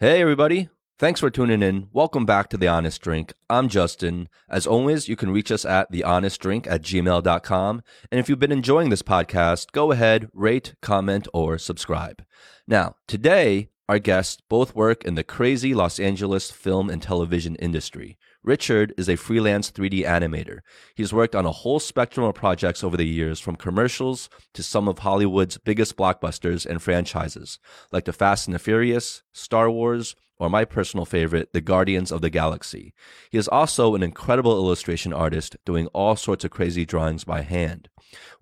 Hey, everybody. Thanks for tuning in. Welcome back to The Honest Drink. I'm Justin. As always, you can reach us at thehonestdrink at gmail.com. And if you've been enjoying this podcast, go ahead, rate, comment, or subscribe. Now, today, our guests both work in the crazy Los Angeles film and television industry. Richard is a freelance 3D animator. He's worked on a whole spectrum of projects over the years, from commercials to some of Hollywood's biggest blockbusters and franchises, like The Fast and the Furious, Star Wars, or my personal favorite, The Guardians of the Galaxy. He is also an incredible illustration artist, doing all sorts of crazy drawings by hand.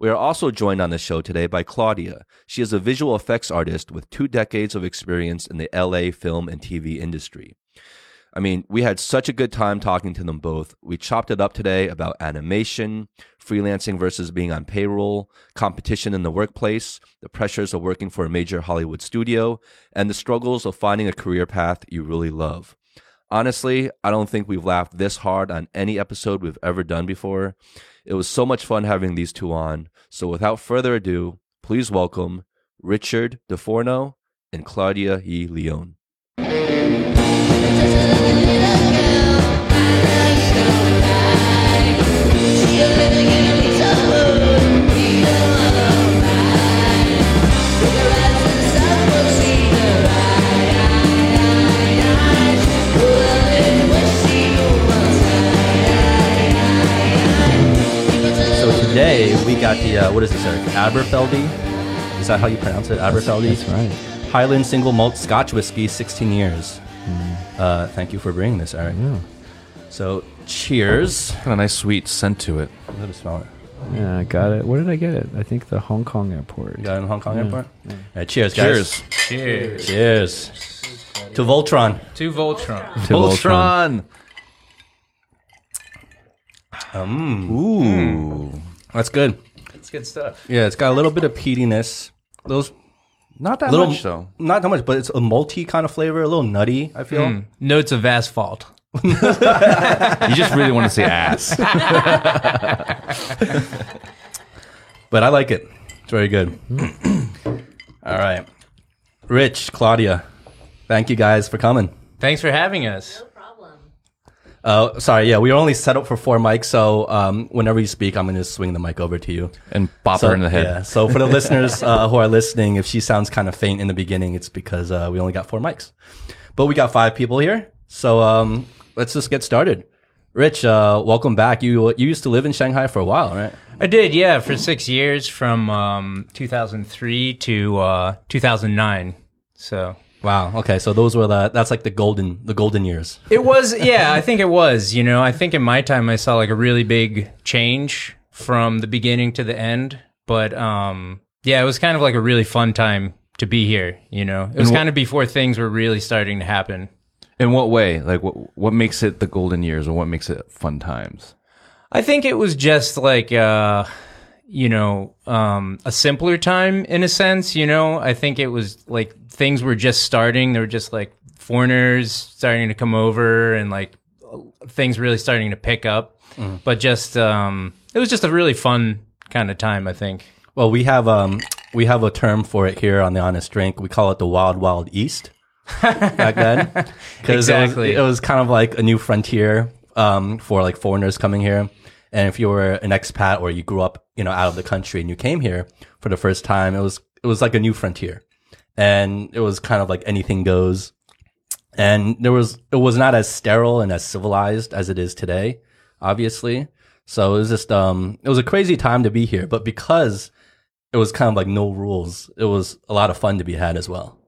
We are also joined on the show today by Claudia. She is a visual effects artist with two decades of experience in the LA film and TV industry. I mean, we had such a good time talking to them both. We chopped it up today about animation, freelancing versus being on payroll, competition in the workplace, the pressures of working for a major Hollywood studio, and the struggles of finding a career path you really love. Honestly, I don't think we've laughed this hard on any episode we've ever done before. It was so much fun having these two on. So without further ado, please welcome Richard DeForno and Claudia E. Leon. What is this, Aric? Aberfeldy. Is that how you pronounce it? Aberfeldy. That's right. Highland single malt Scotch whiskey, 16 years. Uh, thank you for bringing this, Aric. Yeah. So cheers. Got a nice sweet scent to it. Let me smell it. Yeah, I got it. Where did I get it? I think the Hong Kong airport. You got it in Hong Kong Yeah. airport? All right, cheers, guys. Cheers. Cheers. Cheers. To Voltron. To Voltron. To Voltron. Voltron. Mm, Ooh. that's good. That's good stuff. Yeah, it's got a little bit of peatiness. Those Not that little, much though. Not that much, but it's a malty kind of flavor, a little nutty. I feel. Mm. Notes of asphalt. You just really want to say ass. but I like it. It's very good. All right, Rich, Claudia, thank you guys for coming. Thanks for having us. No problem. Uh, sorry, yeah, we were only set up for four mics, so um, whenever you speak, I'm going to swing the mic over to you. and bop So, her in the head. Yeah. So for the listeners uh, who are listening, if she sounds kind of faint in the beginning, it's because uh, we only got four mics. But we got five people here, so um, let's just get started. Rich, uh, welcome back. You you used to live in Shanghai for a while, right? I did, yeah, for six years from um, 2003 to uh, 2009. So Wow. Okay. So those were the that's like the golden the golden years. it was, yeah, I think it was. You know, I think in my time I saw like a really big change from the beginning to the end. But um, yeah, it was kind of like a really fun time to be here. You know, it was kind of before things were really starting to happen. In what way? Like what what makes it the golden years or what makes it fun times? I think it was just like uh you know, um a simpler time in a sense, you know. I think it was like things were just starting. There were just like foreigners starting to come over and like things really starting to pick up. But just um it was just a really fun kind of time, I think. Well, we have um we have a term for it here on the Honest Drink. We call it the Wild Wild East. Back then, because Exactly. it, was, it was kind of like a new frontier um, for like foreigners coming here. And if you were an expat or you grew up, you know, out of the country and you came here for the first time, it was it was like a new frontier, and it was kind of like anything goes. And there was it was not as sterile and as civilized as it is today, obviously. So it was just um it was a crazy time to be here, but because it was kind of like no rules, it was a lot of fun to be had as well.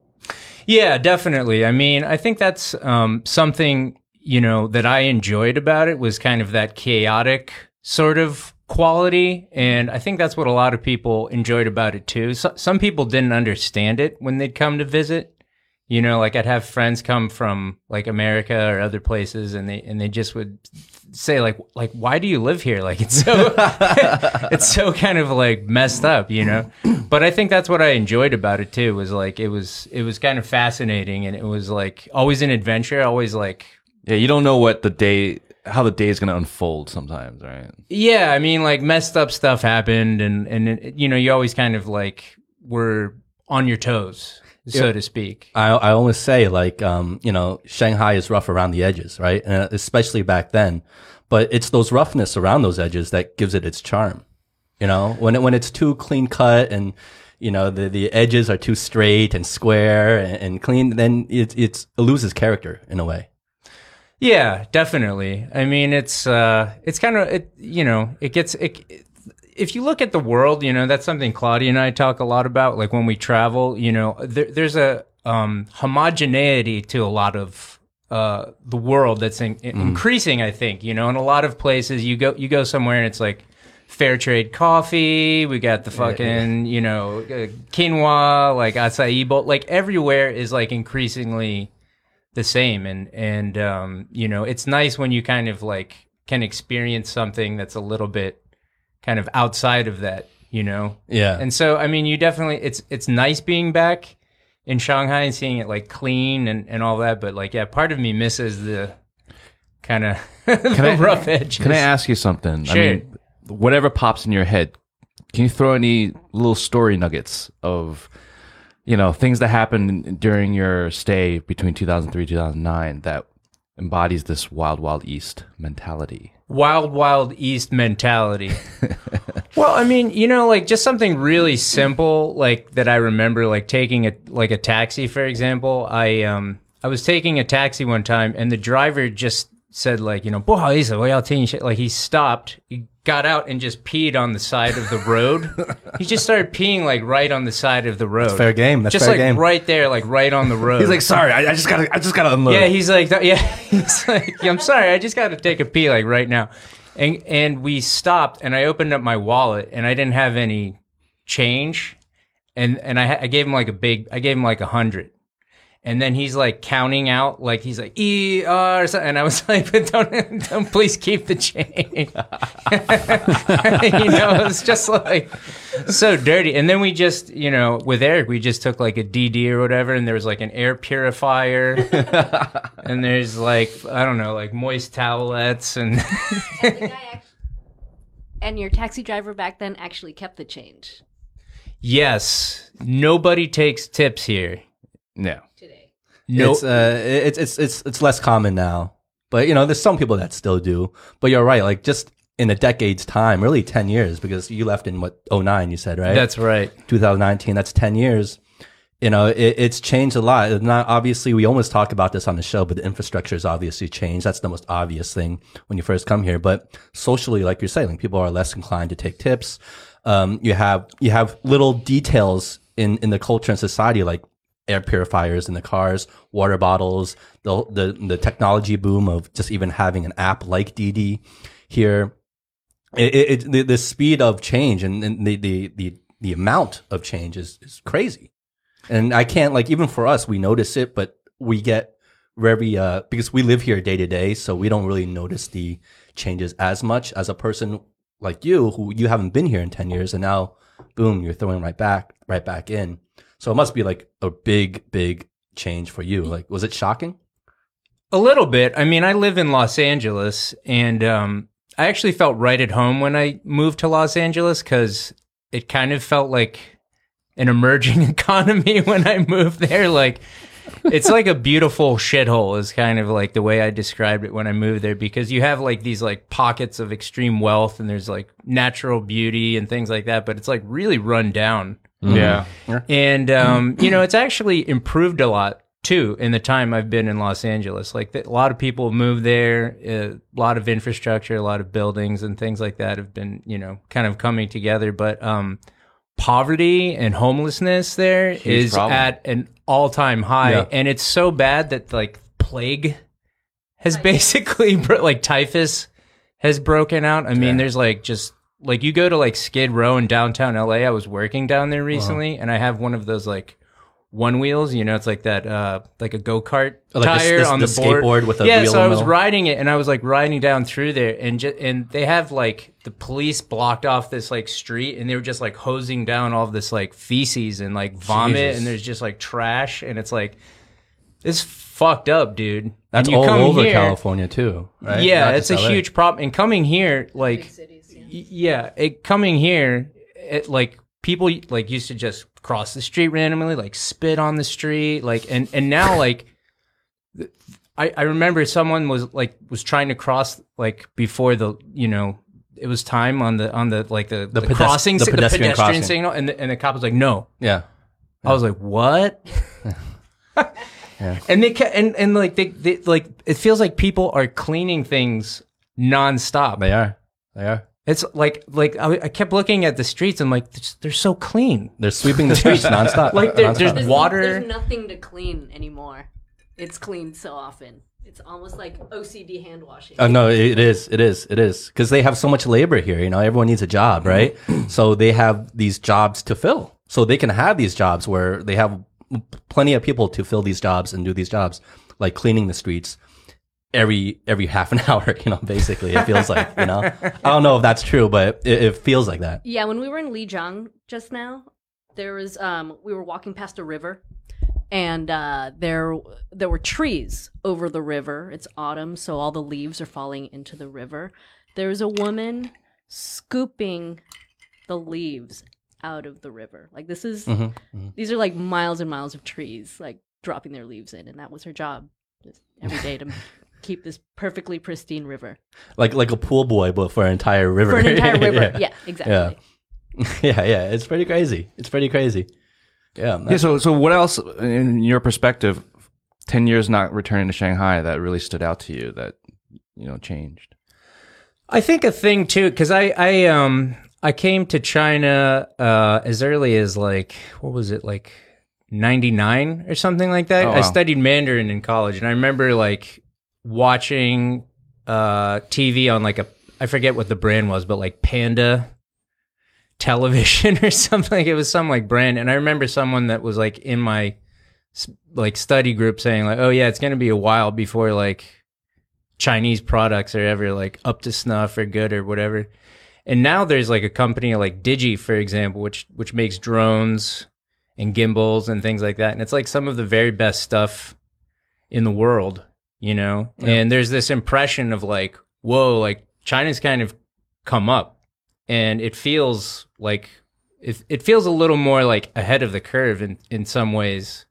Yeah, definitely. I mean, I think that's um, something you know that I enjoyed about it was kind of that chaotic sort of quality, and I think that's what a lot of people enjoyed about it too. So, some people didn't understand it when they'd come to visit. You know, like I'd have friends come from like America or other places, and they and they just would say like like why do you live here? Like it's so it's so kind of like messed up, you know. But I think that's what I enjoyed about it too. Was like it was it was kind of fascinating, and it was like always an adventure, always like Yeah, you don't know what the day how the day is going to unfold sometimes, right? Yeah, I mean, like messed up stuff happened, and and it, you know, you always kind of like were on your toes. So to speak. I, I always say like, um, you know, Shanghai is rough around the edges, right? And especially back then, but it's those roughness around those edges that gives it its charm. You know, when it, when it's too clean cut and, you know, the, the edges are too straight and square and, and clean, then it, it's, it loses character in a way. Yeah, definitely. I mean, it's uh, it's kind of it. You know, it gets it. If you look at the world, you know, that's something Claudia and I talk a lot about. Like when we travel, you know, there, there's a um, homogeneity to a lot of uh, the world that's in, increasing. I think you know, in a lot of places, you go you go somewhere and it's like fair trade coffee. We got the fucking you know uh, quinoa, like acai bowl. Like everywhere is like increasingly the same and and um you know it's nice when you kind of like can experience something that's a little bit kind of outside of that you know Yeah. and so i mean you definitely it's it's nice being back in shanghai and seeing it like clean and and all that but like yeah part of me misses the kind of the I- rough edge. Can I ask you something? Sure. I mean, whatever pops in your head, can you throw any little story nuggets of, you know, things that happened during your stay between 2003 2009 that embodies this wild, wild east mentality? Wild wild east mentality. Well i mean you know like just something really simple like that i remember like taking a like a taxi for example. I um i was taking a taxi one time and the driver just said like, you know, shit. Like he stopped, he got out and just peed on the side of the road. he just started peeing like right on the side of the road. That's fair game. That's just fair like game. right there, like right on the road. he's like, sorry, I, I, just gotta, I just gotta unload. Yeah, he's like, yeah, he's like, I'm sorry, I just gotta take a pee like right now. And and we stopped, and I opened up my wallet, and I didn't have any change, and and I, I gave him like a big, I gave him like a hundred and then he's like counting out, like he's like e r, something, and I was like, but don't, don't please keep the change, you know, it's just like so dirty. And then we just, you know, with Aric, we just took like a DiDi or whatever, and there was like an air purifier, and there's like I don't know, like moist towelettes, and And the guy act- and your taxi driver back then actually kept the change yes, nobody takes tips here. yeah. No, It's, uh, it's, it's, it's, it's less common now, but you know, there's some people that still do, but you're right. Like just in a decade's time, really 10 years, because you left in what, 09, you said, right? that's right. 2019, that's 10 years. You know, it, it's changed a lot. Not obviously, we almost talk about this on the show, but the infrastructure has obviously changed. That's the most obvious thing when you first come here. But socially, like you're saying, people are less inclined to take tips. Um, you have you have little details in in the culture and society, like air purifiers in the cars, water bottles, the the the technology boom of just even having an app like DiDi here. It, it, the, the speed of change and, and the, the the the amount of change is, is crazy. And i can't like even for us we notice it but we get very uh because we live here day to day so we don't really notice the changes as much. As a person like you who you haven't been here in 10 years and now boom you're throwing right back right back in so it must be like a big big change for you like was it shocking A little bit. I mean, I live in Los Angeles, and um, I actually felt right at home when I moved to Los Angeles because it kind of felt like an emerging economy when I moved there. Like, it's like a beautiful shithole, is kind of like the way I described it when I moved there because you have like these like pockets of extreme wealth and there's like natural beauty and things like that, but it's like really run down. Yeah. And um, you know, it's actually improved a lot too in the time I've been in Los Angeles. Like th- a lot of people moved there, a lot of infrastructure, a lot of buildings and things like that have been, you know, kind of coming together. But um, poverty and homelessness there is problem. at an all-time high, Yeah. and it's so bad that like plague has basically bro- like typhus has broken out. I mean, there's like just like you go to like Skid Row in downtown LA. I was working down there recently, and I have one of those like one wheels. You know, it's like that, uh, like a go kart Oh, like the- tire the- on the the, board. skateboard with a yeah. wheel So I was riding it, and I was like riding down through there, and just and they have like the police blocked off this like street, and they were just like hosing down all of this like feces and like vomit, Jesus. and there's just like trash, and it's like it's fucked up, dude. that's and you all come over here- california too right yeah, Not it's a LA. huge problem. And coming here, like, cities, yeah. it, coming here, it, like people like used to just cross the street randomly, like spit on the street, like and and now like I I remember someone was like was trying to cross like before the you know it was time on the on the like the, the, pedest- crossing the si- pedestrian crossing. signal and the, and the cop was like no Yeah. I was like, what? And they ca- and and like they, they like it feels like people are cleaning things nonstop. They are. They are. It's like like I, I kept looking at the streets. I'm like, they're, they're so clean. They're sweeping the streets nonstop. Like, there- Nonstop. there's- There's, Water- There's nothing to clean anymore. It's cleaned so often. It's almost like OCD hand washing. Oh no, it is, it is, it is, because they have so much labor here. You know, everyone needs a job, right? Mm-hmm. so they have these jobs to fill. So they can have these jobs where they have plenty of people to fill these jobs and do these jobs, like cleaning the streets every every half an hour. You know, basically, it feels like. You know, I don't know if that's true, but it, it feels like that. Yeah, when we were in Lijiang just now, there was um we were walking past a river and uh there there were trees over the river. It's autumn, so all the leaves are falling into the river. There was a woman scooping the leaves out of the river. Like this is these are like miles and miles of trees like dropping their leaves in and that was her job just every day to keep this perfectly pristine river. Like like a pool boy, but for an entire river. For an entire river. yeah. yeah, exactly. yeah, yeah. yeah. It's pretty crazy. It's pretty crazy. Yeah. Yeah. So, so what else, in your perspective, ten years not returning to Shanghai, that really stood out to you that you know changed? I think a thing too, because I I um I came to China uh as early as like what was it like ninety nine or something like that. Oh, I studied Mandarin in college, and I remember like watching uh TV on like a I forget what the brand was, but like Panda television or something. Like it was some like brand, and I remember someone that was like in my like study group saying like, "Oh yeah, it's gonna be a while before like." Chinese products are ever like up to snuff or good or whatever. And now there's like a company like DJI, for example, which which makes drones and gimbals and things like that. And it's like some of the very best stuff in the world, you know? And there's this impression of like, whoa, like China's kind of come up. And it feels like it, it feels a little more like ahead of the curve in, in some ways.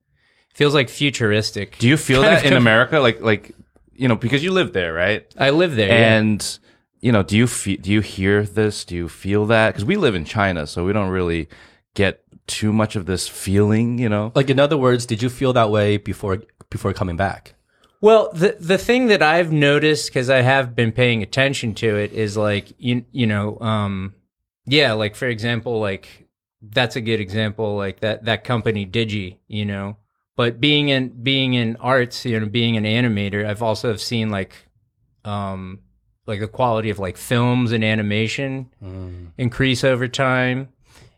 feels like futuristic. Do you feel that in com- America? Like, like you know, because you live there, right? I live there. yeah. And you know, do you fe- do you hear this? Do you feel that? Because we live in China, so we don't really get too much of this feeling. You know, Like in other words, did you feel that way before before coming back? Well, the the thing that I've noticed because I have been paying attention to it is like you you know um yeah like for example like that's a good example like that that company DJI you know? But being in being in arts you know being an animator I've also have seen like um like the quality of like films and animation increase over time.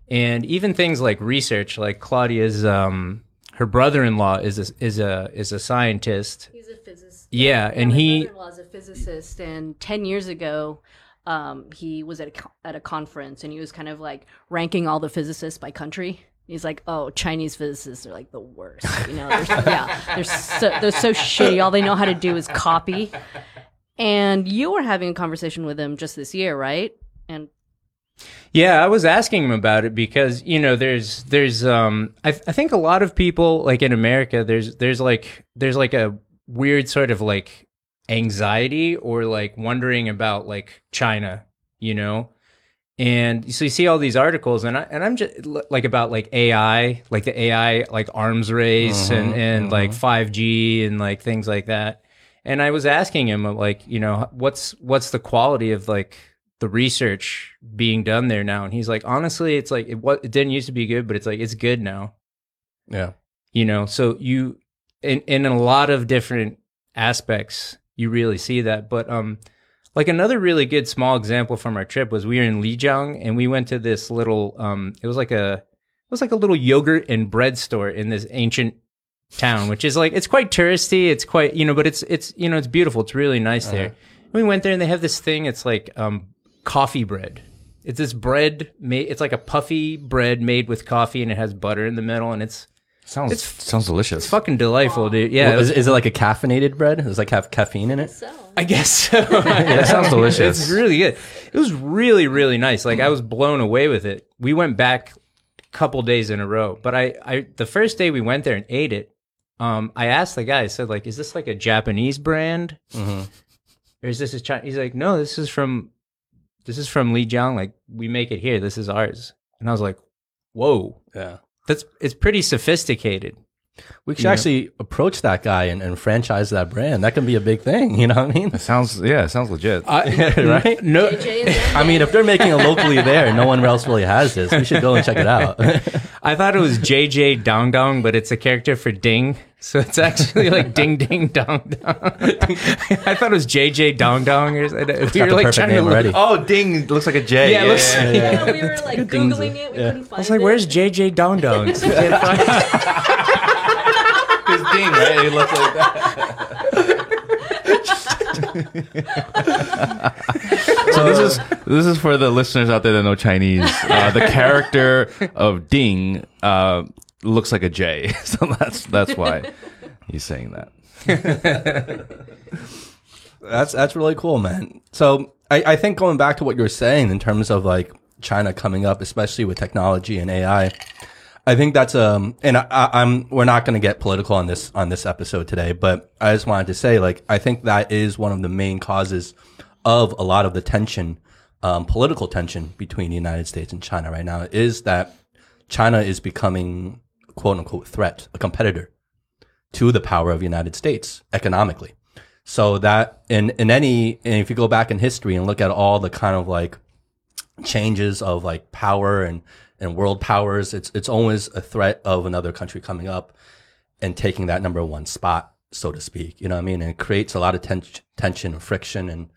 And even things like research like Claudia's um her brother-in-law is a, is a is a scientist He's a physicist. yeah, and my he brother-in-law's a physicist, and ten years ago, um, he was at a at a conference, and he was kind of like ranking all the physicists by country. He's like, "Oh, Chinese physicists are like the worst. You know, they're, yeah, they're so they're so shitty. All they know how to do is copy." And you were having a conversation with him just this year, right? And Yeah, I was asking him about it because you know there's there's um I I think a lot of people like in America there's there's like there's like a weird sort of like anxiety or like wondering about like China, you know. And so you see all these articles and I and I'm just like about like AI, like the AI like arms race mm-hmm, and and mm-hmm. like 5G and like things like that. And I was asking him like, you know, what's what's the quality of like the research being done there now and he's like honestly it's like it, what it didn't used to be good but it's like it's good now Yeah. you know so you in in a lot of different aspects you really see that but um like another really good small example from our trip was we were in Lijiang and we went to this little um it was like a it was like a little yogurt and bread store in this ancient town which is like it's quite touristy it's quite you know but it's it's you know it's beautiful it's really nice there. We went there and they have this thing it's like um coffee bread. It's this bread made it's like a puffy bread made with coffee and it has butter in the middle and it's sounds sounds delicious. It's fucking delightful dude yeah Well, is, is it like a caffeinated bread? Does it like have caffeine in it? so I guess so. that sounds delicious. It's really good. It was really, really nice. Like I was blown away with it. We went back a couple days in a row. But I, I the first day we went there and ate it, um, I asked the guy. I said like, "Is this like a Japanese brand, or is this a Chinese?" He's like, "No, this is from this is from Lijiang. Like we make it here. This is ours." And I was like, "Whoa, Yeah. That's it's pretty sophisticated." We should actually approach that guy and, and franchise that brand. That can be a big thing. You know what I mean? It sounds yeah, it sounds legit. Uh, right? No, JJ is in I mean, if they're making it locally there, no one else really has this. We should go and check it out. I thought it was JJ Dong Dong, but it's a character for Ding. So it's actually like Ding Ding Dong Dong. I thought it was JJ Dong Dong or something. We got were the like perfect trying to name look- already. oh, ding! Looks like a J. Yeah, it looks- yeah, we were like googling it. We couldn't find I was like, it. "Where's JJ Dong Dong?" So we can't find it. It's ding, right? It looks like that. so this is this is for the listeners out there that know Chinese. Uh, the character of Ding uh, looks like a J, so that's that's why he's saying that. That's that's really cool, man. So I, I think going back to what you were saying in terms of like China coming up, especially with technology and AI, I think that's um and I, I'm we're not going to get political on this on this episode today, but I just wanted to say like I think that is one of the main causes of a lot of the tension, um, political tension between the United States and China right now is that China is becoming quote unquote threat, a competitor to the power of the United States economically. So that in in any and if you go back in history and look at all the kind of like changes of like power and and world powers, it's it's always a threat of another country coming up and taking that number one spot, so to speak. You know what I mean? And it creates a lot of ten- tension and friction, and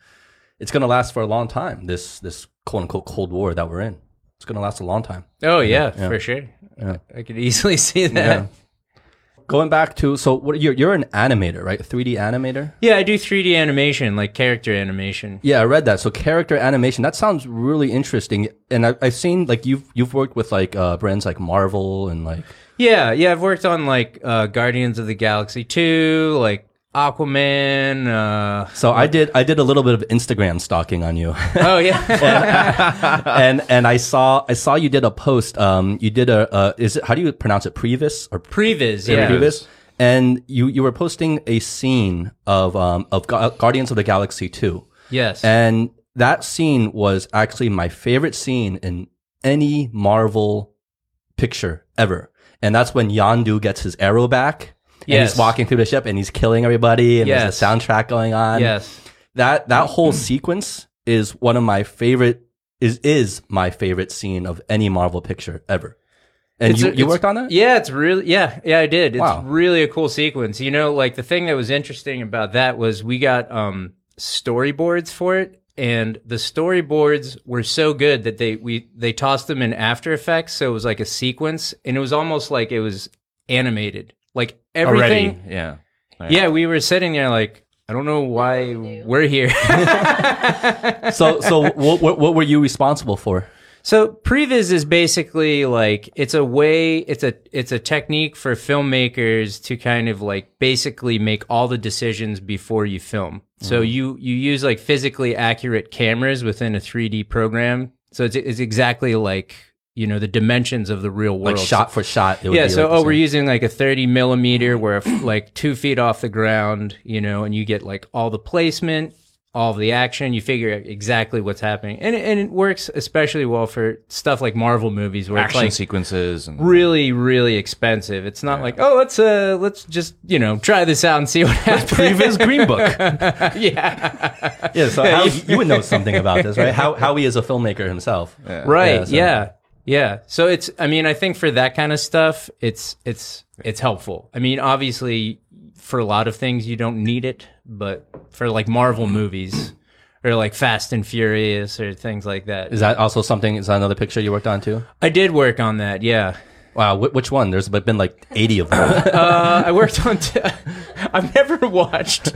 it's going to last for a long time. This this quote unquote Cold War that we're in, it's going to last a long time. Oh yeah, for sure. I could easily see that. Going back to so what you're you're an animator, right? 3D animator. Yeah, I do 3D animation, like character animation. Yeah, I read that. So character animation, that sounds really interesting. And I, I've seen like you've you've worked with like uh, brands like Marvel and like Yeah, yeah, I've worked on like uh, Guardians of the Galaxy 2, like Aquaman. Uh, so I did I did a little bit of Instagram stalking on you, oh yeah, and and I saw I saw you did a post. Um, you did a uh, is it how do you pronounce it Previs or Previs. Yeah, Previs? And you you were posting a scene of um of Gu- Guardians of the Galaxy two. yes. And that scene was actually my favorite scene in any Marvel picture ever. And that's when Yondu gets his arrow back. And Yes. he's walking through the ship and he's killing everybody and Yes. there's a soundtrack going on. yes. That that whole sequence is one of my favorite is is my favorite scene of any Marvel picture ever. And It's you, a- you worked on that? Yeah, it's really yeah, yeah, I did. It's Wow. really a cool sequence. You know, like the thing that was interesting about that was we got um storyboards for it and the storyboards were so good that they we they tossed them in After Effects, so it was like a sequence and it was almost like it was animated. Like everything Already, yeah. Yeah, we were sitting there like I don't know why we're here. So so what, what what were you responsible for? So previs is basically like it's a way it's a it's a technique for filmmakers to kind of like basically make all the decisions before you film. So mm-hmm. you you use like physically accurate cameras within a 3D program. So it's it's exactly like you know the dimensions of the real world. Like shot for shot. it would yeah, be so like oh, we're using like a 30 millimeter, where f- like two feet off the ground, you know, and you get like all the placement, all the action. You figure out exactly what's happening, and it, and it works especially well for stuff like Marvel movies, where Action it's like sequences and really, really expensive. It's not like oh, let's uh, let's just you know try this out and see what happens. previous Green Book. yeah, Yeah, so how, you would know something about this, right? How how he is a filmmaker himself. right, so- yeah. Yeah. So it's I mean, I think for that kind of stuff, it's it's it's helpful. I mean, obviously for a lot of things you don't need it, but for like Marvel movies or like Fast and Furious or things like that. Is that also something? Is that another picture you worked on too? I did work on that, yeah. Wow, which one? There's been like 80 of them. Uh, I worked on t- I've never watched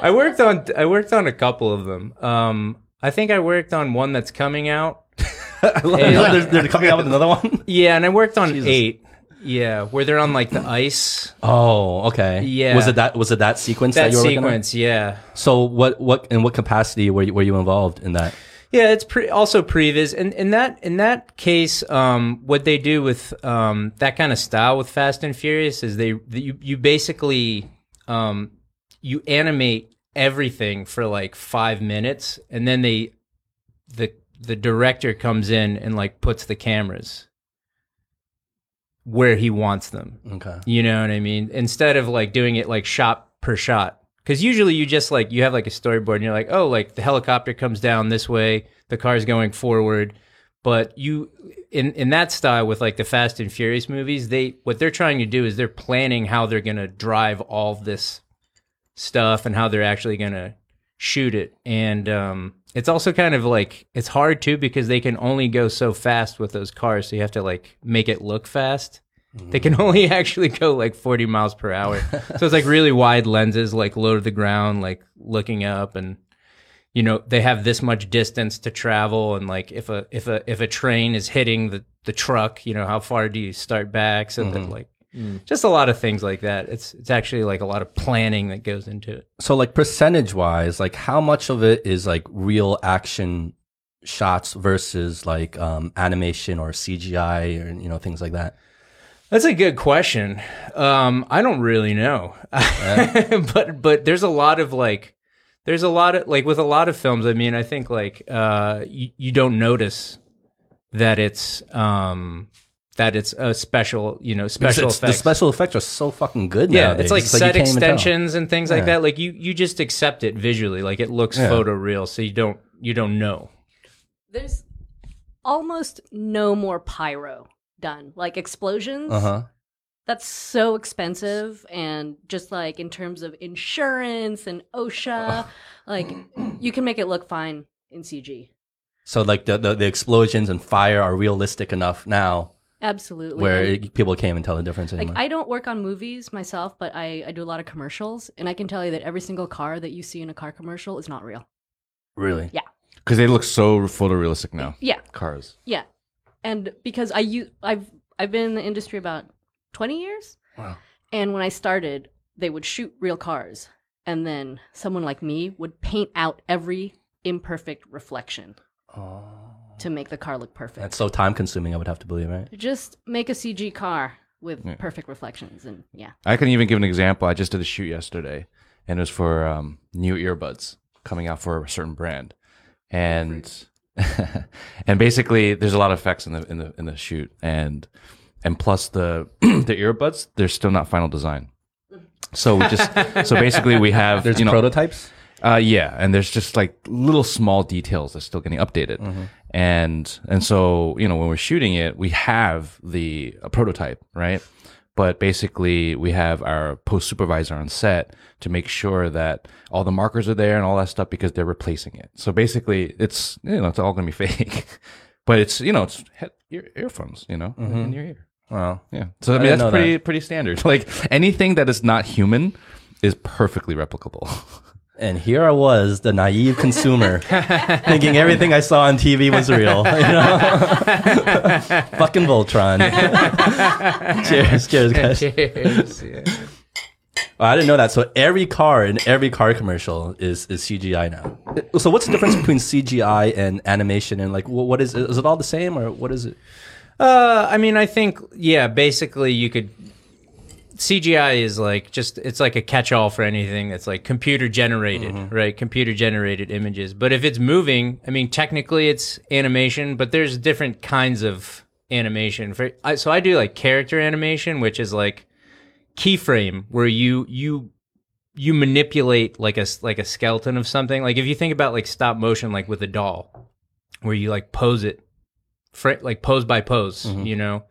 I worked on I worked on a couple of them. Um I think I worked on one that's coming out. they're, they're coming out with another one. Yeah, and I worked on eight. Yeah, where they're on like the ice. Oh, okay. Yeah. Was it that? Was it that sequence that, That you were working on? sequence, yeah. So what? What? In what capacity were you, were you involved in that? Yeah, it's pre- also previs, and in that in that case, um, what they do with um, that kind of style with Fast and Furious is they you you basically um, you animate everything for like five minutes, and then they the the director comes in and like puts the cameras where he wants them. Okay. You know what I mean? Instead of like doing it like shot per shot. Because usually you just like, you have like a storyboard and you're like, oh, like the helicopter comes down this way, the car's going forward. But you, in, in that style with like the Fast and Furious movies, they, what they're trying to do is they're planning how they're going to drive all this stuff and how they're actually going to shoot it. And, um, it's also kind of like it's hard too because they can only go so fast with those cars, so you have to like make it look fast. They can only actually go like 40 miles per hour. so it's like really wide lenses, like low to the ground, like looking up and you know, they have this much distance to travel and like if a if a if a train is hitting the the truck, you know, how far do you start back so that like just a lot of things like that. It's it's actually like a lot of planning that goes into it. So like percentage wise, like how much of it is like real action shots versus like um animation or CGI or you know things like that? That's a good question. Um, I don't really know, but but there's a lot of like, there's a lot of like with a lot of films. I mean, I think like uh, you, you don't notice that it's um that it's a special, you know, special It's- the effects. special effects are so fucking good yeah, nowadays. it's like you set can't even tell. extensions and things like that. Like you you just accept it visually, like it looks Yeah. photoreal, so you don't you don't know. There's almost no more pyro done. Like explosions. Uh huh. That's so expensive, and just like in terms of insurance and OSHA, like you can make it look fine in CG. So like the, the the explosions and fire are realistic enough now, Absolutely. where And, it- people can't even tell the difference like. I don't work on movies myself, but I, I do a lot of commercials, and I can tell you that every single car that you see in a car commercial is not real. really? Yeah. Because they look so photorealistic now. Yeah, Cars. yeah, and because I use I've I've been in the industry about twenty years, Wow. and when I started, they would shoot real cars, and then someone like me would paint out every imperfect reflection Oh, to make the car look perfect. that's so time consuming. I would have to believe, right? Just make a CG car with Yeah. perfect reflections, and yeah, I can even give an example. I just did a shoot yesterday, and it was for um, new earbuds coming out for a certain brand, and and basically there's a lot of effects in the in the in the shoot, and and plus the the earbuds they're still not final design. So we just so basically we have There's you know prototypes. uh, yeah, and there's just like little small details that's still getting updated, and and so you know when we're shooting it, we have the a prototype, right? But basically, we have our post supervisor on set to make sure that all the markers are there and all that stuff because they're replacing it. So basically, it's you know it's all gonna be fake, but it's you know it's head, ear, earphones, you know, in your ear. Wow. Yeah. So I mean that's pretty pretty standard. Like anything that is not human is perfectly replicable. And here I was, the naive consumer, thinking everything I saw on TV was real. You know? Fucking Voltron. cheers, cheers, guys. Cheers. Yeah. Oh, I didn't know that. So every car in every car commercial is is CGI now. So what's the difference between CGI and animation? And like, what is is it all the same or what is it? Uh, I mean, I think yeah. Basically, you could CGI is like just it's like a catch-all for anything that's like computer generated, mm-hmm. right? Computer generated images. But if it's moving, I mean, technically it's animation, but there's different kinds of animation. For I, so I do like character animation, which is like keyframe, where you you you manipulate like a like a skeleton of something. Like if you think about like stop motion, like with a doll, where you like pose it like pose by pose, mm-hmm. you know.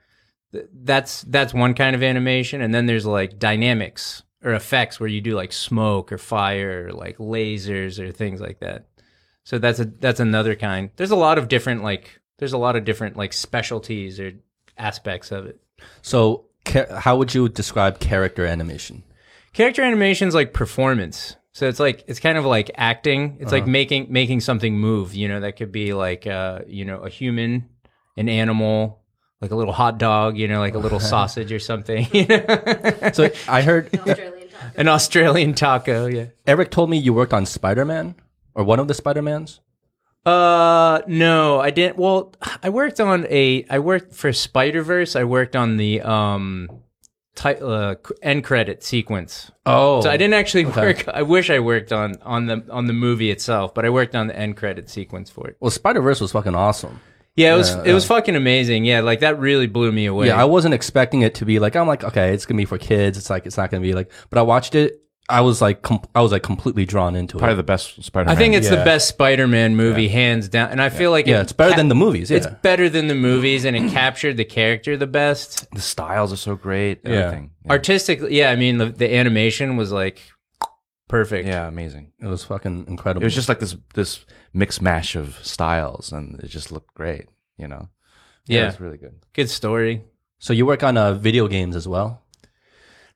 Th- That's that's one kind of animation and then there's like dynamics or effects where you do like smoke or fire or like lasers or things like that. So that's a that's another kind. There's a lot of different like there's a lot of different like specialties or aspects of it. So how would you describe character animation? Character animation is like performance. So it's like it's kind of like acting. It's like making making something move, you know, that could be like uh, you know, a human, an animal, like a little hot dog, you know, like a little sausage or something. You know? So I heard Australian time. An Australian taco, yeah. Aric told me you worked on Spider Man or one of the Spider Mans. Uh, no, I didn't. Well, I worked on a. I worked for Spider Verse. I worked on the um, ti- uh, end credit sequence. Oh, So I didn't actually work. I wish I worked on on the on the movie itself, but I worked on the end credit sequence for it. Well, Spider Verse was fucking awesome. Yeah, it was Yeah, it was fucking amazing. Yeah, like that really blew me away. Yeah, I wasn't expecting it to be like I'm like okay, it's gonna be for kids. It's like it's not gonna be like. But I watched it. I was like com- I was like completely drawn into it. Probably it. the best Spider-Man. I think it's the Yeah. best Spider-Man movie, hands down. And I feel like yeah, it it's better ca- than the movies. Yeah, It's better than the movies, and it captured the character the best. the styles are so great. Yeah. Everything. Yeah. Artistically, yeah, I mean the, the animation was like perfect. yeah, amazing. it was fucking incredible. It was just like this this mix mash of styles, and it just looked great. You know. Yeah. it was really good. good story. so you work on uh, video games as well.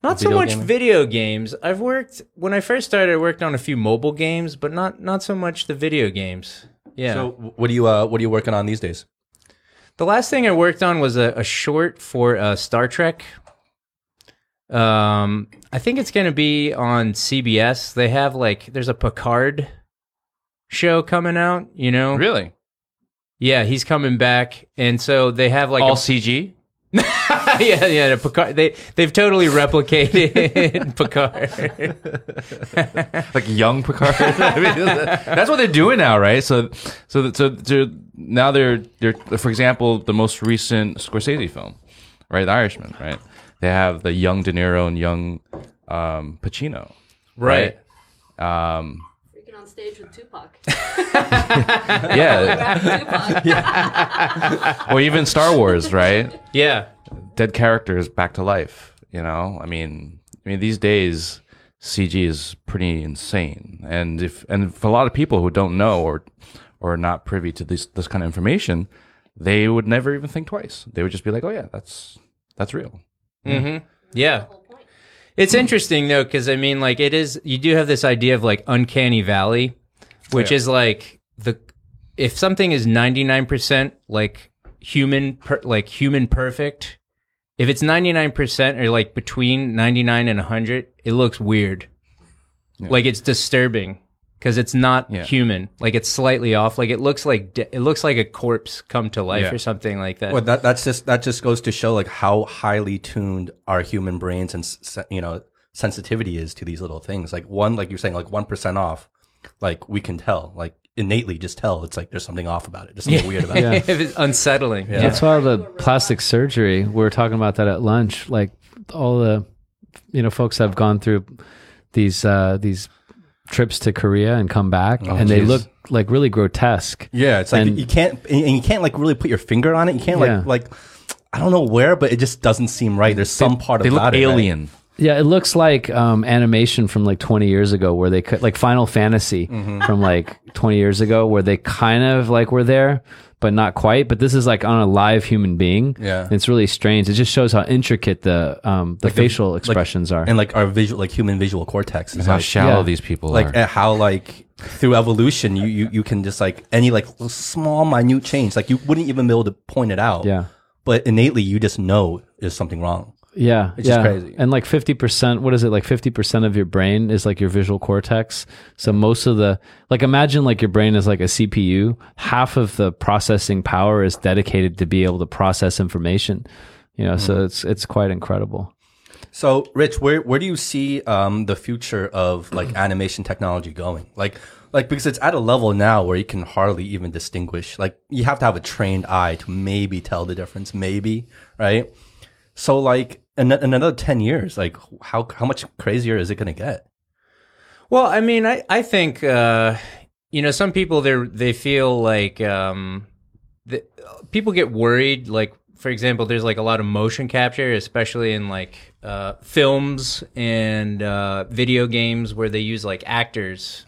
Not so much gaming? video games. I've worked when I first started. I worked on a few mobile games, but not not so much the video games. Yeah. So what do you uh, what are you working on these days? The last thing I worked on was a, a short for uh, Star Trek. Um, I think it's going to be on CBS. They have like there's a Picard show coming out. You know, Really? yeah, he's coming back, and so they have like All a, CG? yeah, yeah, the Picard. They they've totally replicated Picard. like young Picard. I mean, that's what they're doing now, right? So, so, so, so now they're they're for example, the most recent Scorsese film, right, The Irishman, right? They have the young De Niro and young um, Pacino, right. Um, Freaking on stage with Tupac. yeah, Tupac. or even Star Wars, right? Yeah. Dead characters back to life. You know, I mean, I mean these days CG is pretty insane, and if and for a lot of people who don't know or or are not privy to this this kind of information, they would never even think twice. They would just be like, "Oh yeah, that's that's real." Mm-hmm. Yeah. It's interesting though, because I mean, like, it is. You do have this idea of like uncanny valley, which is like the if something is ninety nine percent like human, per, like human perfect. If it's ninety nine percent or like between ninety nine and hundred, it looks weird. Like it's disturbing because it's not Yeah. human. Like it's slightly off. Like it looks like de- it looks like a corpse come to life Yeah. or something like that. Well, that that's just that just goes to show like how highly tuned our human brains and you know sensitivity is to these little things. Like one, like you're saying, like one percent off, like we can tell, like innately just tell. It's like there's something off about it. There's something weird about Yeah. it. if it's unsettling. Yeah. That's why the plastic surgery. We were talking about that at lunch. Like all the, you know, folks have gone through these uh, these trips to Korea and come back, and they look like really grotesque. Yeah, it's like And- you can't and you can't like really put your finger on it. You can't Yeah. like like I don't know where, but it just doesn't seem right. There's some part They look about it. right? alien. Yeah, it looks like um, animation from like 20 years ago, where they could like Final Fantasy from like 20 years ago, where they kind of like were there, but not quite. But this is like on a live human being. Yeah. And it's really strange. It just shows how intricate the um, the facial expressions are. and like our visual, like human visual cortex is How like, shallow yeah. these people like are. uh, how like through evolution you, you you can just like any like small minute change like you wouldn't even be able to point it out yeah. but innately you just know there's something wrong Yeah, It's just yeah. crazy. And like fifty percent, what is it? Like fifty percent of your brain is like your visual cortex. So most of the like, imagine like your brain is like a CPU. Half of the processing power is dedicated to be able to process information. You know, Mm-hmm. so it's it's quite incredible. so rich where where do you see um the future of like animation technology going like like because it's at a level now where you can hardly even distinguish like you have to have a trained eye to maybe tell the difference maybe right so like in, in another 10 years like how how much crazier is it going to get Well, I mean, I I think uh, you know some people they they feel like um, the, people get worried. Like for example, there's like a lot of motion capture, especially in like uh, films and uh, video games where they use like actors,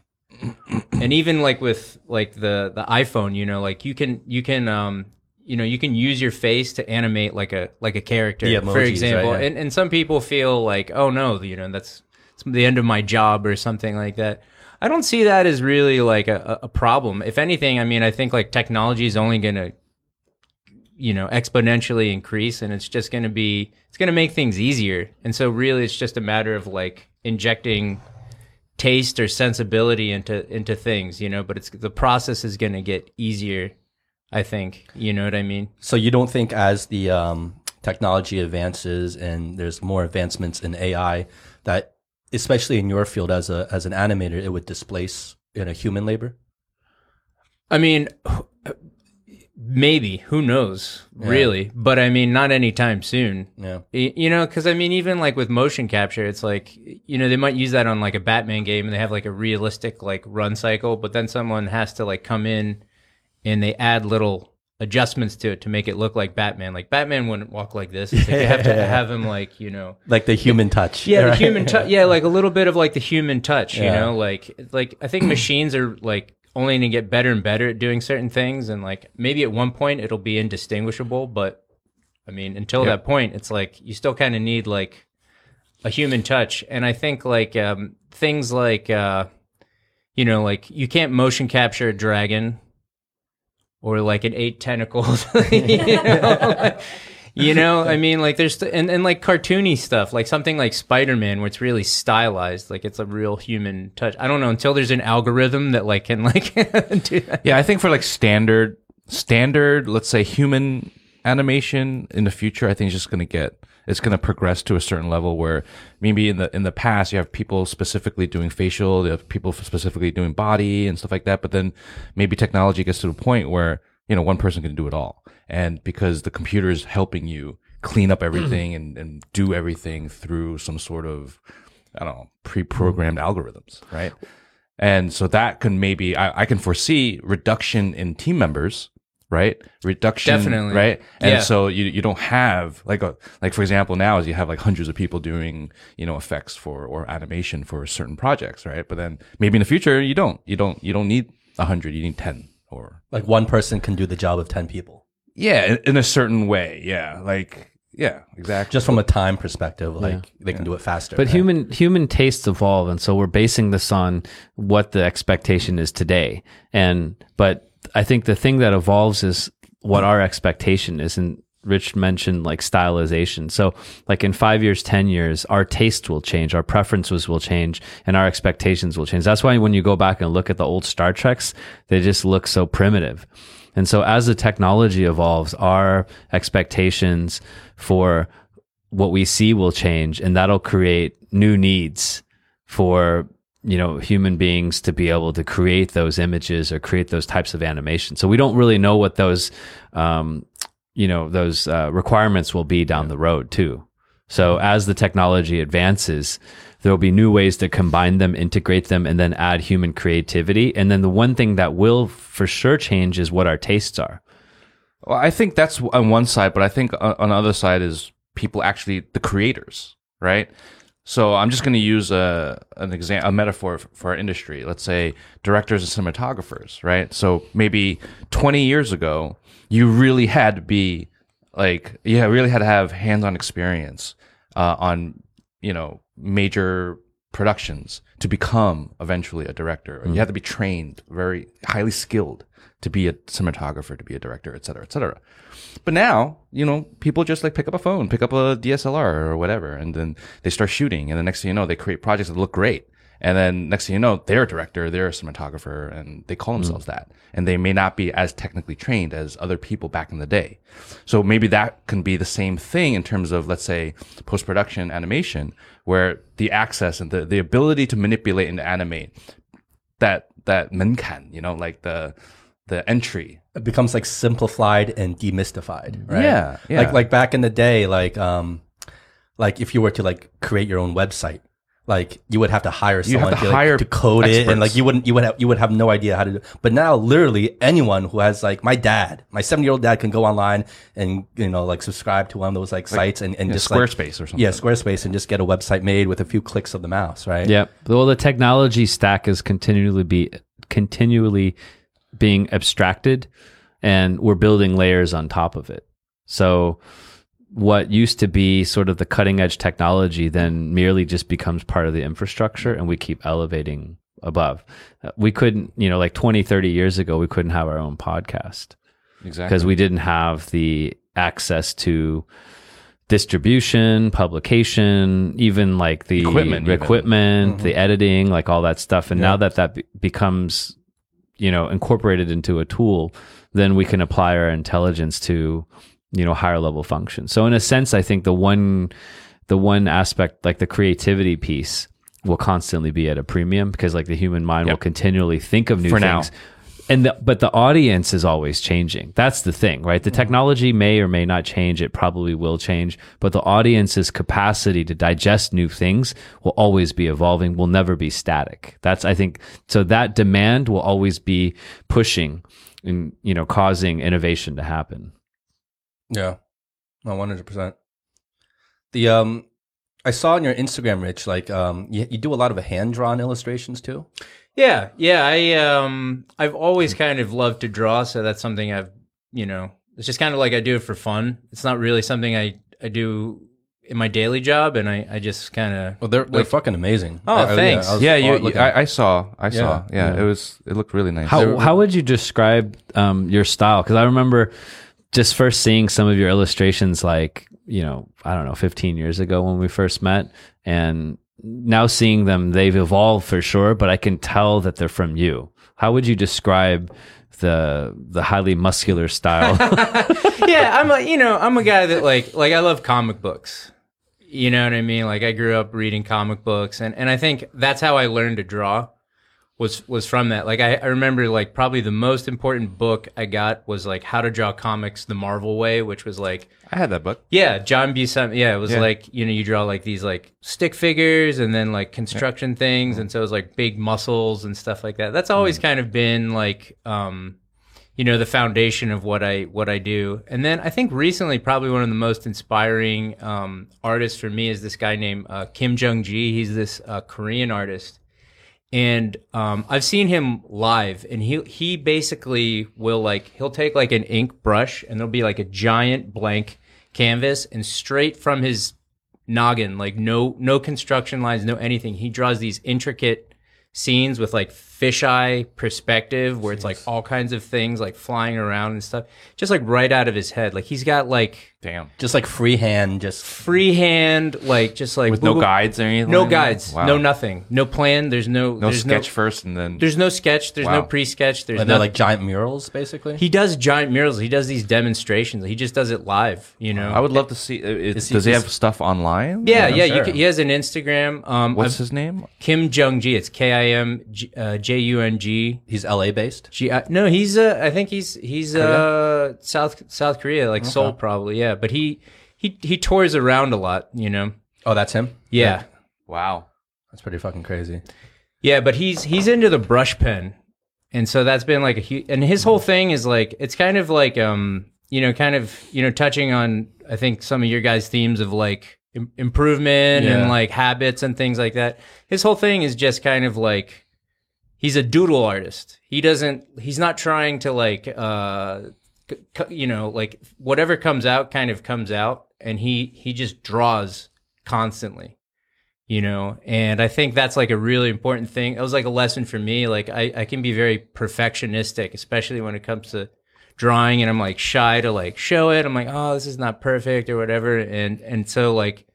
and even like with like the the iPhone, you know, like you can you can um, you know you can use your face to animate like a like a character, The for example, right, yeah. and and some people feel like oh no, you know that's it's the end of my job or something like that. I don't see that as really like a, a a problem. If anything, I mean, I think like technology is only going to, you know, exponentially increase and it's just going to be, it's going to make things easier. And so really it's just a matter of like injecting taste or sensibility into into things, you know. But it's the process is going to get easier. I think you know what I mean. So you don't think as the um, technology advances and there's more advancements in AI that, especially in your field as a as an animator, it would displace you know human labor? I mean, maybe who knows, really? But I mean, not anytime soon. Yeah. You know, because I mean, even like with motion capture, it's like you know they might use that on like a Batman game, and they have like a realistic like run cycle, but then someone has to like come in and they add little adjustments to it to make it look like Batman. Like Batman wouldn't walk like this. It's like you have to have him like you know. Like the human touch. Yeah, the human touch. Yeah, like a little bit of like the human touch. You know, like like I think machines are like only going to get better and better at doing certain things, and like maybe at one point it'll be indistinguishable. But I mean, until that point, it's like you still kind of need like a human touch. And I think like um, things like uh, you know, like you can't motion capture a dragon or like an eight tentacles. you know? Like, you know, I mean, like there's and, and like cartoony stuff, like something like Spider Man, where it's really stylized, like it's a real human touch. I don't know until there's an algorithm that like can like do that. Yeah, I think for like standard, standard, let's say human animation in the future, I think it's just going to get, it's going to progress to a certain level where maybe in the, in the past, you have people specifically doing facial, you have people specifically doing body and stuff like that. But then maybe technology gets to the point where, you know, one person can do it all. And because the computer is helping you clean up everything and, and do everything through some sort of, I don't know, pre-programmed algorithms, right? And so that can maybe I, I can foresee reduction in team members, right? Reduction, Definitely. right? And Yeah. so you you don't have like a like for example now is you have like hundreds of people doing you know effects for or animation for certain projects, right? But then maybe in the future you don't you don't you don't need a hundred, you need ten or Like one person can do the job of 10 people. yeah, in, in a certain way, yeah, like yeah, exactly. Just from a time perspective, like they can do it faster. But right? human human tastes evolve, and so we're basing this on what the expectation is today. And but I think the thing that evolves is what our expectation is. And Rich mentioned like stylization. So like in five years, ten years, our taste will change, our preferences will change, and our expectations will change. That's why when you go back and look at the old Star Treks, they just look so primitive. And so as the technology evolves, our expectations for what we see will change and that'll create new needs for you know human beings to be able to create those images or create those types of animation. So we don't really know what those um, you know those uh, requirements will be down the road too. So as the technology advances there will be new ways to combine them integrate them and then add human creativity. And then the one thing that will for sure change is what our tastes are. Well, I think that's on one side, but I think on on the other side is people actually the creators, right? So I'm just going to use a an exam a metaphor for our industry. Let's say directors and cinematographers, right? So maybe 20 years ago, you really had to be like yeah, really had to have hands-on experience uh, on you know major productions to become eventually a director. You had to be trained, very highly skilled to be a cinematographer, to be a director, et cetera, et cetera. But now, you know, people just like pick up a phone, pick up a DSLR or whatever, and then they start shooting. And the next thing you know, they create projects that look great. And then next thing you know, they're a director, they're a cinematographer, and they call hmm. themselves that. And they may not be as technically trained as other people back in the day. So maybe that can be the same thing in terms of, let's say, post production animation, where the access and the, the ability to manipulate and animate that, that menkan, you know, like the, the entry. it becomes like simplified and demystified, right? Yeah, yeah. Like like back in the day, like um, like if you were to like create your own website, like you would have to hire You have someone to like, hire to code it, and like you wouldn't you would have you would have no idea how to do. But now, literally, anyone who has like my dad, my seven year old dad, can go online and you know like subscribe to one of those like sites and and yeah, just like- Squarespace or something. Yeah, Squarespace, and just get a website made with a few clicks of the mouse, right? Yeah. Well, the technology stack is continually be continually being abstracted, and we're building layers on top of it. So, what used to be sort of the cutting edge technology then merely just becomes part of the infrastructure, and we keep elevating above. Uh, We couldn't, you know, like 20, 30 years ago, we couldn't have our own podcast Exactly. because we didn't have the access to distribution, publication, even like the Equipment equipment, the editing, like all that stuff. And now that that be- becomes, you know, incorporated into a tool, then we can apply our intelligence to, you know, higher level functions. So in a sense, I think the one, the one aspect, like the creativity piece, will constantly be at a premium because like the human mind will continually think of new For now. And the, but the audience is always changing. That's the thing right? The technology may or may not change. It probably will change. But the audience's capacity to digest new things will always be evolving will never be static. That's i think so that demand will always be pushing and you know causing innovation to happen. Yeah, no, one hundred percent. The um, I saw on your Instagram, Rich, like um, you, you do a lot of hand drawn illustrations too. Yeah, yeah. I um, I've always kind of loved to draw, so that's something I've, you know, it's just kind of like I do it for fun. It's not really something I I do in my daily job, and I I just kind of Well, they're they're fucking amazing. Oh, I- I- thanks. I was Yeah, you, you. I, I saw. I saw. Yeah. Yeah, Yeah. it was. It looked really nice. How how would you describe um, your style? Because I remember just first seeing some of your illustrations, like you know, I don't know, 15 years ago when we first met, and now seeing them, they've evolved for sure. But I can tell that they're from you. How would you describe the the highly muscular style? yeah, I'm a you know I'm a guy that like like I love comic books. You know what I mean? Like I grew up reading comic books, and and I think that's how I learned to draw. Was was from that. Like I, I remember like probably the most important book I got was like How to Draw Comics the Marvel Way, which was like I had that book. yeah, John Buscema. Yeah, it was Yeah. like you know you draw like these like stick figures and then like construction things, and so it was like big muscles and stuff like that. That's always kind of been like um, you know the foundation of what I what I do. And then I think recently probably one of the most inspiring um, artists for me is this guy named uh, Kim Jung Gi. He's this uh, Korean artist and um, I've seen him live, and he he basically will like he'll take like an ink brush, and there'll be like a giant blank canvas, and straight from his noggin, like no no construction lines, no anything, he draws these intricate scenes with like fisheye perspective, where it's like all kinds of things like flying around and stuff, just like right out of his head. Like he's got like Damn. just like freehand, just freehand, like just like With no boop, boop. guides or anything. no like guides, Wow. no nothing, no plan. There's no No there's sketch first, and then there's no sketch. There's no pre-sketch. There's no they're like giant murals, basically. he does giant murals. He does these demonstrations. He just does it live. You know. I would love to see. uh, It, Is he- does he have stuff online? yeah, I'm yeah. sure. You can, he has an Instagram. Um, What's I've- his name? Kim Jung Gi. It's K I M J- uh, J U N G. He's LA based. G. I- No, he's. Uh, I think he's he's uh South South Korea, like Seoul, probably. Yeah, but he he he tours around a lot. You know. Oh, that's him. Yeah. Wow. That's pretty fucking crazy. Yeah, but he's he's into the brush pen, and so that's been like a huge. And his whole thing is like it's kind of like um you know kind of you know touching on I think some of your guys' themes of like Im- improvement Yeah. and like habits and things like that. His whole thing is just kind of like he's a doodle artist. He doesn't. He's not trying to like uh c- you know like whatever comes out kind of comes out, and he he just draws constantly you know and i think that's like a really important thing it was like a lesson for me like i, I can be very perfectionistic especially when it comes to drawing and i'm like shy to like show it i'm like oh this is not perfect or whatever and and so like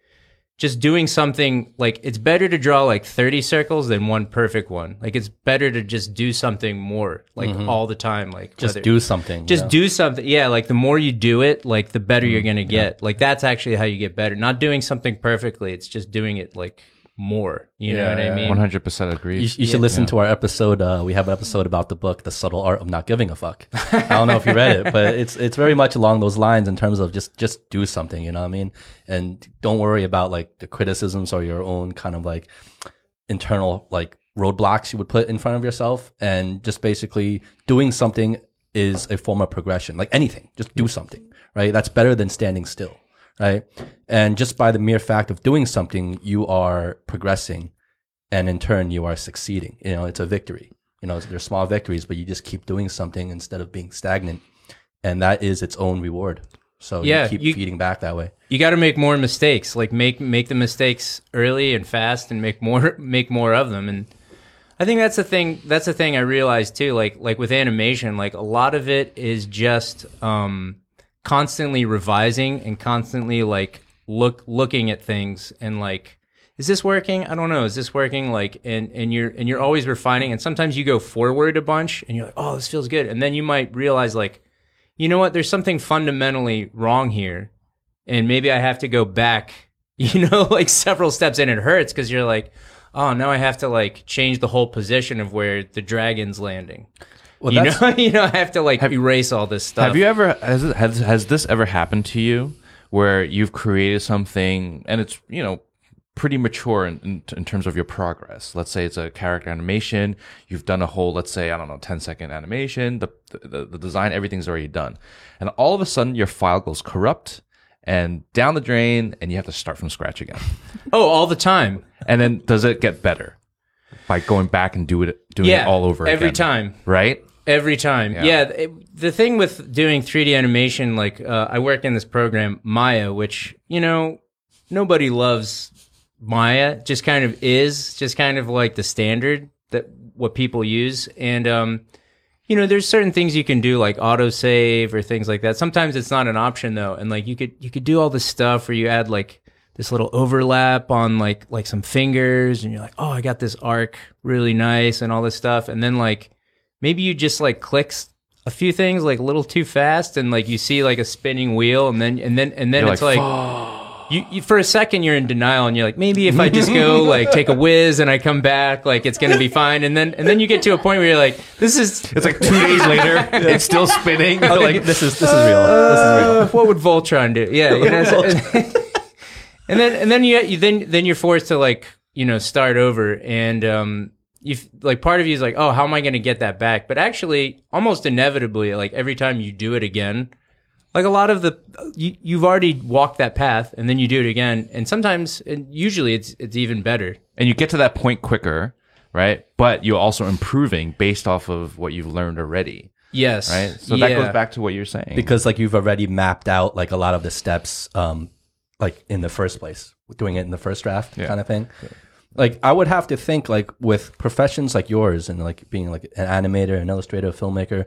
just doing something like it's better to draw like 30 circles than one perfect one. Like it's better to just do something more like mm-hmm. all the time like Just whether- do something. just know? do something yeah like the more you do it like the better you're mm-hmm. gonna get. Like that's actually how you get better. Not doing something perfectly it's just doing it like more you know Yeah, what i mean One hundred percent agree. You, you should listen to our episode. Uh, we have an episode about the book, "The Subtle Art of Not Giving a Fuck." I don't know if you read it, but it's it's very much along those lines in terms of just just do something. You know what I mean? And don't worry about like the criticisms or your own kind of like internal like roadblocks you would put in front of yourself, and just basically doing something is a form of progression. Like anything, just do something. Right? That's better than standing still. Right? And just by the mere fact of doing something, you are progressing and in turn you are succeeding. You know, it's a victory. You know, they're small victories, but you just keep doing something instead of being stagnant, and that is its own reward. So Yeah, you keep you- feeding back that way. you got to make more mistakes like make make the mistakes early and fast and make more make more of them and i think that's the thing that's the thing i realized too like like with animation like a lot of it is just um constantly revising and constantly like look looking at things and like is this working? I don't know. Is this working? Like and and you're and you're always refining. And sometimes you go forward a bunch and you're like oh this feels good. And then you might realize like you know what? There's something fundamentally wrong here. And maybe i have to go back you know like several steps and it hurts because you're like oh now i have to like change the whole position of where the dragon's landing Well, you know you know i have to like erase all this stuff Have you ever has, has has this ever happened to you where you've created something and it's you know pretty mature in, in, in terms of your progress? Let's say it's a character animation. You've done a whole let's say I don't know 10 second animation. The the, the design everything's already done, and all of a sudden your file goes corrupt and down the drain, and you have to start from scratch again. oh all the time and then does it get better by going back and do it doing yeah it all over every again? time right? Every time. Yeah. it- the thing with doing 3D animation, like, uh, I work in this program, Maya, which, you know, nobody loves Maya, just kind of is, just kind of like the standard that what people use. And, um, you know, there's certain things you can do like autosave or things like that. Sometimes it's not an option though. And like you could, you could do all this stuff where you add like this little overlap on like, like some fingers and you're like, oh, I got this arc really nice and all this stuff. And then like, maybe you just like clicks a few things like a little too fast and like you see like a spinning wheel and then and then and then You're it's like, like, you, you for a second you're in denial and you're like maybe if I just go like take a whiz and I come back like it's gonna be fine and then and then you get to a point where you're like this is It's like two days later, it's still spinning. You're like like this is this is real. this is real. uh, what would Voltron do? Yeah, you know. and then and then you, you then then you're forced to like you know start over and um you like part of you is like oh how am I going to get that back? But actually, almost inevitably, like every time you do it again, like a lot of the you you've already walked that path and then you do it again, and sometimes and usually it's it's even better. and you get to that point quicker, right? But you're also improving based off of what you've learned already, Yes, right? So that goes back to what you're saying. because like you've already mapped out like a lot of the steps um like in the first place doing it in the first draft kind of thing like i would have to think like with professions like yours and like being like an animator an illustrator a filmmaker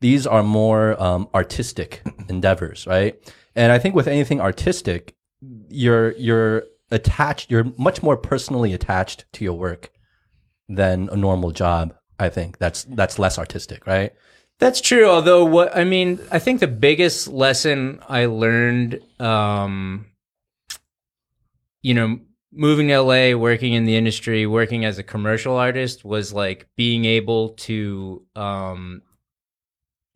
these are more um, artistic endeavors right and i think with anything artistic you're you're attached you're much more personally attached to your work than a normal job i think that's that's less artistic right That's true. Although, what I mean, I think the biggest lesson I learned, um, you know, moving to LA, working in the industry, working as a commercial artist was like being able to, um,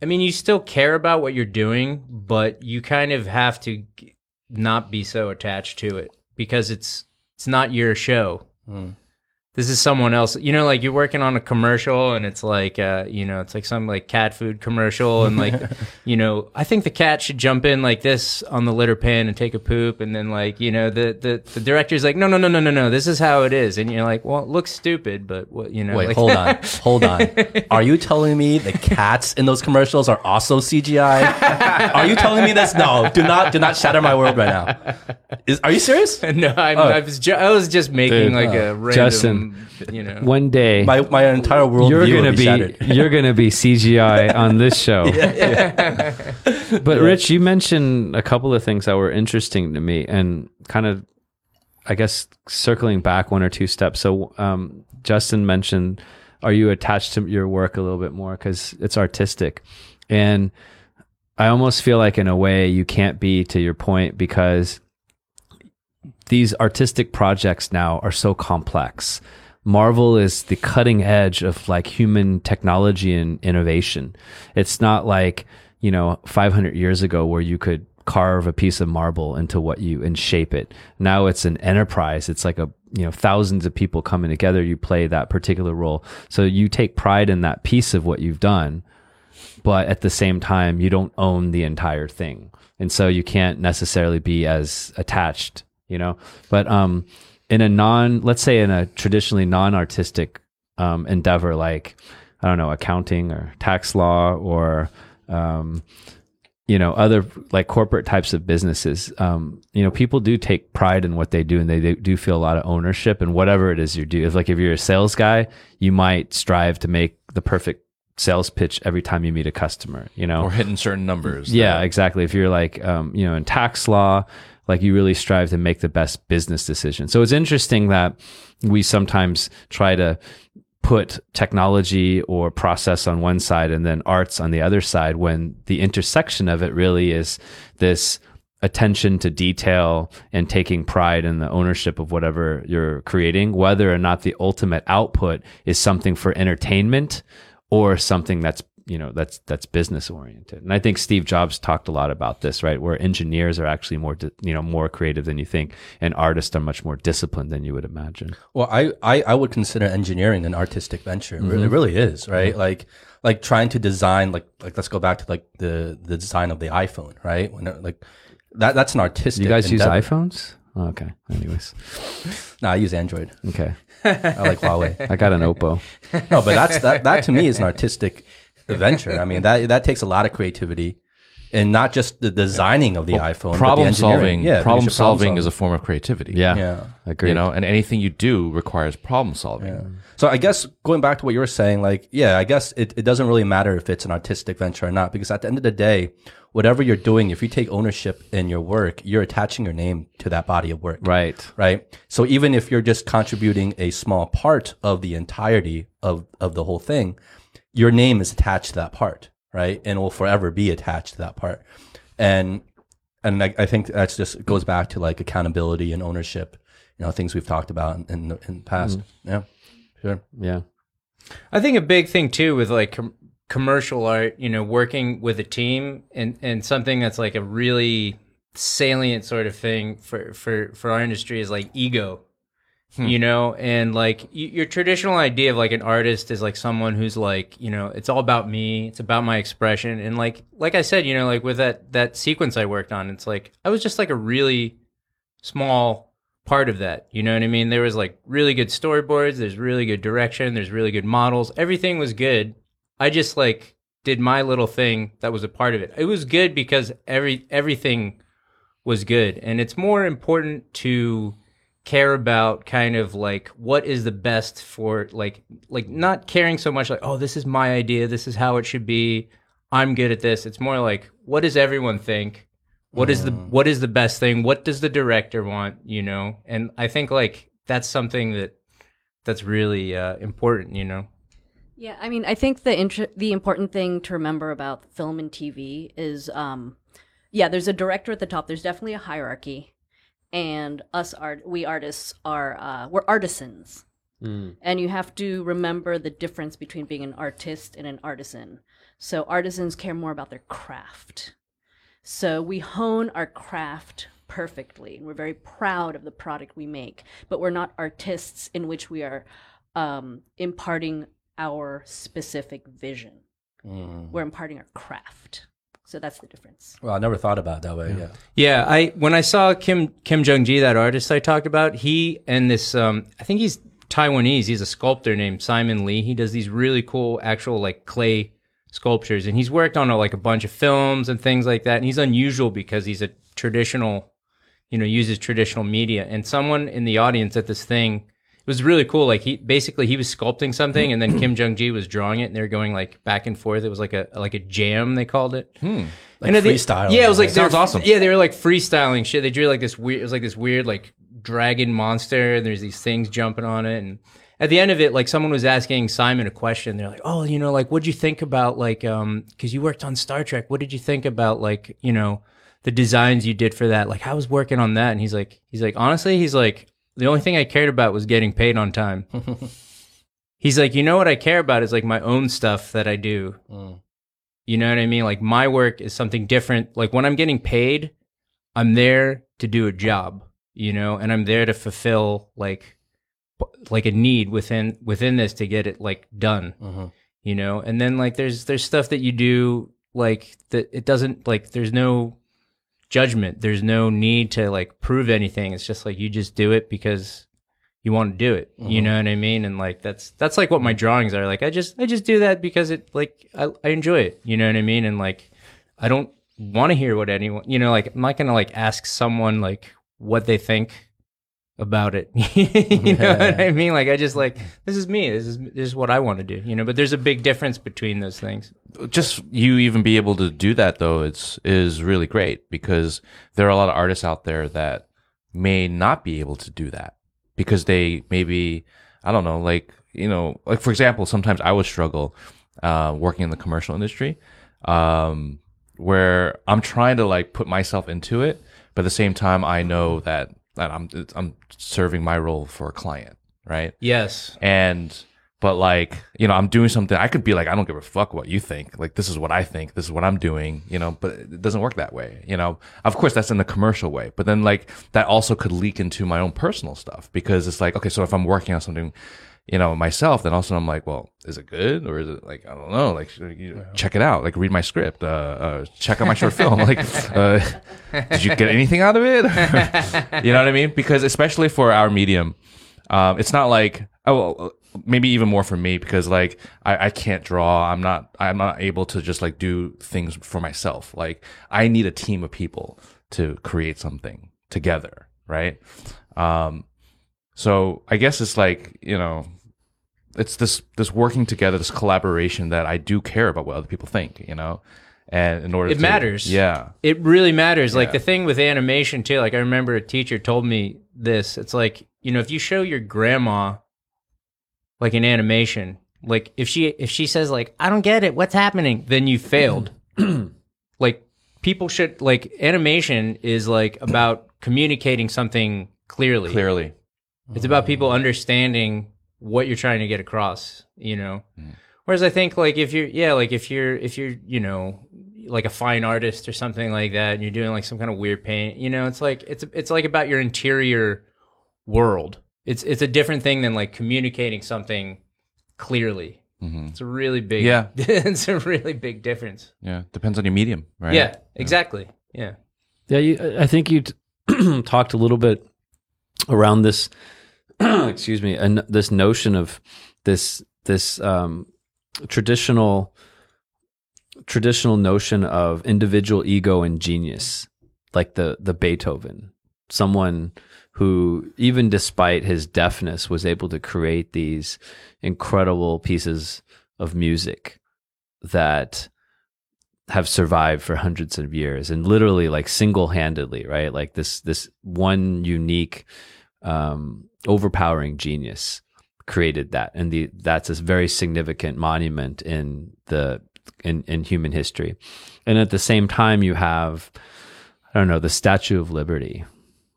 I mean, you still care about what you're doing, but you kind of have to not be so attached to it because it's it's not your show this is someone else you know like you're working on a commercial and it's like uh you know it's like some like cat food commercial and like you know i think the cat should jump in like this on the litter pan and take a poop and then like you know the the, the director's like no no no no no no this is how it is and you're like well it looks stupid but what you know Wait, like- hold on, hold on. Are you telling me the cats in those commercials are also CGI? are you telling me this? No, do not, do not shatter my world right now. Is, are you serious? no I'm, Oh. I was ju- I was just making Dude. like a random Justin, you know. One day, My my entire world you're gonna be, be, you're gonna be CGI on this show. But Rich, you mentioned a couple of things that were interesting to me, and kind of, I guess, circling back one or two steps. So, um, Justin mentioned, are you attached to your work a little bit more? Because it's artistic, and I almost feel like in a way you can't be to your point because these artistic projects now are so complex. Marvel is the cutting edge of like human technology and innovation. It's not like, you know, 500 years ago where you could carve a piece of marble into what you and shape it. Now it's an enterprise. It's like a, you know, thousands of people coming together. You play that particular role. So you take pride in that piece of what you've done but at the same time you don't own the entire thing and so you can't necessarily be as attached you know? But um in a non let's say in a traditionally non-artistic um endeavor like i don't know accounting or tax law or um you know other like corporate types of businesses um you know people do take pride in what they do and they, they do feel a lot of ownership in whatever it is you do. If like if you're a sales guy you might strive to make the perfect sales pitch every time you meet a customer you know? Or hitting certain numbers. yeah exactly. If you're like um you know in tax law like you really strive to make the best business decision. So it's interesting that we sometimes try to put technology or process on one side and then arts on the other side when the intersection of it really is this attention to detail and taking pride in the ownership of whatever you're creating, whether or not the ultimate output is something for entertainment or something that's you know that's that's business oriented and i think steve jobs talked a lot about this right where engineers are actually more you know more creative than you think and artists are much more disciplined than you would imagine Well, I, I, I would consider engineering an artistic venture. It really, it really is, right? Mm-hmm. Like, like trying to design, like, like let's go back to like the, the design of the iPhone, right? When like that, that's an artistic. you guys use iphones oh, okay anyways No, I use Android. okay I like Huawei. i got an oppo No, but that's that, that to me is an artistic venture. I mean, that that takes a lot of creativity, and not just the designing of the iPhone, but the problem solving Yeah, problem because you're solving is a form of creativity yeah Yeah. agree you know and anything you do requires problem solving So I guess going back to what you were saying, like, yeah, I guess it, it doesn't really matter if it's an artistic venture or not, because at the end of the day, whatever you're doing, if you take ownership in your work, you're attaching your name to that body of work. right Right. So even if you're just contributing a small part of the entirety of, of the whole thing, your name is attached to that part. Right. And will forever be attached to that part. And, and I, I think that's just goes back to like accountability and ownership, you know, things we've talked about in, in, the, in the past. Mm-hmm. Yeah. Sure. yeah I think a big thing too with like com- commercial art, you know, working with a team and and something that's like a really salient sort of thing for for for our industry is like ego. Hmm. You know, and like your traditional idea of like an artist is like someone who's like, you know, it's all about me, it's about my expression, and like, like I said, you know, like with that that sequence I worked on, it's like I was just like a really small part of that. You know what I mean? There was like really good storyboards, there's really good direction, there's really good models. Everything was good. I just like did my little thing that was a part of it. It was good because every everything was good. And it's more important to care about kind of like what is the best for like like not caring so much like oh this is my idea, this is how it should be. I'm good at this. It's more like what does everyone think? What is the what is the best thing? What does the director want? You know, and I think like that's something that that's really uh, important. You know, Yeah, I mean, I think the inter- the important thing to remember about film and TV is, um, yeah, there's a director at the top. There's definitely a hierarchy, and us art, we artists are uh, we're artisans, and you have to remember the difference between being an artist and an artisan. So artisans care more about their craft. So we hone our craft perfectly, and we're very proud of the product we make. But we're not artists in which we are um, imparting our specific vision. We're imparting our craft. So that's the difference. Well, I never thought about it that way. Yeah. Yeah, I when I saw Kim Kim Jung Gi, that artist I talked about, he and this um I think he's Taiwanese. He's a sculptor named Simon Lee. He does these really cool actual like clay sculptures, and he's worked on like a bunch of films and things like that. And he's unusual because he's a traditional, you know, uses traditional media. And someone in the audience at this thing, it was really cool. Like he basically he was sculpting something, and then Kim Jung Gi was drawing it, and they were going like back and forth. It was like a like a jam they called it. Hmm. Like And freestyle. Yeah, it was like Sounds were- awesome. Yeah, they were like freestyling shit. They drew like this weird. It was like this weird like dragon monster, and there's these things jumping on it. And at the end of it, like someone was asking Simon a question. They're like, "Oh, you know, like what'd you think about like um because you worked on Star Trek? What did you think about like you know the designs you did for that? Like I was working on that." And he's like, he's like, honestly, he's like, the only thing I cared about was getting paid on time. he's like, you know what I care about is like my own stuff that I do. Mm. You know what I mean? Like my work is something different. Like when I'm getting paid, I'm there to do a job, you know, and I'm there to fulfill like like a need within within this to get it like done. Mm-hmm. You know? And then like there's there's stuff that you do like that it doesn't like there's no judgment. There's no need to like prove anything. It's just like you just do it because you want to do it. You mm-hmm. know what I mean? And like that's that's like what my drawings are. Like I just I just do that because it like I, I enjoy it. You know what I mean? And like I don't want to hear what anyone you know, like I'm not gonna like ask someone like what they think about it. you know what I mean? Like I just like this is me. This is this is what I want to do. You know, but there's a big difference between those things. just you even be able to do that though it's is really great because there are a lot of artists out there that may not be able to do that because they maybe i don't know like you know like for example sometimes i would struggle uh, working in the commercial industry um, where i'm trying to like put myself into it but at the same time i know that, that i'm i'm serving my role for a client right? Yes. and but like you know i'm doing something i could be like i don't give a fuck what you think. Like this is what i think. This is what i'm doing you know but it doesn't work that way you know? Of course that's in the commercial way but then like that also could leak into my own personal stuff because it's like okay so if i'm working on something you know myself then also i'm like well is it good or is it like i don't know like you check it out like read my script uh, uh check out my short film like uh did you get anything out of it? You know what i mean? Because especially for our medium um, it's not like oh well, maybe even more for me because like I, I can't draw. I'm not i'm not able to just like do things for myself. Like i need a team of people to create something together right? Um so i guess it's like you know it's this this working together this collaboration that i do care about what other people think you know and in order It to, matters. yeah It really matters. Like the thing with animation too. Like I remember a teacher told me this. It's like you know if you show your grandma like an animation, like if she if she says like I don't get it, what's happening, then you failed. like people should like animation is like about communicating something clearly. clearly It's about people understanding what you're trying to get across, you know. Mm. Whereas I think like if you're yeah, like if you're if you're, you know, like a fine artist or something like that and you're doing like some kind of weird paint, you know, it's like it's it's like about your interior world. It's it's a different thing than like communicating something clearly. Mhm. It's a really big Yeah. it's a really big difference. yeah depends on your medium right Yeah, exactly. Yeah. Yeah, you, I think you t- talked a little bit around this. excuse me, and this notion of this this um, traditional traditional notion of individual ego and genius, like the the Beethoven, someone who even despite his deafness was able to create these incredible pieces of music that have survived for hundreds of years and literally like single-handedly right? Like this this one unique um overpowering genius created that. And the that's a very significant monument in the in in human history. And at the same time you have i don't know the statue of liberty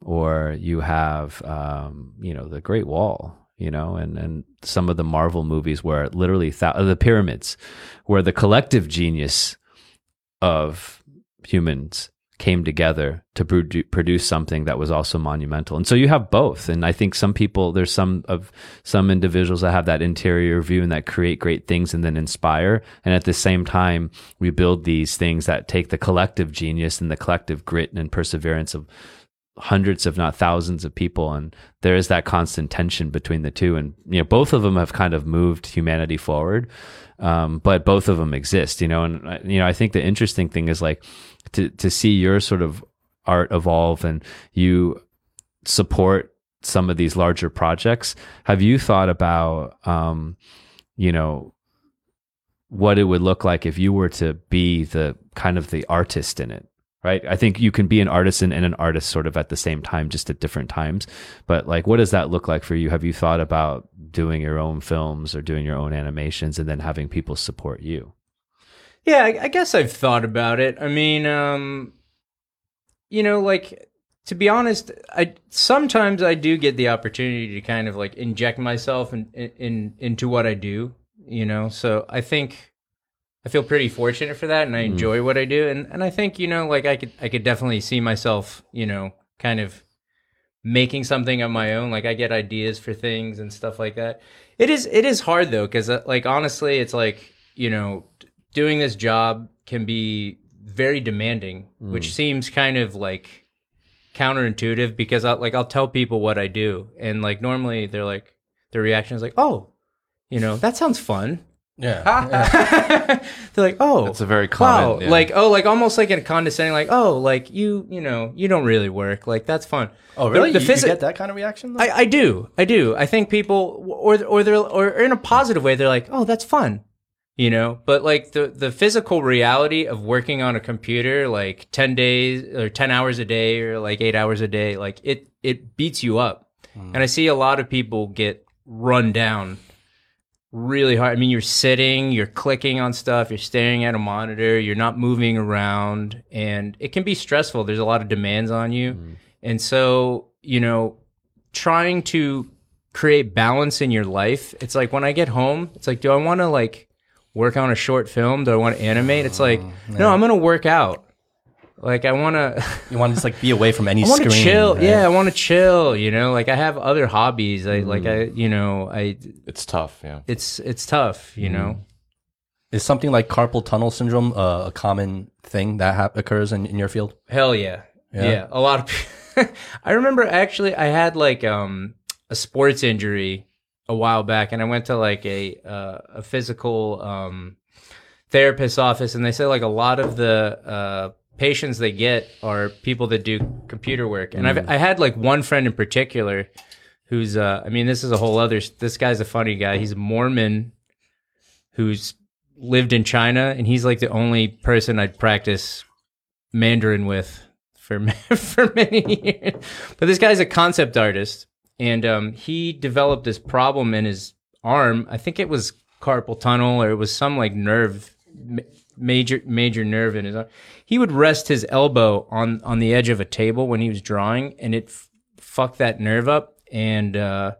or you have um you know the great wall you know and and some of the marvel movies where literally thou- the pyramids where the collective genius of humans came together to produ- produce something that was also monumental. And so you have both. And I think some people, there's some of some individuals that have that interior view and that create great things and then inspire. And at the same time, we build these things that take the collective genius and the collective grit and perseverance of hundreds if not thousands of people and there is that constant tension between the two and you know both of them have kind of moved humanity forward um, but both of them exist you know and uh, you know i think the interesting thing is like to to see your sort of art evolve and you support some of these larger projects have you thought about um, you know what it would look like if you were to be the kind of the artist in it right? I think you can be an artisan and an artist sort of at the same time just at different times. But like what does that look like for you? Have you thought about doing your own films or doing your own animations and then having people support you Yeah, I, I guess I've thought about it. I mean, um, you know, like to be honest, I sometimes I do get the opportunity to kind of like inject myself in, in into what I do. You know, so I think I feel pretty fortunate for that, and I enjoy what I do, and and I think you know, like I could I could definitely see myself, you know, kind of making something of my own like i get ideas for things and stuff like that it is it is hard though because like honestly it's like you know doing this job can be very demanding which mm. seems kind of like counterintuitive because I, like i'll tell people what i do and like normally they're like their reaction is like oh you know that sounds fun Yeah. They're like, oh, It's a very common, wow, yeah. like oh, like almost like in a condescending, like oh, like you, you know, you don't really work, like that's fun. Oh, really? The, you, the you get that kind of reaction? though? I, I do, I do. I think people, or or they're or in a positive way, they're like, oh, that's fun, you know. But like the the physical reality of working on a computer, like ten days or ten hours a day, or like eight hours a day, like it it beats you up. Hmm. And I see a lot of people get run down really hard. I mean, you're sitting, you're clicking on stuff, you're staring at a monitor, you're not moving around, and it can be stressful. There's a lot of demands on you. Hmm. And so, you know, trying to create balance in your life, it's like when I get home, it's like, do I want to like work on a short film? Do I want to animate? It's like, no, I'm going to work out. Like I want to you want to just like be away from any I screen. chill. right? Yeah, I want to chill, you know? Like I have other hobbies. I like I, you know, I It's tough. Yeah. it's it's tough, you know. Is something like carpal tunnel syndrome uh, a common thing that hap- occurs in, in your field? Hell yeah. Yeah. A lot of people. I remember actually I had like um a sports injury a while back and I went to like a uh, a physical um therapist office and they said like a lot of the uh patients they get are people that do computer work. And I've I had like one friend in particular who's uh I mean this is a whole other this guy's a funny guy. He's a Mormon who's lived in China and he's like the only person I'd practice Mandarin with for for many years. But this guy's a concept artist, and um, he developed this problem in his arm. I think it was carpal tunnel, or it was some like nerve, ma- major major nerve in his arm. He would rest his elbow on on the edge of a table when he was drawing, and it f- fucked that nerve up, and uh,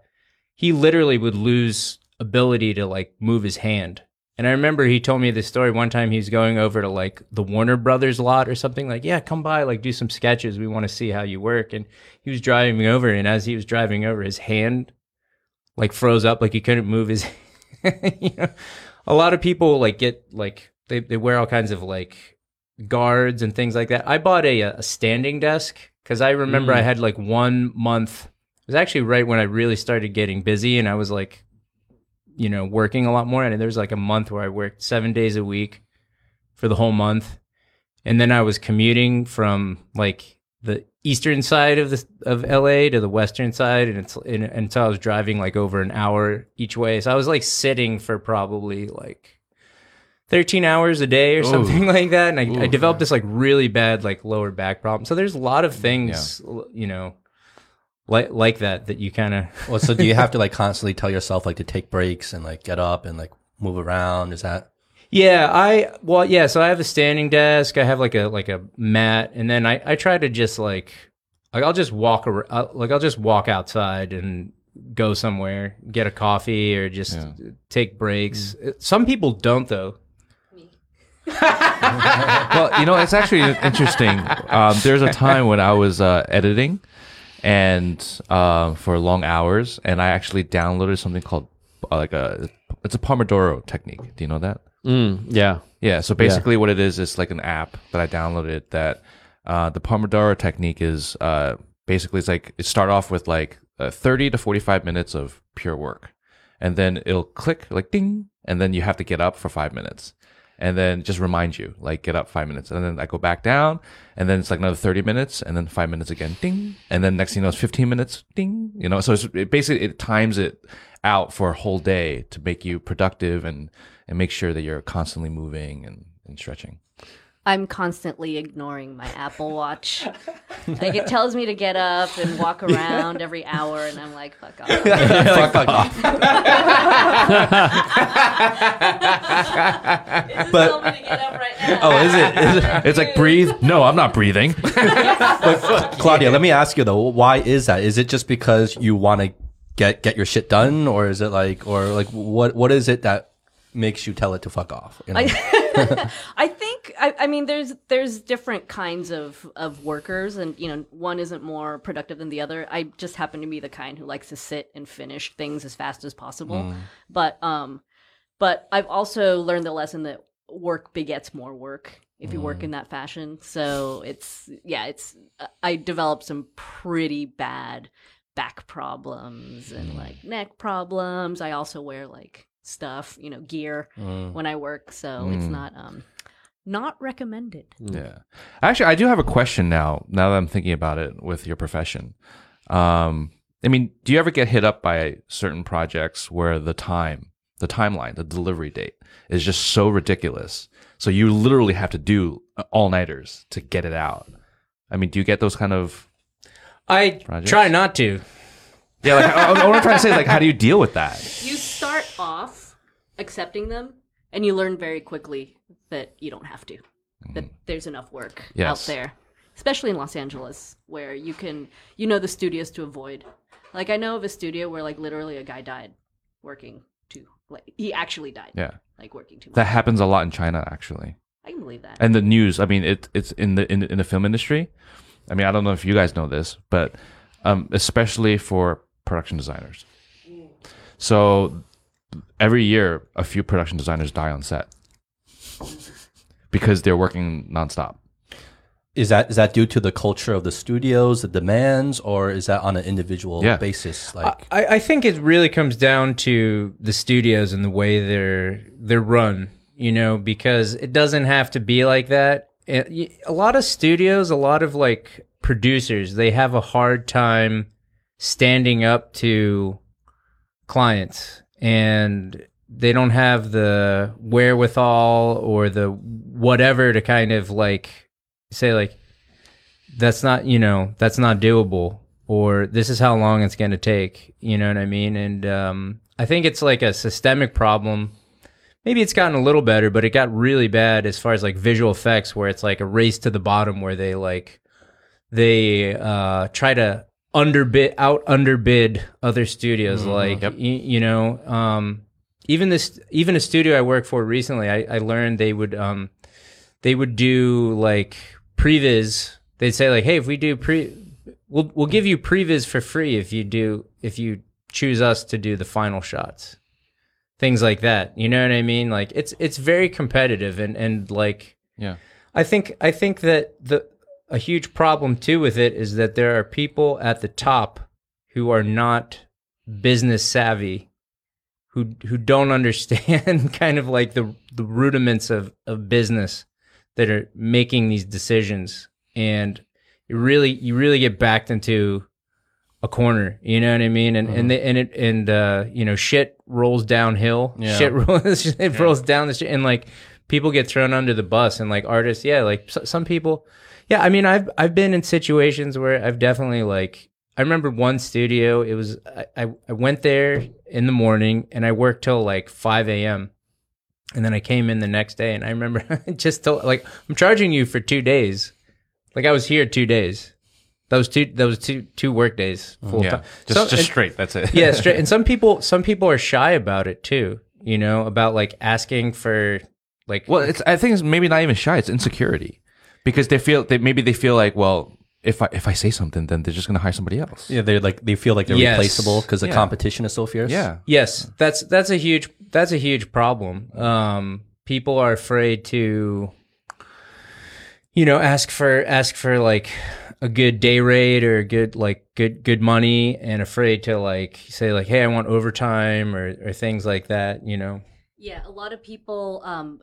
he literally would lose ability to like move his hand. And I remember he told me this story one time he was going over to like the Warner Brothers lot or something like, yeah, come by, like do some sketches. We want to see how you work. And he was driving over and as he was driving over, his hand like froze up, like he couldn't move his you know, a lot of people like get like they, they wear all kinds of like guards and things like that. I bought a a standing desk because I remember I mm. had like one month. It was actually right when I really started getting busy and I was like you know, working a lot more. And there was like a month where I worked seven days a week for the whole month. And then I was commuting from like the eastern side of the of LA to the western side, and it's and, and so I was driving like over an hour each way. So I was like sitting for probably like thirteen hours a day or something like that. And I, I developed this like really bad like lower back problem. So there's a lot of things, you know, like like that that you kind of Well, so do you have to like constantly tell yourself like to take breaks and like get up and like move around? Is that Yeah, I well, yeah. So I have a standing desk. I have like a like a mat, and then I I try to just like like I'll just walk around, like I'll just walk outside and go somewhere, get a coffee, or just take breaks. Some people don't though. well, you know, it's actually interesting. Um, there's a time when I was uh, editing and uh, for long hours, and I actually downloaded something called uh, like a it's a Pomodoro technique. Do you know that? Mm, yeah. Yeah. So basically, what it is is like an app that I downloaded. That uh, the Pomodoro technique is uh, basically it's like it start off with like uh, thirty to forty five minutes of pure work, and then it'll click like ding, and then you have to get up for five minutes, and then just remind you like get up five minutes, and then I go back down, and then it's like another thirty minutes, and then five minutes again, ding, and then next thing you know it's fifteen minutes, ding, you know. So it's it basically it times it out for a whole day to make you productive and and make sure that you're constantly moving and, and stretching. I'm constantly ignoring my Apple Watch. like it tells me to get up and walk around every hour, and I'm like, fuck off. fuck, fuck off? It's telling me to get up right. Oh, is it? Is it? It's like breathe. No, I'm not breathing. Claudia, let me ask you though, why is that? Is it just because you want to get get your shit done, or is it like, or like, what what is it that makes you tell it to fuck off? You know? I, I think I, I mean there's there's different kinds of of workers and you know one isn't more productive than the other. I just happen to be the kind who likes to sit and finish things as fast as possible. Mm. But um but I've also learned the lesson that work begets more work if you work mm. in that fashion. So it's yeah, it's I developed some pretty bad back problems and like mm. neck problems. I also wear like stuff, you know, gear Mm. when I work. So it's not um not recommended. Yeah. Actually, I do have a question now. Now that I'm thinking about it with your profession, um, I mean, do you ever get hit up by certain projects where the time, the timeline, the delivery date is just so ridiculous, so you literally have to do all nighters to get it out? I mean, do you get those kind of? I Projects? try not to. Yeah, like I, I, what I'm trying to say is like, how do you deal with that? You start off accepting them and you learn very quickly that you don't have to. That there's enough work out there. Especially in Los Angeles where you can you know the studios to avoid. Like I know of a studio where like literally a guy died working too like he actually died. Yeah, Like working too much. that happens a lot in China actually. I can believe that. and the news. I mean, it, it's in the in, the- in the film industry. I mean, I don't know if you guys know this, but um, especially for production designers. So every year, a few production designers die on set because they're working nonstop. Is that is that due to the culture of the studios, the demands, or is that on an individual Yeah. basis? Like, I, I think it really comes down to the studios and the way they're they're run. You know, because it doesn't have to be like that. It- y- a lot of studios, a lot of like producers, they have a hard time standing up to clients, and they don't have the wherewithal or the whatever to kind of like say like that's not you know that's not doable or this is how long it's going to take you know what i mean? And um, i think it's like a systemic problem. Maybe it's gotten a little better but it got really bad as far as like visual effects where it's like a race to the bottom where they like they uh, try to underbid out underbid other studios like y- you know um, even this even a studio i worked for recently i, I learned they would um, they would do like previs. They'd say like, "Hey, if we do pre, we'll we'll give you previs for free if you do if you choose us to do the final shots." Things like that. You know what I mean? Like it's it's very competitive and and like Yeah. I think I think that the a huge problem too with it is that there are people at the top who are not business savvy who who don't understand kind of like the the rudiments of of business that are making these decisions. And you really you really get backed into a corner you know what i mean? And and they, and it and uh you know shit rolls downhill. Yeah. shit rolls it rolls down the street and like people get thrown under the bus and like artists yeah like s some people yeah i mean i've i've been in situations where i've definitely like i remember one studio it was i i, went there in the morning and i worked till like 5 a.m and then I came in the next day, and I remember just told like I'm charging you for two days. Like I was here two days. That was two. That was two two work days full Yeah. time. Just just straight. That's it. yeah, straight. And some people some people are shy about it too. You know about like asking for like Well, it's I think it's maybe not even shy. It's insecurity because they feel they maybe they feel like well if I if I say something then they're just gonna hire somebody else. yeah, they're like they feel like they're Yes. replaceable because the Yeah. competition is so fierce. Yeah. Yes, that's that's a huge that's a huge problem. Um, people are afraid to, you know, ask for ask for like a good day rate or good like good good money, and afraid to like say like, hey, I want overtime or or things like that. You know. Yeah, a lot of people, um,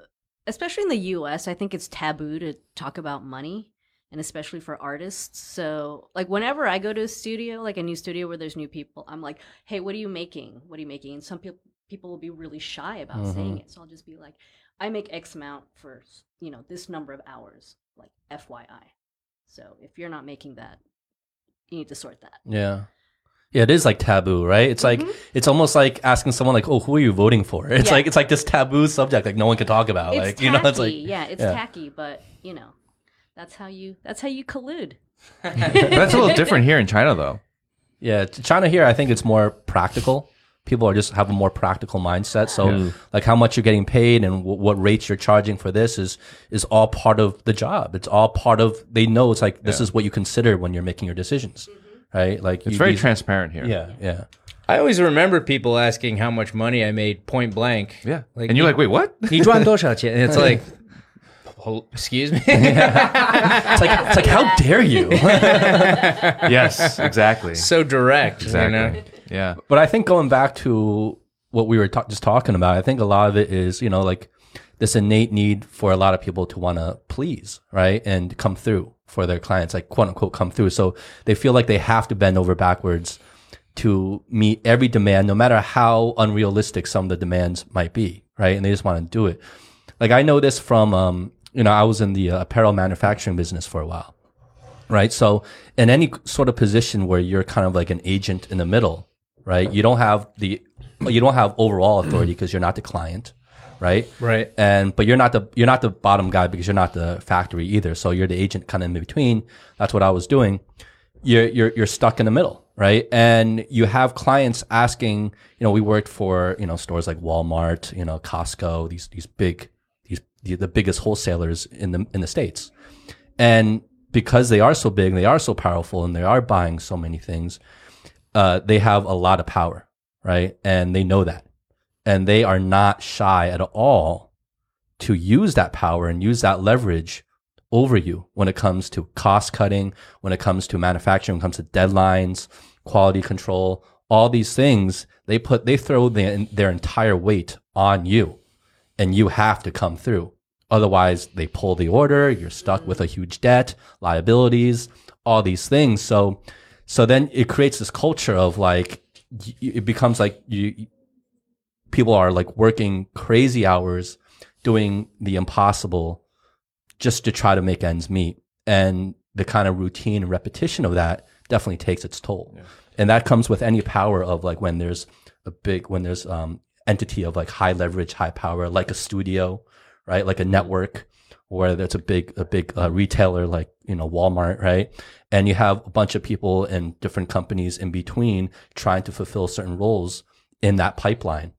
especially in the U.S., I think it's taboo to talk about money, and especially for artists. So, like, whenever I go to a studio, like a new studio where there's new people, I'm like, "Hey, what are you making? What are you making?" And some people people will be really shy about saying mm-hmm. it, so I'll just be like, "I make X amount for you know this number of hours, like FYI." So, if you're not making that, you need to sort that. Yeah. Yeah, it is like taboo, right? It's like mm-hmm. it's almost like asking someone like, "Oh, who are you voting for?" It's Yeah. like it's like this taboo subject like no one can talk about. It's like tacky, you know, it's like yeah, it's yeah. tacky, but you know, that's how you that's how you collude. That's a little different here in China though. yeah. China here, I think it's more practical. People are just have a more practical mindset. So, like how much you're getting paid and w- what rates you're charging for this is is all part of the job. It's all part of. They know it's like this is what you consider when you're making your decisions, right? Like it's very transparent here. Yeah, yeah. I always remember people asking how much money I made point blank. Yeah, like, and you're like, wait, what? and it's like. Excuse me. It's like it's like how dare you? yes, exactly. So direct, exactly. You know? Yeah. But I think going back to what we were ta- just talking about, I think a lot of it is, you know, like this innate need for a lot of people to want to please, right? And come through for their clients, like quote unquote come through. So they feel like they have to bend over backwards to meet every demand, no matter how unrealistic some of the demands might be, right? And they just want to do it. Like I know this from, um, you know, I was in the uh, apparel manufacturing business for a while, right? So in any sort of position where you're kind of like an agent in the middle, right? You don't have the, you don't have overall authority because you're not the client, right? Right. And but you're not the you're not the bottom guy because you're not the factory either. So you're the agent kind of in between. That's what I was doing. You're you're you're stuck in the middle, right? And you have clients asking. You know, we worked for you know stores like Walmart, you know Costco, these these big these the, the biggest wholesalers in the in the states, and because they are so big, they are so powerful, and they are buying so many things, uh, they have a lot of power, right? And they know that and they are not shy at all to use that power and use that leverage over you when it comes to cost cutting, when it comes to manufacturing, when it comes to deadlines, quality control, all these things. They put, they throw the, their entire weight on you and you have to come through. Otherwise, they pull the order. You're stuck with a huge debt, liabilities, all these things. So, so then it creates this culture of like, it becomes like you, people are like working crazy hours doing the impossible just to try to make ends meet. And the kind of routine and repetition of that definitely takes its toll. And that comes with any power of like when there's a big, when there's, um, entity of like high leverage, high power, like a studio, right? Like a network where there's a big, a big uh, retailer like, you know, Walmart, right? And you have a bunch of people and different companies in between trying to fulfill certain roles in that pipeline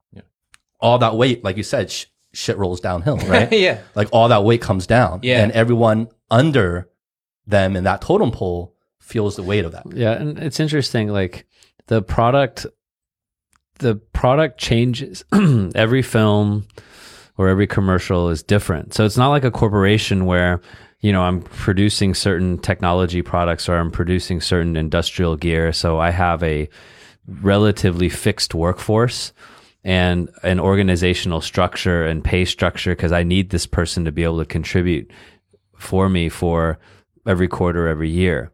all that weight, like you said, sh- shit rolls downhill, right? yeah. Like all that weight comes down. Yeah. And everyone under them in that totem pole feels the weight of that. Yeah, and it's interesting. Like the product, the product changes. every film or every commercial is different. So it's not like a corporation where you know I'm producing certain technology products or I'm producing certain industrial gear. So I have a relatively fixed workforce and an organizational structure and pay structure because I need this person to be able to contribute for me for every quarter, every year.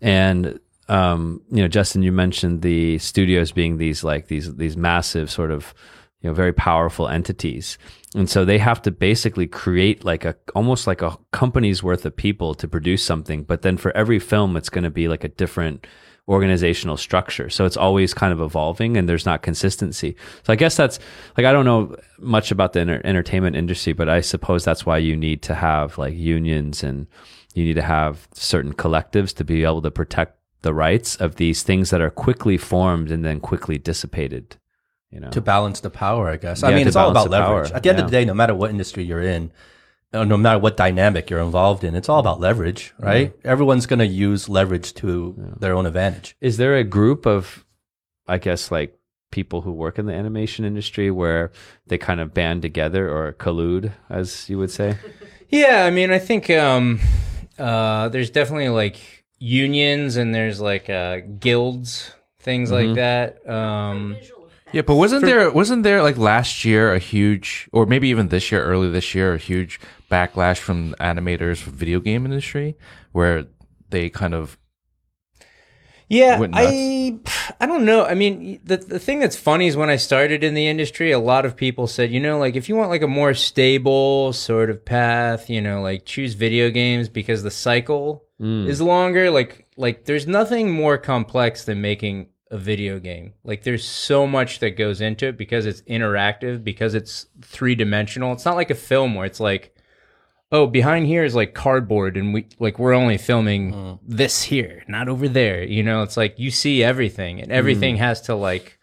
And um, you know, Justin, you mentioned the studios being these like these these massive sort of you know very powerful entities, and so they have to basically create like a almost like a company's worth of people to produce something. But then for every film, it's going to be like a different organizational structure. So it's always kind of evolving and there's not consistency. So I guess that's like, I don't know much about the enter- entertainment industry, but I suppose that's why you need to have like unions and you need to have certain collectives to be able to protect the rights of these things that are quickly formed and then quickly dissipated. You know, To balance the power, I guess. Yeah, I mean, it's all about the power. leverage. At the end of the day, no matter what industry you're in, no matter what dynamic you're involved in, it's all about leverage, right? Everyone's going to use leverage to their own advantage. is there a group of, I guess, like people who work in the animation industry where they kind of band together or collude, as you would say? Yeah, I mean, I think um, uh, there's definitely like unions and there's like uh, guilds, things like that. Um, Yeah, but wasn't there wasn't there like last year a huge, or maybe even this year, early this year, a huge backlash from animators for video game industry where they kind of Yeah, I I don't know. I mean, the the thing that's funny is when I started in the industry, a lot of people said, you know, like if you want like a more stable sort of path, you know, like choose video games because the cycle mm. is longer. Like like there's nothing more complex than making a video game. Like there's so much that goes into it because it's interactive, because it's three dimensional. It's not like a film where it's like oh behind here is like cardboard and we like we're only filming hmm. this here not over there you know it's like you see everything and everything hmm. has to like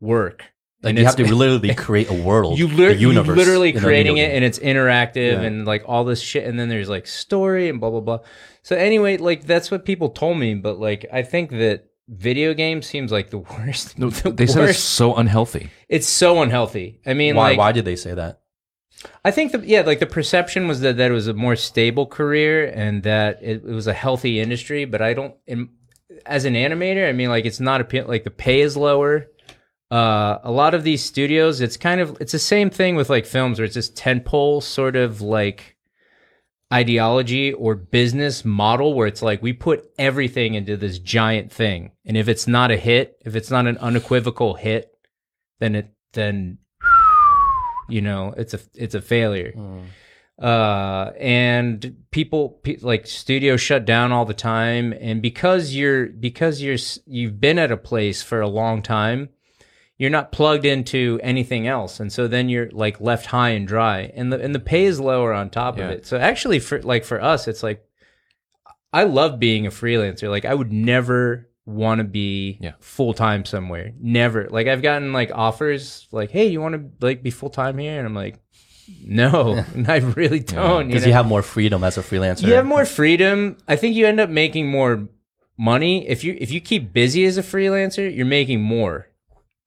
work Like and you have to literally create a world, you you universe, literally creating it and it's interactive Yeah. and like all this shit and then there's like story and blah blah blah so anyway like that's what people told me but like i think that video game seems like the worst no, the they said it's worst. so unhealthy. it's so unhealthy i mean why? like why did they say that? I think that yeah, like the perception was that that it was a more stable career and that it, it was a healthy industry. But I don't, in, as an animator, I mean, like it's not a like the pay is lower. uh, a lot of these studios, it's kind of it's the same thing with like films where it's this tentpole sort of like ideology or business model where it's like we put everything into this giant thing, and if it's not a hit, if it's not an unequivocal hit, then it then you know it's a it's a failure. Uh and people pe- like studios shut down all the time. And because you're because you're you've been at a place for a long time you're not plugged into anything else. And so then you're like left high and dry. And the and the pay is lower on top Yeah. of it. So actually for like for us it's like i love being a freelancer. Like i would never want to be Yeah. full time somewhere never like i've gotten like offers like hey you want to like be full time here and i'm like no i really don't because know? you have more freedom as a freelancer. You have more freedom. I think you end up making more money if you if you keep busy as a freelancer. You're making more.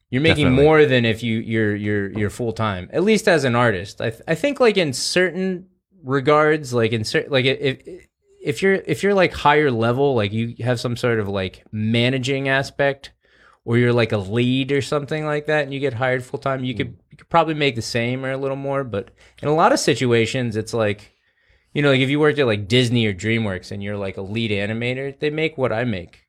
You're making Definitely. more than if you you're you're you're full time. At least as an artist, I th- I think like in certain regards, like in certain like if if you're if you're like higher level, like you have some sort of like managing aspect, or you're like a lead or something like that, and you get hired full time, you could you could probably make the same or a little more. But in a lot of situations, it's like you know, like if you worked at like Disney or DreamWorks and you're like a lead animator, they make what I make.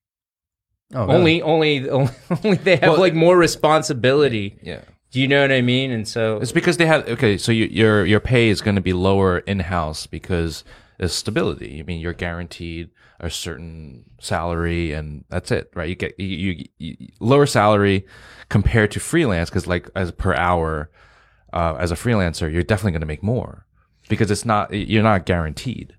Oh. Only, only, only, only they have Well- like more responsibility. Yeah. Do you know what I mean? And so, It's because they have okay, so you, your your pay is going to be lower in house because there's stability. I mean, you're guaranteed a certain salary, and that's it, right? You get you, you, you lower salary compared to freelance because, like, as per hour, uh, as a freelancer, you're definitely going to make more because it's not you're not guaranteed.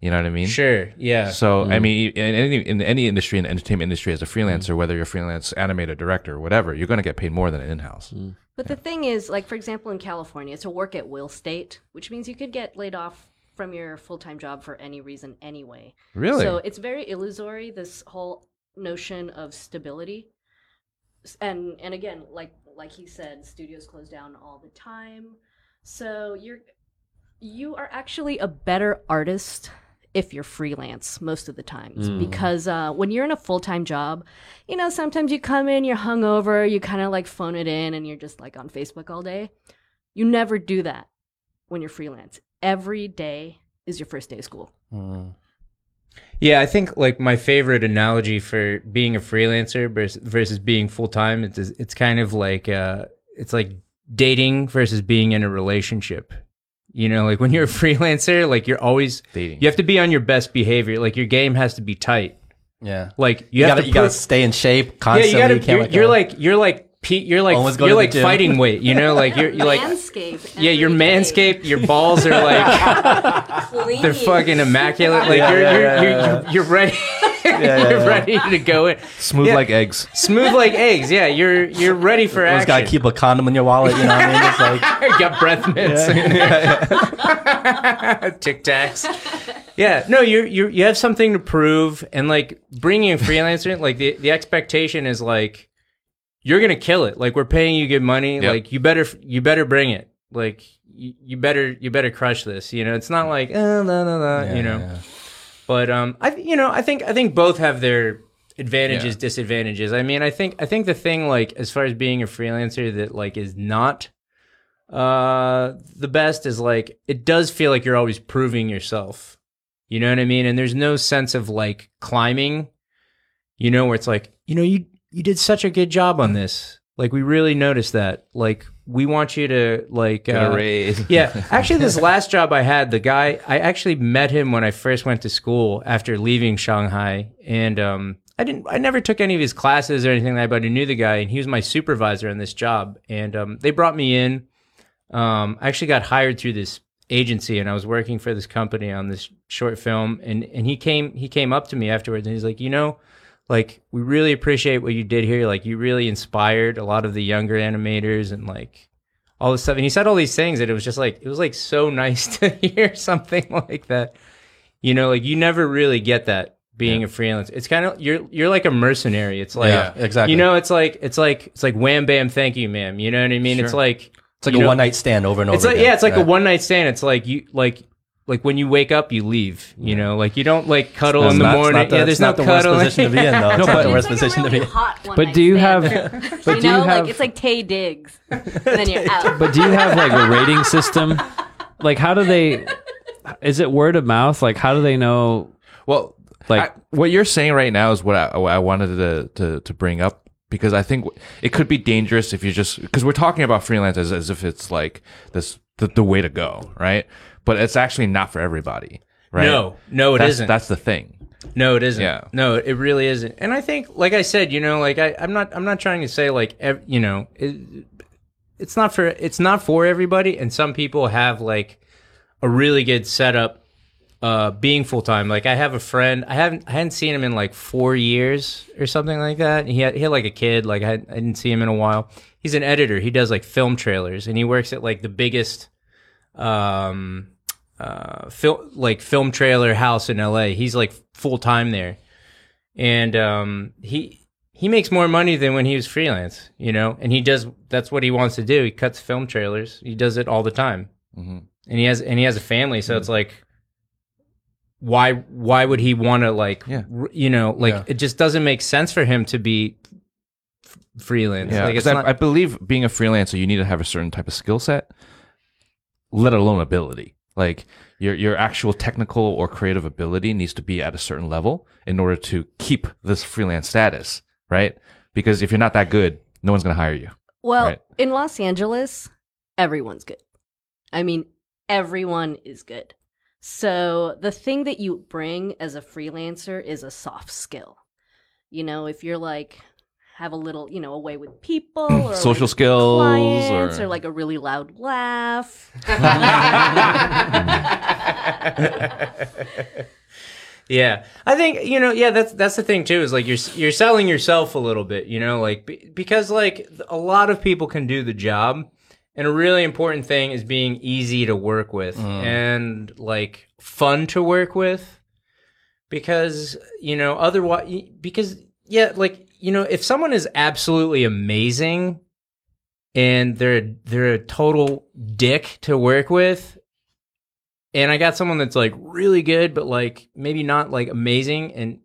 You know what I mean? sure, yeah, So I mm-hmm. mean, in any in any industry, in the entertainment industry, as a freelancer, mm-hmm. whether you're a freelance animator, director, whatever, you're going to get paid more than an in-house. Mm. But the thing is, like for example, in California, it's a work at will state, which means you could get laid off from your full time job for any reason anyway. Really? So it's very illusory. This whole notion of stability, and and again, like like he said, studios close down all the time. So you're you are actually a better artist if you're freelance most of the times because uh, when you're in a full-time job you know sometimes you come in you're hungover you kind of like phone it in and you're just like on facebook all day you never do that when you're freelance every day is your first day of school yeah. I think like my favorite analogy for being a freelancer versus, versus being full time, it's it's kind of like uh, it's like dating versus being in a relationship. You know, like when you're a freelancer, like you're always Dating. You have to be on your best behavior. Like your game has to be tight. yeah. Like you, You, have gotta, to you gotta stay in shape constantly. yeah, constantly. you gotta. can't You're, you're like you're like Pete. You're like Always go you're to the like gym. fighting weight. You know, like you're, you're like manscape yeah, you're every day. manscaped. Your balls are like Clean. they're fucking immaculate. Like Yeah, you're, yeah, you're, yeah, you're, yeah. you're you're ready. yeah, you're yeah. ready to go in. Smooth Yeah. like eggs. Smooth like eggs. Yeah, you're you're ready for Always gotta keep a condom in your wallet. You know what I mean? It's like got breath mints. Tic Tacs. Yeah, no, you're you you have something to prove, and like bringing a freelancer, like the the expectation is like you're gonna kill it. Like we're paying you good money. Yep. Like you better you better bring it. Like you, you better you better crush this. You know, it's not like oh, no no no. you know, yeah. but um, I you know I think I think both have their advantages Yeah. disadvantages. I mean, I think I think the thing like as far as being a freelancer that like is not uh the best is like it does feel like you're always proving yourself. You know what I mean? And there's no sense of like climbing. You know where it's like, you know, you you did such a good job on this. Like we really noticed that. Like we want you to like uh, raise. yeah, actually, this last job I had, the guy I actually met him when I first went to school after leaving Shanghai, and um, I didn't, I never took any of his classes or anything like that, but I knew the guy, and he was my supervisor on this job, and um, they brought me in. Um, I actually got hired through this agency, and I was working for this company on this short film, and and he came, he came up to me afterwards, and he's like, you know. Like we really appreciate what you did here. Like you really inspired a lot of the younger animators and like all this stuff. And he said all these things that it was just like it was like so nice to hear something like that. You know, like you never really get that being a freelance. It's kind of you're you're like a mercenary. It's like Yeah, exactly. You know, it's like it's like it's like wham bam, thank you, ma'am. You know what I mean? Sure. It's like It's like a know- one night stand over and over. It's like again. yeah, it's like a one night stand. It's like you like like when you wake up, you leave. You know, like you don't like cuddle That's in the not- morning. not the- yeah, there's no not the worst position to be in, though. It's No, not but- the worst It's position to be in. hot one But do you have- but you do you know, have- like it's like Taye Diggs, and then you're out. But do you have like a rating system? Like, how do they? Is it word of mouth? Like, how do they know? Well, Like- I- what you're saying right now is what I, what I wanted to, to to bring up because I think it could be dangerous if you just because we're talking about freelance as, as if it's like this the, the way to go, right? But it's actually not for everybody, right? No, no, it that's, not That's the thing. No, it isn't. Yeah. No, it really isn't. And I think, like I said, you know, like I, I'm not, I'm not trying to say like, ev- you know, it, it's not for, it's not for everybody. And some people have like a really good setup, uh, being full time. Like I have a friend, I haven't, I hadn't seen him in like four years or something like that. He had, he had like a kid. Like I, I didn't see him in a while. He's an editor. He does like film trailers, and he works at like the biggest, um, uh, film like film trailer house in LA. He's like full time there, and um, he he makes more money than when he was freelance, you know. And he does that's what he wants to do. He cuts film trailers. He does it all the time, Mhm. and he has and he has a family. So it's like, why why would he want to like Yeah. r- you know like Yeah. it just doesn't make sense for him to be f- freelance. Yeah, like 'cause it's I, not, I believe being a freelancer, you need to have a certain type of skill set, let alone ability. Like your your actual technical or creative ability needs to be at a certain level in order to keep this freelance status, right? Because if you're not that good, no one's gonna hire you. Well, Right. in Los Angeles, everyone's good. I mean, everyone is good. So the thing that you bring as a freelancer is a soft skill. You know, if you're like have a little, you know, a way with people or Social with skills clients or- or like a really loud laugh. yeah, I think you know. Yeah, that's that's the thing too. Is like you're you're selling yourself a little bit. You know, like be- because like a lot of people can do the job, and a really important thing is being easy to work with mm. and like fun to work with. Because you know, otherwise, because yeah, like you know, if someone is absolutely amazing and they're they're a total dick to work with and I got someone that's like really good, but like maybe not like amazing and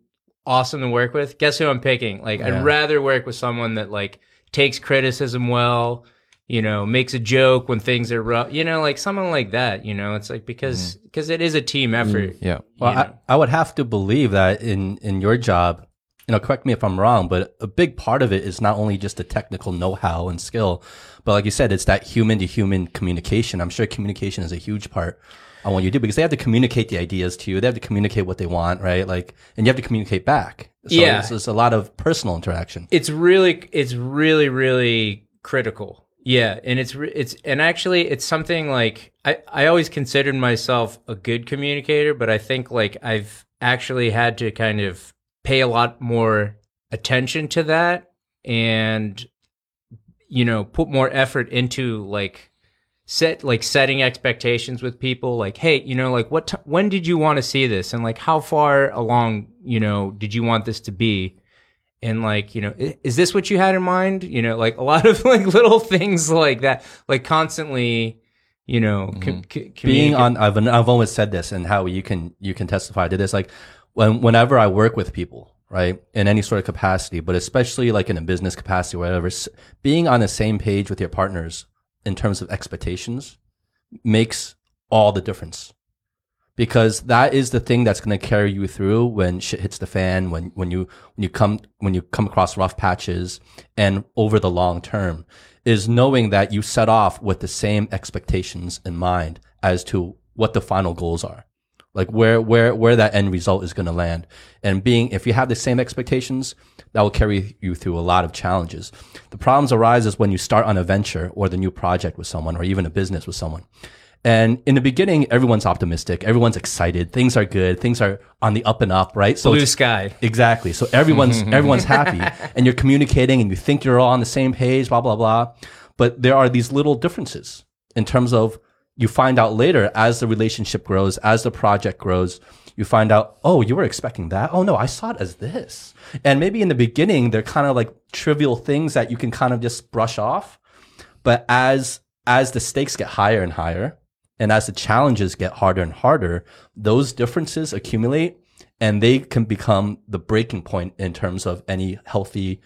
awesome to work with. Guess who I'm picking? Like, Yeah. I'd rather work with someone that like takes criticism well, you know, makes a joke when things are rough, you know, like someone like that. You know, it's like because mm-hmm. because it is a team effort. Mm, yeah. Well. I, I would have to believe that in in your job, you know, correct me if I'm wrong, but a big part of it is not only just the technical know-how and skill, but like you said, it's that human to human communication. I'm sure communication is a huge part on what you do because they have to communicate the ideas to you. They have to communicate what they want, right? Like, and you have to communicate back. So Yeah. it's, it's a lot of personal interaction. it's really it's really really critical yeah and it's it's and actually it's something like i i always considered myself a good communicator but i think like i've actually had to kind of pay a lot more attention to that and you know put more effort into like set like setting expectations with people like hey you know like what t- when did you want to see this? And like how far along you know did you want this to be? And like you know is this what you had in mind? You know like a lot of like little things like that like constantly you know mm-hmm. com- c- being on I've, I've always said this and how you can you can testify to this like when whenever i work with people right in any sort of capacity but especially like in a business capacity whatever being on the same page with your partners in terms of expectations makes all the difference. Because that is the thing that's going to carry you through when shit hits the fan when when you when you come when you come across rough patches and over the long term is knowing that you set off with the same expectations in mind as to what the final goals are like where where where that end result is going to land and being if you have the same expectations that will carry you through a lot of challenges the problems arise is when you start on a venture or the new project with someone or even a business with someone and in the beginning everyone's optimistic everyone's excited things are good things are on the up and up right so blue sky Exactly. So everyone's everyone's happy, and you're communicating, and you think you're all on the same page. Blah blah blah. But there are these little differences in terms of you find out later as the relationship grows, as the project grows. You find out, oh, you were expecting that. Oh no, I saw it as this. And maybe in the beginning, they're kind of like trivial things that you can kind of just brush off. But as as the stakes get higher and higher, And as the challenges get harder and harder, those differences accumulate and they can become the breaking point in terms of any healthy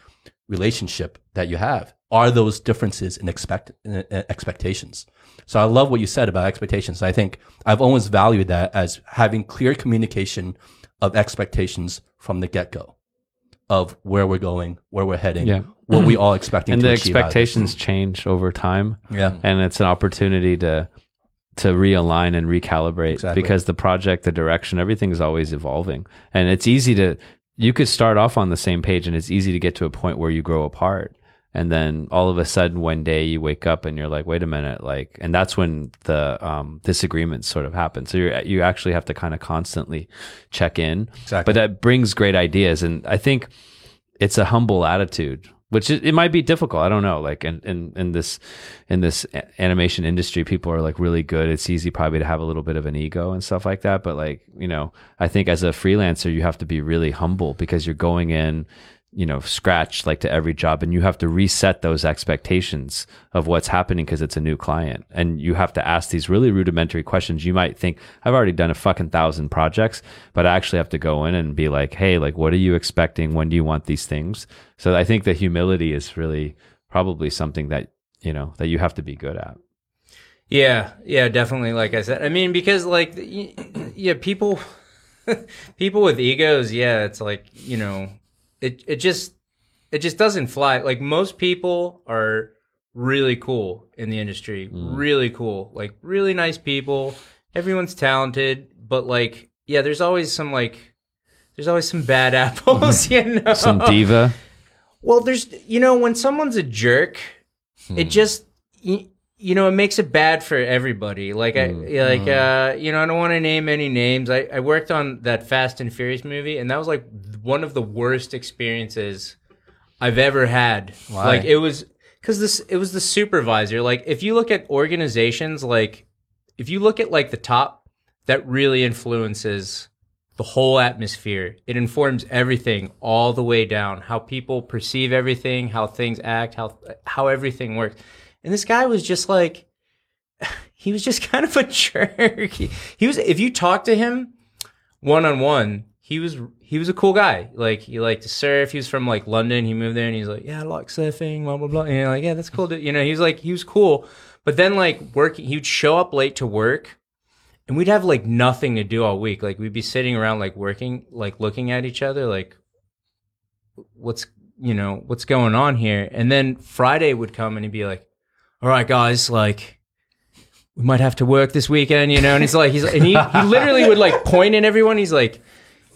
relationship that you have. Are those differences in expect in, expectations? So I love what you said about expectations. I think I've always valued that as having clear communication of expectations from the get go of where we're going, where we're heading, Yeah. what we all expecting and to the achieve out of expectations change over time Yeah. and it's an opportunity to to realign and recalibrate Exactly. because the project the direction everything is always evolving and it's easy to you could start off on the same page and it's easy to get to a point where you grow apart and then all of a sudden one day you wake up and you're like wait a minute like and that's when the um, disagreements sort of happen so you you actually have to kind of constantly check in. Exactly. but that brings great ideas. And i think it's a humble attitude which it, it might be difficult. I don't know. Like in, in in this in this animation industry people are like really good. It's easy probably to have a little bit of an ego and stuff like that. But like you know i think as a freelancer you have to be really humble because you're going in you know scratch like to every job and you have to reset those expectations of what's happening because it's a new client. And you have to ask these really rudimentary questions. You might think i've already done a fucking thousand projects but i actually have to go in and be like hey like what are you expecting? When do you want these things so i think the humility is really probably something that you know that you have to be good at. Yeah, yeah, definitely. Like I said, I mean, because like, yeah, people, people with egos, yeah, it's like you know, it it just it just doesn't fly. Like most people are really cool in the industry, mm. really cool, like really nice people. Everyone's talented, but like, yeah, there's always some like, there's always some bad apples, you know. some diva Well, there's you know when someone's a jerk, it hmm. just you, you know it makes it bad for everybody. Like I like uh you know I don't want to name any names. I I worked on that Fast and Furious movie, and that was like one of the worst experiences I've ever had. Why? Like it was because this it was the supervisor. Like if you look at organizations, like if you look at like the top, that really influences the whole atmosphere. It informs everything all the way down. How people perceive everything, how things act, how how everything works. And this guy was just like he was just kind of a jerk. He, he was if you talk to him one on one, he was he was a cool guy. Like he liked to surf. He was from like London. He moved there and he's like, yeah, I like surfing. Blah blah blah. And you're like, yeah, that's cool. dude." You know, he was like he was cool. But then like working, he would show up late to work, and we'd have like nothing to do all week. Like we'd be sitting around like working, like looking at each other, like what's you know what's going on here. And then Friday would come and he'd be like, all right, guys, like we might have to work this weekend, you know. And he's like, he's and he he literally would like point at everyone. He's like.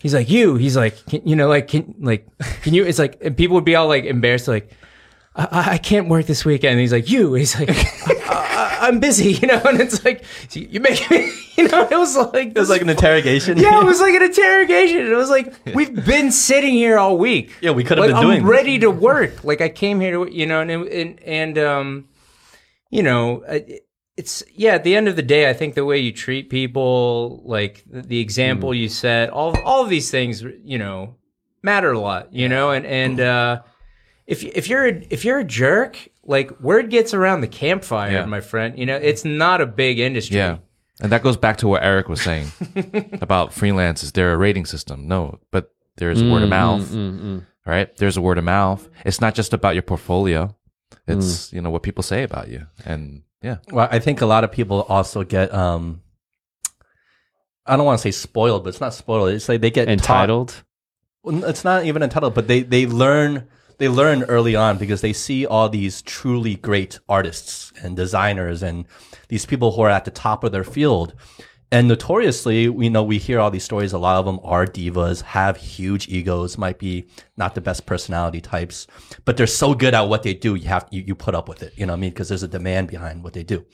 He's like you. He's like, can, you know, like, can, like, can you? It's like, and people would be all like embarrassed, like, I, I- can't work this weekend. And he's like, you. He's like, I, I'm busy, you know. And it's like, you make me, you know. It was like, It was like an interrogation. yeah, it was like an interrogation. It was like we've been sitting here all week. Yeah, we could have like, been doing I'm ready to work. Like I came here to, you know, and and and um, you know, uh, it's yeah. At the end of the day, I think the way you treat people, like the, the example hmm. you set, all all of these things, you know, matter a lot. You know, and and uh, if if you're a, if you're a jerk, like word gets around the campfire, Yeah. my friend. You know, it's not a big industry. Yeah. And that goes back to what Aric was saying about freelance. Is there a rating system? No, but there's word of mm-hmm, mouth, mm-hmm, mm. right? There's a word of mouth. It's not just about your portfolio. It's, you know, what people say about you. And yeah. Well, I think a lot of people also get um I don't want to say spoiled, but it's not spoiled. It's like they get entitled Well, it's not even entitled, but they they learn they learn early on because they see all these truly great artists and designers and these people who are at the top of their field. And notoriously, we know we hear all these stories. A lot of them are divas, have huge egos, might be not the best personality types, but they're so good at what they do. You have you, you put up with it. You know what I mean? Because there's a demand behind what they do.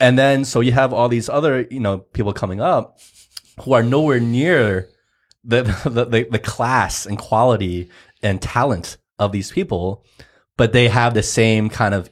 And then so you have all these other you know people coming up who are nowhere near the, the the the class and quality and talent of these people, but they have the same kind of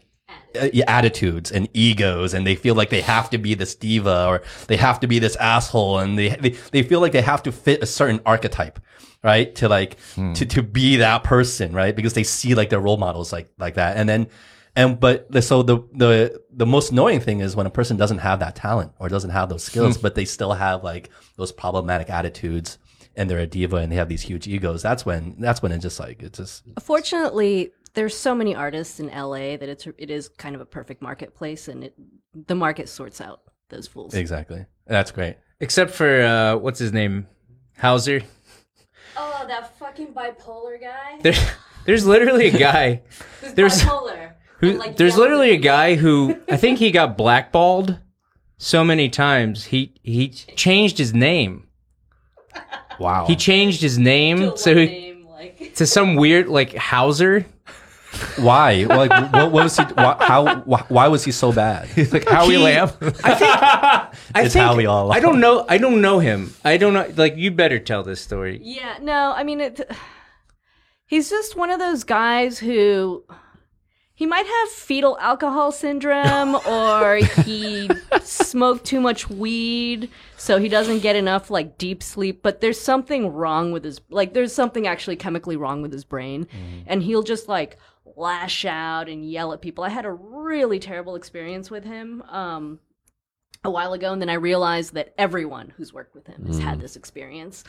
Uh, attitudes and egos, and they feel like they have to be this diva or they have to be this asshole, and they they, they feel like they have to fit a certain archetype, right? To like hmm. to to be that person, right? Because they see like their role models like like that, and then And but so the the the most annoying thing is when a person doesn't have that talent or doesn't have those hmm. skills, but they still have like those problematic attitudes and they're a diva and they have these huge egos. That's when that's when it just like it's just Fortunately, there's so many artists in LA that it's it is kind of a perfect marketplace, and it the market sorts out those fools. exactly. That's great. Except for uh, what's his name, Hauser. Oh, that fucking bipolar guy. There, there's literally a guy. There's- bipolar. Who, there's literally a guy who I think he got blackballed so many times. He he changed his name. Wow. He changed his name so he, name, like to some weird like Hauser. Why? like what, what was he? Why, how? Why, why was he so bad? He's like Howie He- Lamb. I think It's think, how we all I don't know. I don't know him. I don't know. Like you better tell this story. Yeah, no, I mean it. He's just one of those guys who he might have fetal alcohol syndrome, or he smoked too much weed, so he doesn't get enough like deep sleep. But there's something wrong with his like. There's something actually chemically wrong with his brain, mm-hmm. and he'll just like lash out and yell at people. I had a really terrible experience with him. Um, a while ago, and then I realized that everyone who's worked with him has had this experience.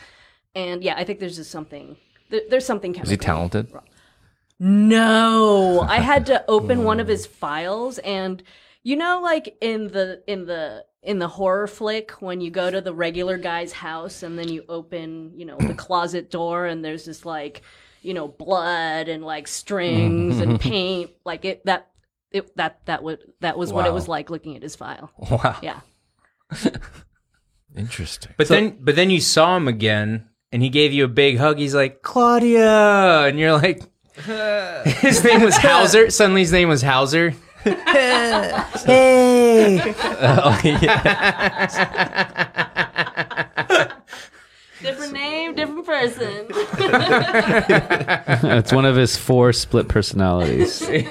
And yeah, I think there's just something. There, there's something. Is he talented? wrong. No, I had to open one of his files, and you know, like in the in the in the horror flick, when you go to the regular guy's house and then you open, you know, the closet door, and there's this like, you know, blood and like strings and paint, like it that. It, that that would that was what it Wow. was like looking at his file. Wow. Yeah. Interesting. But then, but then you saw him again, and he gave you a big hug. He's like Claudia, and you're like, his name was Hauser. Suddenly, his name was Hauser. Oh, yeah. Different name, different person. it's one of his four split personalities.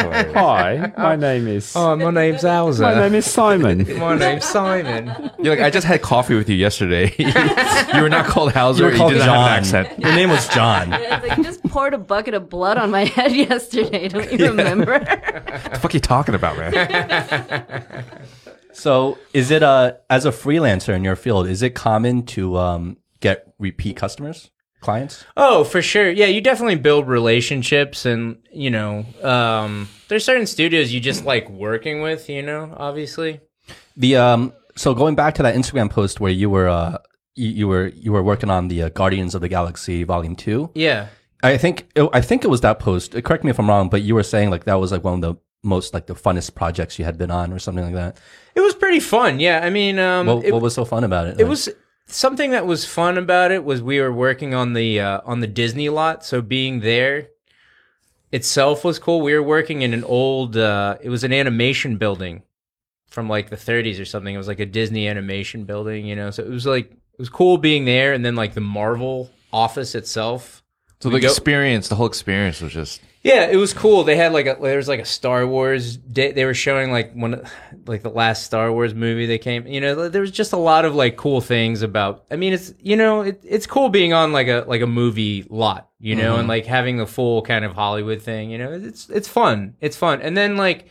Hi, my name is. Oh, my name's Hauser. my name is Simon. My name's Simon. You're like, I just had coffee with you yesterday. you were not called Hauser. You were called didn't John. have an accent. Your name was John. Yeah, like you just poured a bucket of blood on my head yesterday. Don't you remember? What the fuck are you talking about, man? So, is it uh as a freelancer in your field, is it common to um get repeat customers, clients? Oh, for sure. Yeah, you definitely build relationships, and you know, um, there's certain studios you just like working with. You know, obviously. The um so going back to that Instagram post where you were uh you, you were you were working on the uh, Guardians of the Galaxy Volume 2. Yeah. I think it, I think it was that post. Correct me if I'm wrong, but you were saying like that was like one of the most like the funnest projects you had been on or something like that. It was pretty fun. Yeah, I mean, um, What, it, what was so fun about it? it was something that was fun about it was we were working on the uh, on the Disney lot, so being there itself was cool. We were working in an old, uh, it was an animation building from like the 30s or something. It was like a Disney animation building, you know. So it was like it was cool being there, and then like the Marvel office itself. So the go- experience, the whole experience was just Yeah, it was cool. They had like a there was like a Star Wars. Day, they were showing like one like the last Star Wars movie they came. You know, there was just a lot of like cool things about. I mean, it's you know it, it's cool being on like a like a movie lot. You know, and mm-hmm. like having the full kind of Hollywood thing. You know, it's it's fun. It's fun. And then like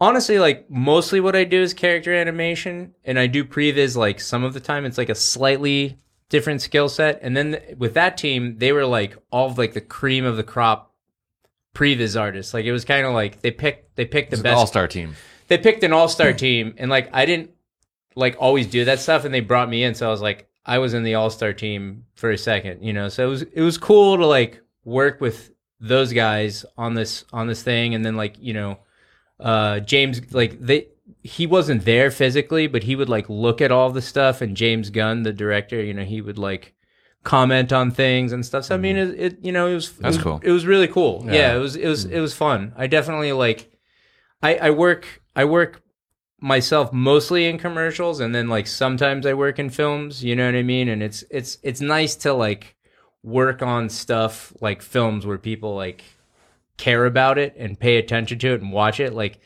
honestly, like mostly what I do is character animation, and I do previs like some of the time. It's like a slightly different skill set. And then with that team, they were like all of like the cream of the crop previs artists. Like it was kind of like they picked they picked the the best. all star team. They picked an all star team, and like I didn't like always do that stuff, and they brought me in, so I was like I was in the all star team for a second, you know. So it was it was cool to like work with those guys on this on this thing, and then like you know, uh James like they he wasn't there physically, but he would like look at all the stuff, and James Gunn, the director, you know, he would like comment on things and stuff. So I mean, mm-hmm. it, it you know, it was it That's was- cool. It was really cool. Yeah, Yeah. it was it was it was fun. I definitely like. I I work I work myself mostly in commercials, and then like sometimes I work in films. You know what I mean? And it's it's it's nice to like work on stuff like films where people like care about it and pay attention to it and watch it. Like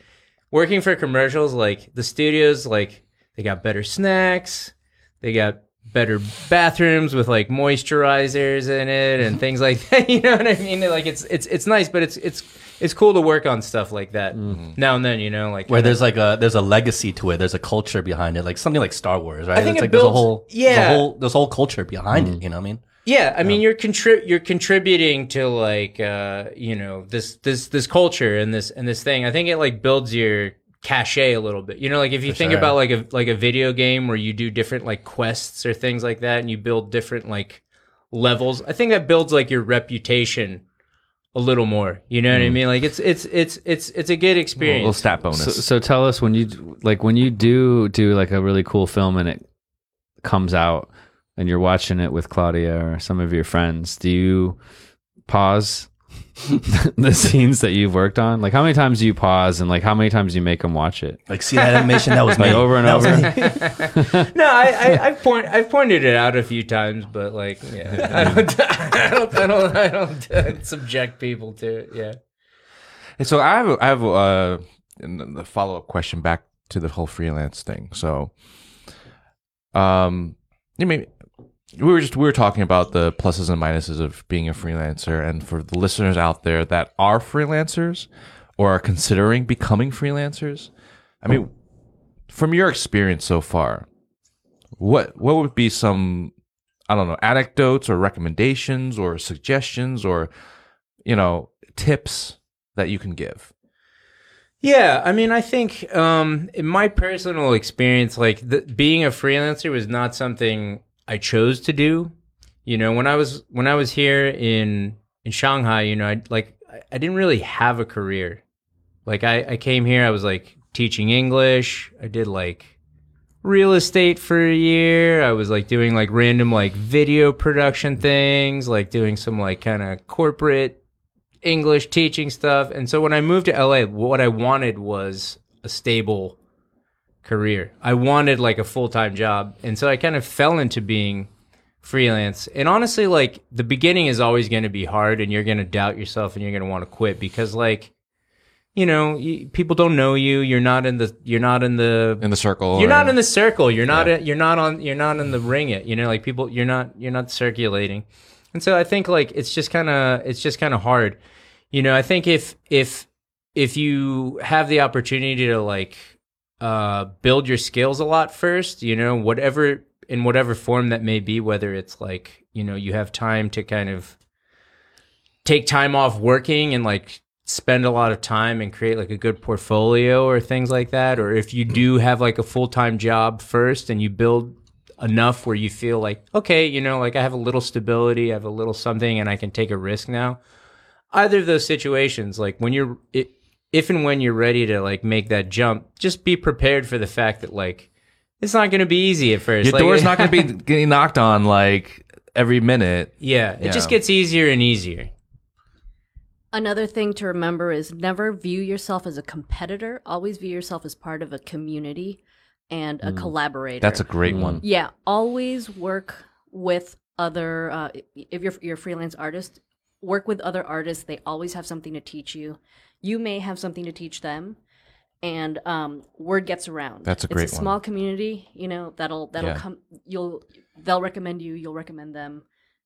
working for commercials, like the studios, like they got better snacks, they got better bathrooms with like moisturizers in it and things like that. You know what I mean? Like it's it's it's nice, but it's it's it's cool to work on stuff like that now and then. You know, like Where kinda- there's like a there's a legacy to it. There's a culture behind it, like something like Star Wars, right? I think it's it like there's a whole yeah. there's a whole there's a whole culture behind it. You know what I mean? Yeah, I mean you're contrib- you're contributing to like uh you know this this this culture and this and this thing. I think it like builds your cachet a little bit. You know, like if you think sure. about like a like a video game where you do different like quests or things like that and you build different like levels. I think that builds like your reputation a little more. You know what I mm. mean? Like it's it's it's it's it's a good A experience. little stat bonus. So, so tell us when you like when you do do like a really cool film and it comes out and you're watching it with Claudia or some of your friends, do you pause the scenes that you've worked on? Like how many times do you pause and like how many times do you make them watch it? Like see that animation that was Like made over and That over? no, I, I I've point I've pointed it out a few times, but like yeah, I don't I don't I don't I don't uh, subject people to it. Yeah. And so I have I have uh the follow up question back to the whole freelance thing. So, um, you mean we were just we were talking about the pluses and minuses of being a freelancer, and for the listeners out there that are freelancers or are considering becoming freelancers, I mean, from your experience so far, what what would be some I don't know anecdotes or recommendations or suggestions or you know tips that you can give? Yeah, I mean, I think um, in my personal experience, like the, being a freelancer was not something I chose to do. You know, when I was when I was here in in Shanghai, you know, I like I, didn't really have a career. Like I, I came here, I was like teaching English. I did like real estate for a year. I was like doing like random like video production things, like doing some like kind of corporate English teaching stuff. And so when I moved to LA, what I wanted was a stable career. I wanted like a full time job. And so I kind of fell into being freelance. And honestly, like the beginning is always going to be hard and you're going to doubt yourself and you're going to want to quit because like, you know, you, people don't know you. You're not in the, you're not in the, in the circle. you're not in the circle. You're not. Yeah. You're not on. You're not in the ring. It. You know, like people. You're not. You're not circulating. And so I think like it's just kind of. It's just kind of hard. You know, I think if if if you have the opportunity to like uh build your skills a lot first, you know, whatever in whatever form that may be, whether it's like you know you have time to kind of take time off working and like spend a lot of time and create like a good portfolio or things like that or if you do have like a full-time job first and you build enough where you feel like okay you know like i have a little stability i have a little something and i can take a risk now. Either of those situations like when you're it, if and when you're ready to like make that jump just be prepared for the fact that like it's not going to be easy at first Your Like, door's not going to be getting knocked on like every minute. yeah it Yeah. just gets easier and easier Another thing to remember is never view yourself as a competitor. Always view yourself as part of a community and a collaborator. That's a great one. yeah. Always work with other. Uh, if you're you're a freelance artist, work with other artists. They always have something to teach you. You may have something to teach them, and um, word gets around. That's a great It's a one. small community. You know that'll that'll Yeah. come. You'll they'll recommend you. You'll recommend them,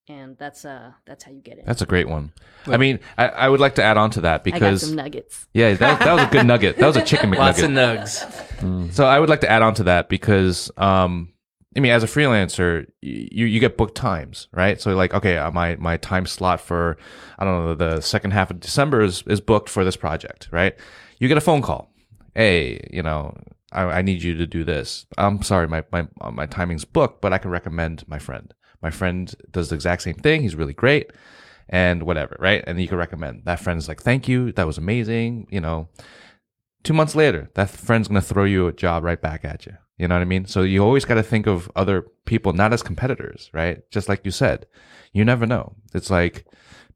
and that's uh that's how you get it. That's a great one. I mean, I, I would like to add on to that I got because some nuggets. yeah, that, that was a good nugget. That was a chicken lots of McNugget. nugs So I would like to add on to that because, um, I mean, as a freelancer, you you get booked times, right? So like, okay, uh, my my time slot for I don't know the second half of December is is booked for this project, right? You get a phone call, hey, you know, I, I need you to do this. I'm sorry, my my uh, my timing's booked, but I can recommend my friend. My friend does the exact same thing. He's really great, and whatever, right? And you can recommend that friend's like, thank you, that was amazing, you know two months later, that friend's going to throw you a job right back at you. You know what I mean? So you always got to think of other people not as competitors, right? Just like you said, you never know. It's like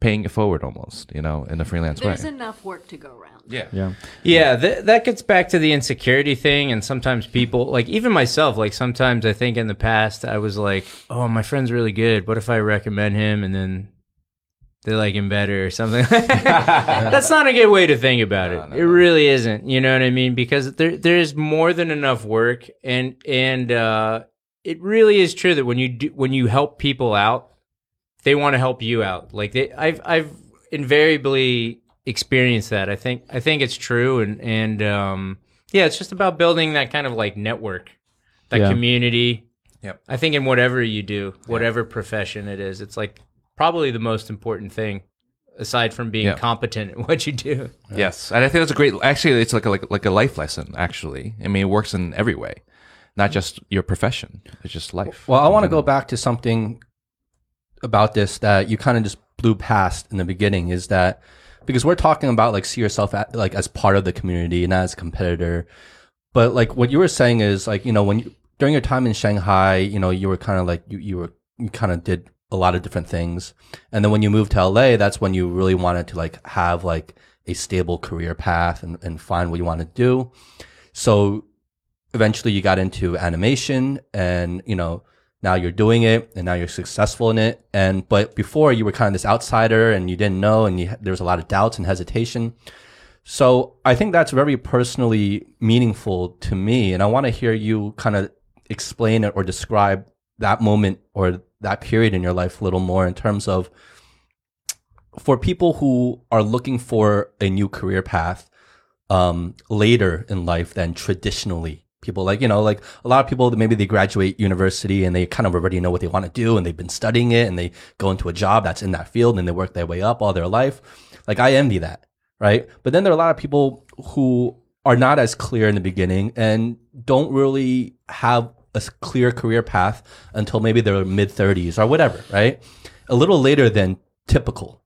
paying it forward almost, you know, in the freelance world, There's way. enough work to go around. yeah. Yeah. Yeah, th- that gets back to the insecurity thing. And sometimes people, like even myself, like sometimes I think in the past I was like, oh, my friend's really good. What if I recommend him and then they like him better or something? That's not a good way to think about it. it really isn't. You know what I mean? Because there there's more than enough work, and and uh, it really is true that when you do when you help people out, they want to help you out. Like they, I've I've invariably experienced that. I think I think it's true, and and um, yeah, it's just about building that kind of like network, that Yeah. community. Yep. I think in whatever you do, whatever profession it is, it's like probably the most important thing, aside from being Yeah. competent at what you do. Yes, and I think that's a great. Actually, it's like a, like like a life lesson. Actually, I mean, it works in every way, not just your profession. It's just life. Well, I want to go back to something about this that you kind of just blew past in the beginning is that because we're talking about like see yourself at, like as part of the community, not as a competitor. But like what you were saying is like, you know, when you, during your time in Shanghai, you know, you were kind of like, you, you were, you kind of did a lot of different things. And then when you moved to LA, that's when you really wanted to like have like a stable career path and, and find what you want to do. So eventually you got into animation and, you know, now you're doing it and now you're successful in it. And, but before you were kind of this outsider and you didn't know and you, there was a lot of doubts and hesitation. So I think that's very personally meaningful to me. And I want to hear you kind of explain it or describe that moment or that period in your life a little more in terms of for people who are looking for a new career path um, later in life than traditionally. People like you know like a lot of people that maybe they graduate university and they kind of already know what they want to do and they've been studying it and they go into a job that's in that field and they work their way up all their life. Like i envy that right? But then there are a lot of people who are not as clear in the beginning and don't really have a clear career path until maybe their mid 30s or whatever right? A little later than typical.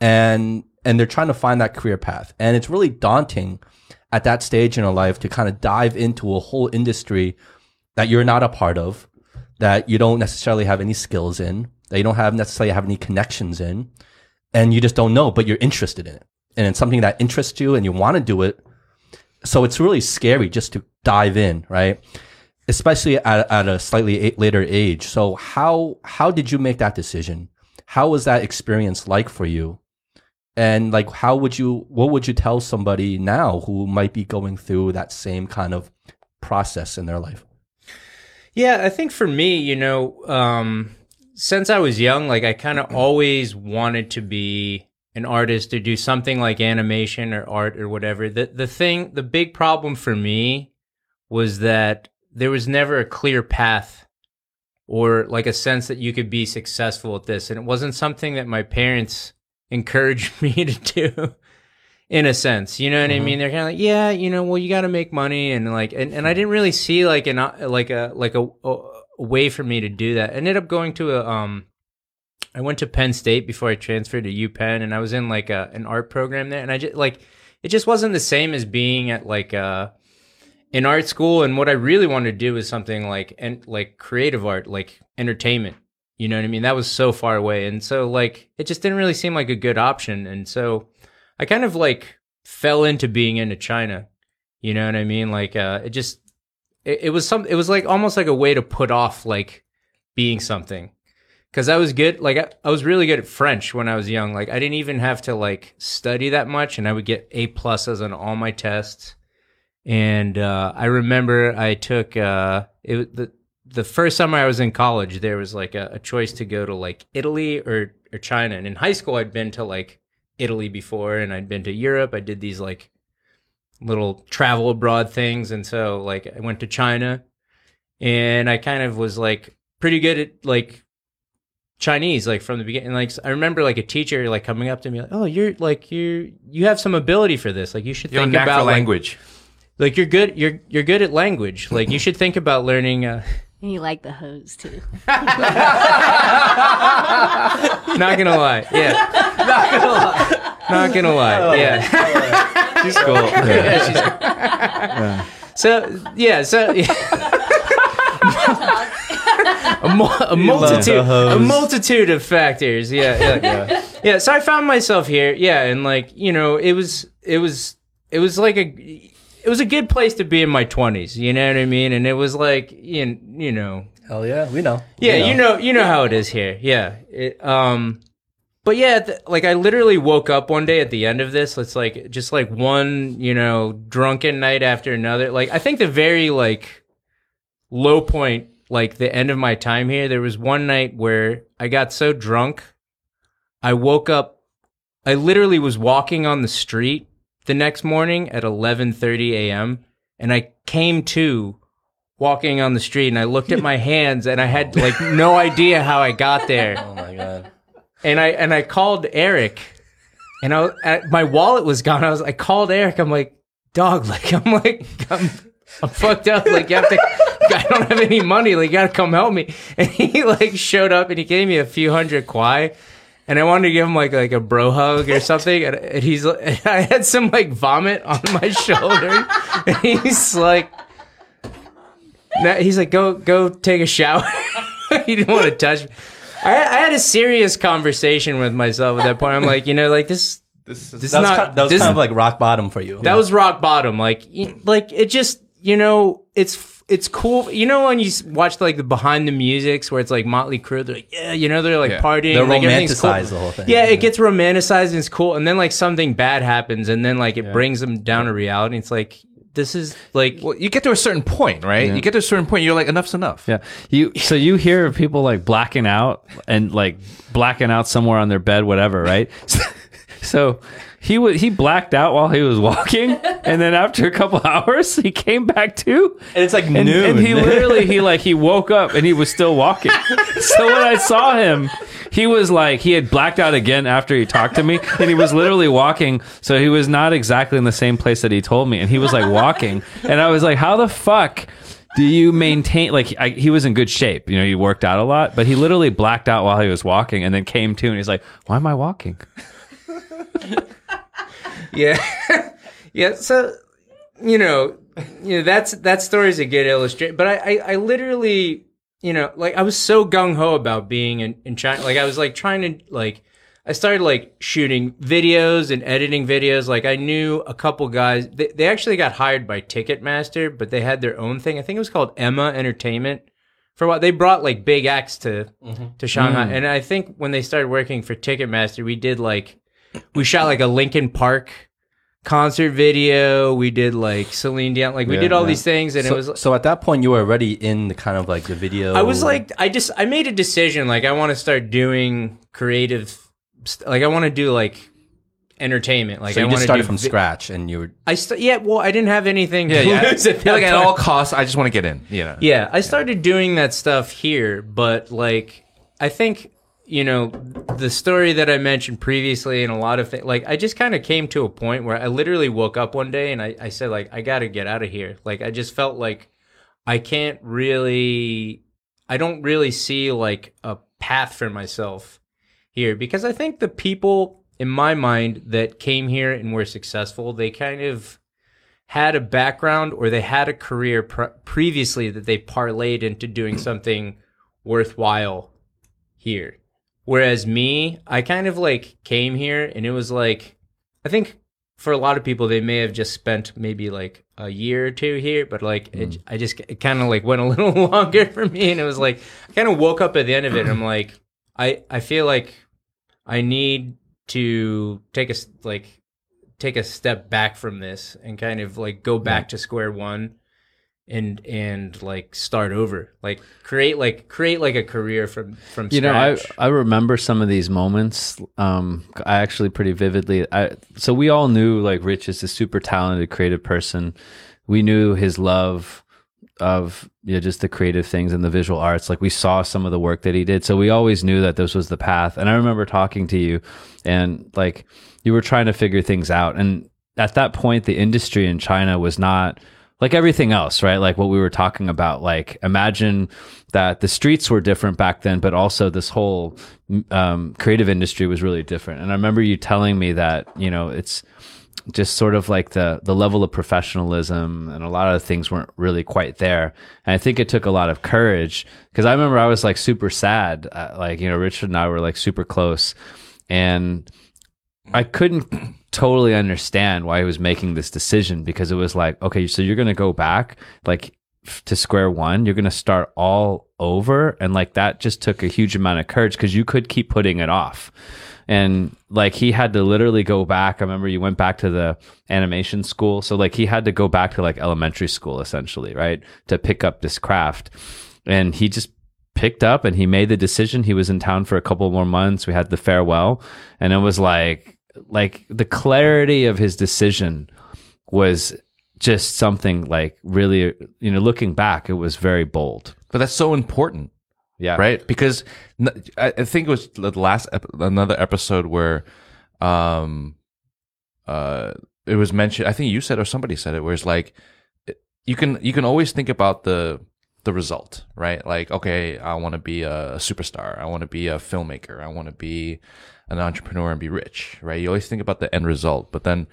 And and they're trying to find that career path. And it's really daunting at that stage in your life to kind of dive into a whole industry that you're not a part of that you don't necessarily have any skills in that you don't have necessarily have any connections in and you just don't know but you're interested in it. And it's something that interests you and you want to do it. So it's really scary just to dive in right especially at, at a slightly later age. So how how did you make that decision? How was that experience like for you? And like how would you what would you tell somebody now who might be going through that same kind of process in their life? Yeah, I think for me, you know, um, since I was young, like I kind of always wanted to be an artist to do something like animation or art or whatever. The the thing, the big problem for me was that there was never a clear path or like a sense that you could be successful at this, and it wasn't something that my parents encouraged me to do. In a sense, you know what I mean? They're kind of like, yeah, you know, well, you got to make money, and like, and, and I didn't really see like an uh, like a like a, a way for me to do that. I ended up going to a um, I went to Penn State before I transferred to UPenn, and I was in like a an art program there, and I just like it just wasn't the same as being at like uh in art school. And what I really wanted to do was something like and like creative art, like entertainment. You know what I mean? That was so far away, and so like it just didn't really seem like a good option, and so I kind of like fell into being into China. You know what I mean? Like uh it just it, it was some it was like almost like a way to put off like being something. Cause I was good, like I, I was really good at French when I was young. Like I didn't even have to like study that much, and I would get A pluses on all my tests. And uh, I remember I took uh, it the the first summer I was in college. There was like a, a choice to go to like Italy or or China. And in high school, I'd been to like Italy before, and I'd been to Europe. I did these like little travel abroad things, and so like I went to China, and I kind of was like pretty good at like Chinese, like from the beginning. Like I remember like a teacher like coming up to me like, "Oh, you're like you you have some ability for this. Like you should You have a think about like- language. Like you're good you're you're good at language. Like you should think about learning uh And you like the hose too. not gonna lie. Yeah. not gonna lie. Not gonna lie. Yeah. She's cool. Yeah, she's So yeah, so yeah. a, mul- a multitude, a multitude of factors. Yeah, yeah, yeah, So I found myself here. Yeah, and like you know, it was, it was, it was like a, it was a good place to be in my twenties. You know what I mean? And it was like, you, you know, hell yeah we know yeah, We you know, you know how it is here. Yeah. It, um, but yeah, th- like I literally woke up one day at the end of this. It's like just like one, you know, drunken night after another. Like I think the very like low point, like the end of my time here, there was one night where I got so drunk, I woke up I literally was walking on the street the next morning at 11:30 a.m. and I came to walking on the street and I looked at my hands and I had like no idea how I got there. Oh my god. And I and I called Aric and I, I my wallet was gone. I was I called Aric. I'm like, "Dog, like I'm like I'm I'm fucked up. Like you have to I don't have any money. Like you got to come help me." And he like showed up and he gave me a few hundred kwai. And I wanted to give him like like a bro hug or something, and, and he's I had some like vomit on my shoulder, and he's like, he's like, go go take a shower. he didn't want to touch me. I, I had a serious conversation with myself at that point. I'm like, you know, like this. This is This is That was, not. kind, that was this, kind of like rock bottom for you. that was rock bottom. Like, like it just, you know, it's it's cool. You know, when you watch like the behind the musics where it's like Motley Crue, they're like, yeah, you know, they're like Yeah. partying. They like, everything's cool. romanticize the whole thing. Yeah, it gets romanticized and it's cool, and then like something bad happens, and then like it brings them down to reality. It's like this is like well, you get to a certain point, right? You get to a certain point, you're like, enough's enough. Yeah. You so you hear of people like blacking out and like blacking out somewhere on their bed, whatever, right? So he was he blacked out while he was walking, and then after a couple hours, he came back to. And it's like And, noon. and he literally he like he woke up and he was still walking. so when I saw him, he was like he had blacked out again after he talked to me, and he was literally walking. So he was not exactly in the same place that he told me, and he was like walking, and I was like, how the fuck? Do you maintain like I, he was in good shape? You know, he worked out a lot, but he literally blacked out while he was walking, and then came to, and he's like, "Why am I walking?" Yeah, yeah. So you know, you know that's that story's a good illustration. But I, I, I literally, you know, like I was so gung ho about being in, in China. Like I was like trying to like. I started like shooting videos and editing videos. Like I knew a couple guys. They, they actually got hired by Ticketmaster, but they had their own thing. I think it was called Emma Entertainment. For what they brought like big acts to mm-hmm. to Shanghai, mm. and I think when they started working for Ticketmaster, we did like we shot like a Linkin Park concert video. We did like Celine Dion, like we did all these things, and so, it was. so at that point, you were already in the kind of like the video. I was like, I just I made a decision. Like I want to start doing creative, like I want to do like entertainment. Like so I you want just to started from vi- scrash, and you were I st- yeah, well, I didn't have anything. Yeah, to yeah. lose at Feel like at all costs, I just want to get in. You know. Yeah, I started doing that stuff here, but like I think you know the story that I mentioned previously, and a lot of things. Like I just kind of came to a point where I literally woke up one day and I, I said like I got to get out of here. Like I just felt like I can't really, I don't really see like a path for myself here because I think the people in my mind that came here and were successful, they kind of had a background or they had a career pr- previously that they parlayed into doing something worthwhile here. Whereas me, I kind of like came here and it was like, I think for a lot of people, they may have just spent maybe like a year or two here, but like it, mm. I just it kind of like went a little longer for me. And it was like, I kind of woke up at the end of it and I'm like, I, I feel like I need to take a, like take a step back from this and kind of like go back to square one and and like start over. Like create like create like a career from from you know I. I remember some of these moments um i actually pretty vividly i so we all knew like rich is a super talented creative person. We knew his love of you know, just the creative things and the visual arts. Like we saw some of the work that he did. So we always knew that this was the path. And i remember talking to you and like you were trying to figure things out. And at that point the industry in china was not like everything else, right? Like what we were talking about. Like imagine that the streets were different back then, but also this whole um, creative industry was really different. And I remember you telling me that you know it's just sort of like the the level of professionalism and a lot of things weren't really quite there. And I think it took a lot of courage because I remember I was like super sad. Uh, like you know, Richard and I were like super close, and I couldn't totally understand why he was making this decision because it was like, okay, so you're going to go back like to square one, you're going to start all over. And like that just took a huge amount of courage because you could keep putting it off. And like he had to literally go back. I remember you went back to the animation school. So like he had to go back to like elementary school essentially, right? To pick up this craft. And he just picked up and he made the decision. He was in town for a couple more months. We had the farewell and it was like, like the clarity of his decision was just something like really, you know, looking back, it was very bold. But that's so important. Yeah. right? Because i think it was the last ep- another episode where, um, uh, it was mentioned. I think you said or somebody said it, where it's like you can you can always think about the the result, right? Like, okay, I want to be a superstar. I want to be a filmmaker. I want to be an entrepreneur and be rich, right? You always think about the end result, but then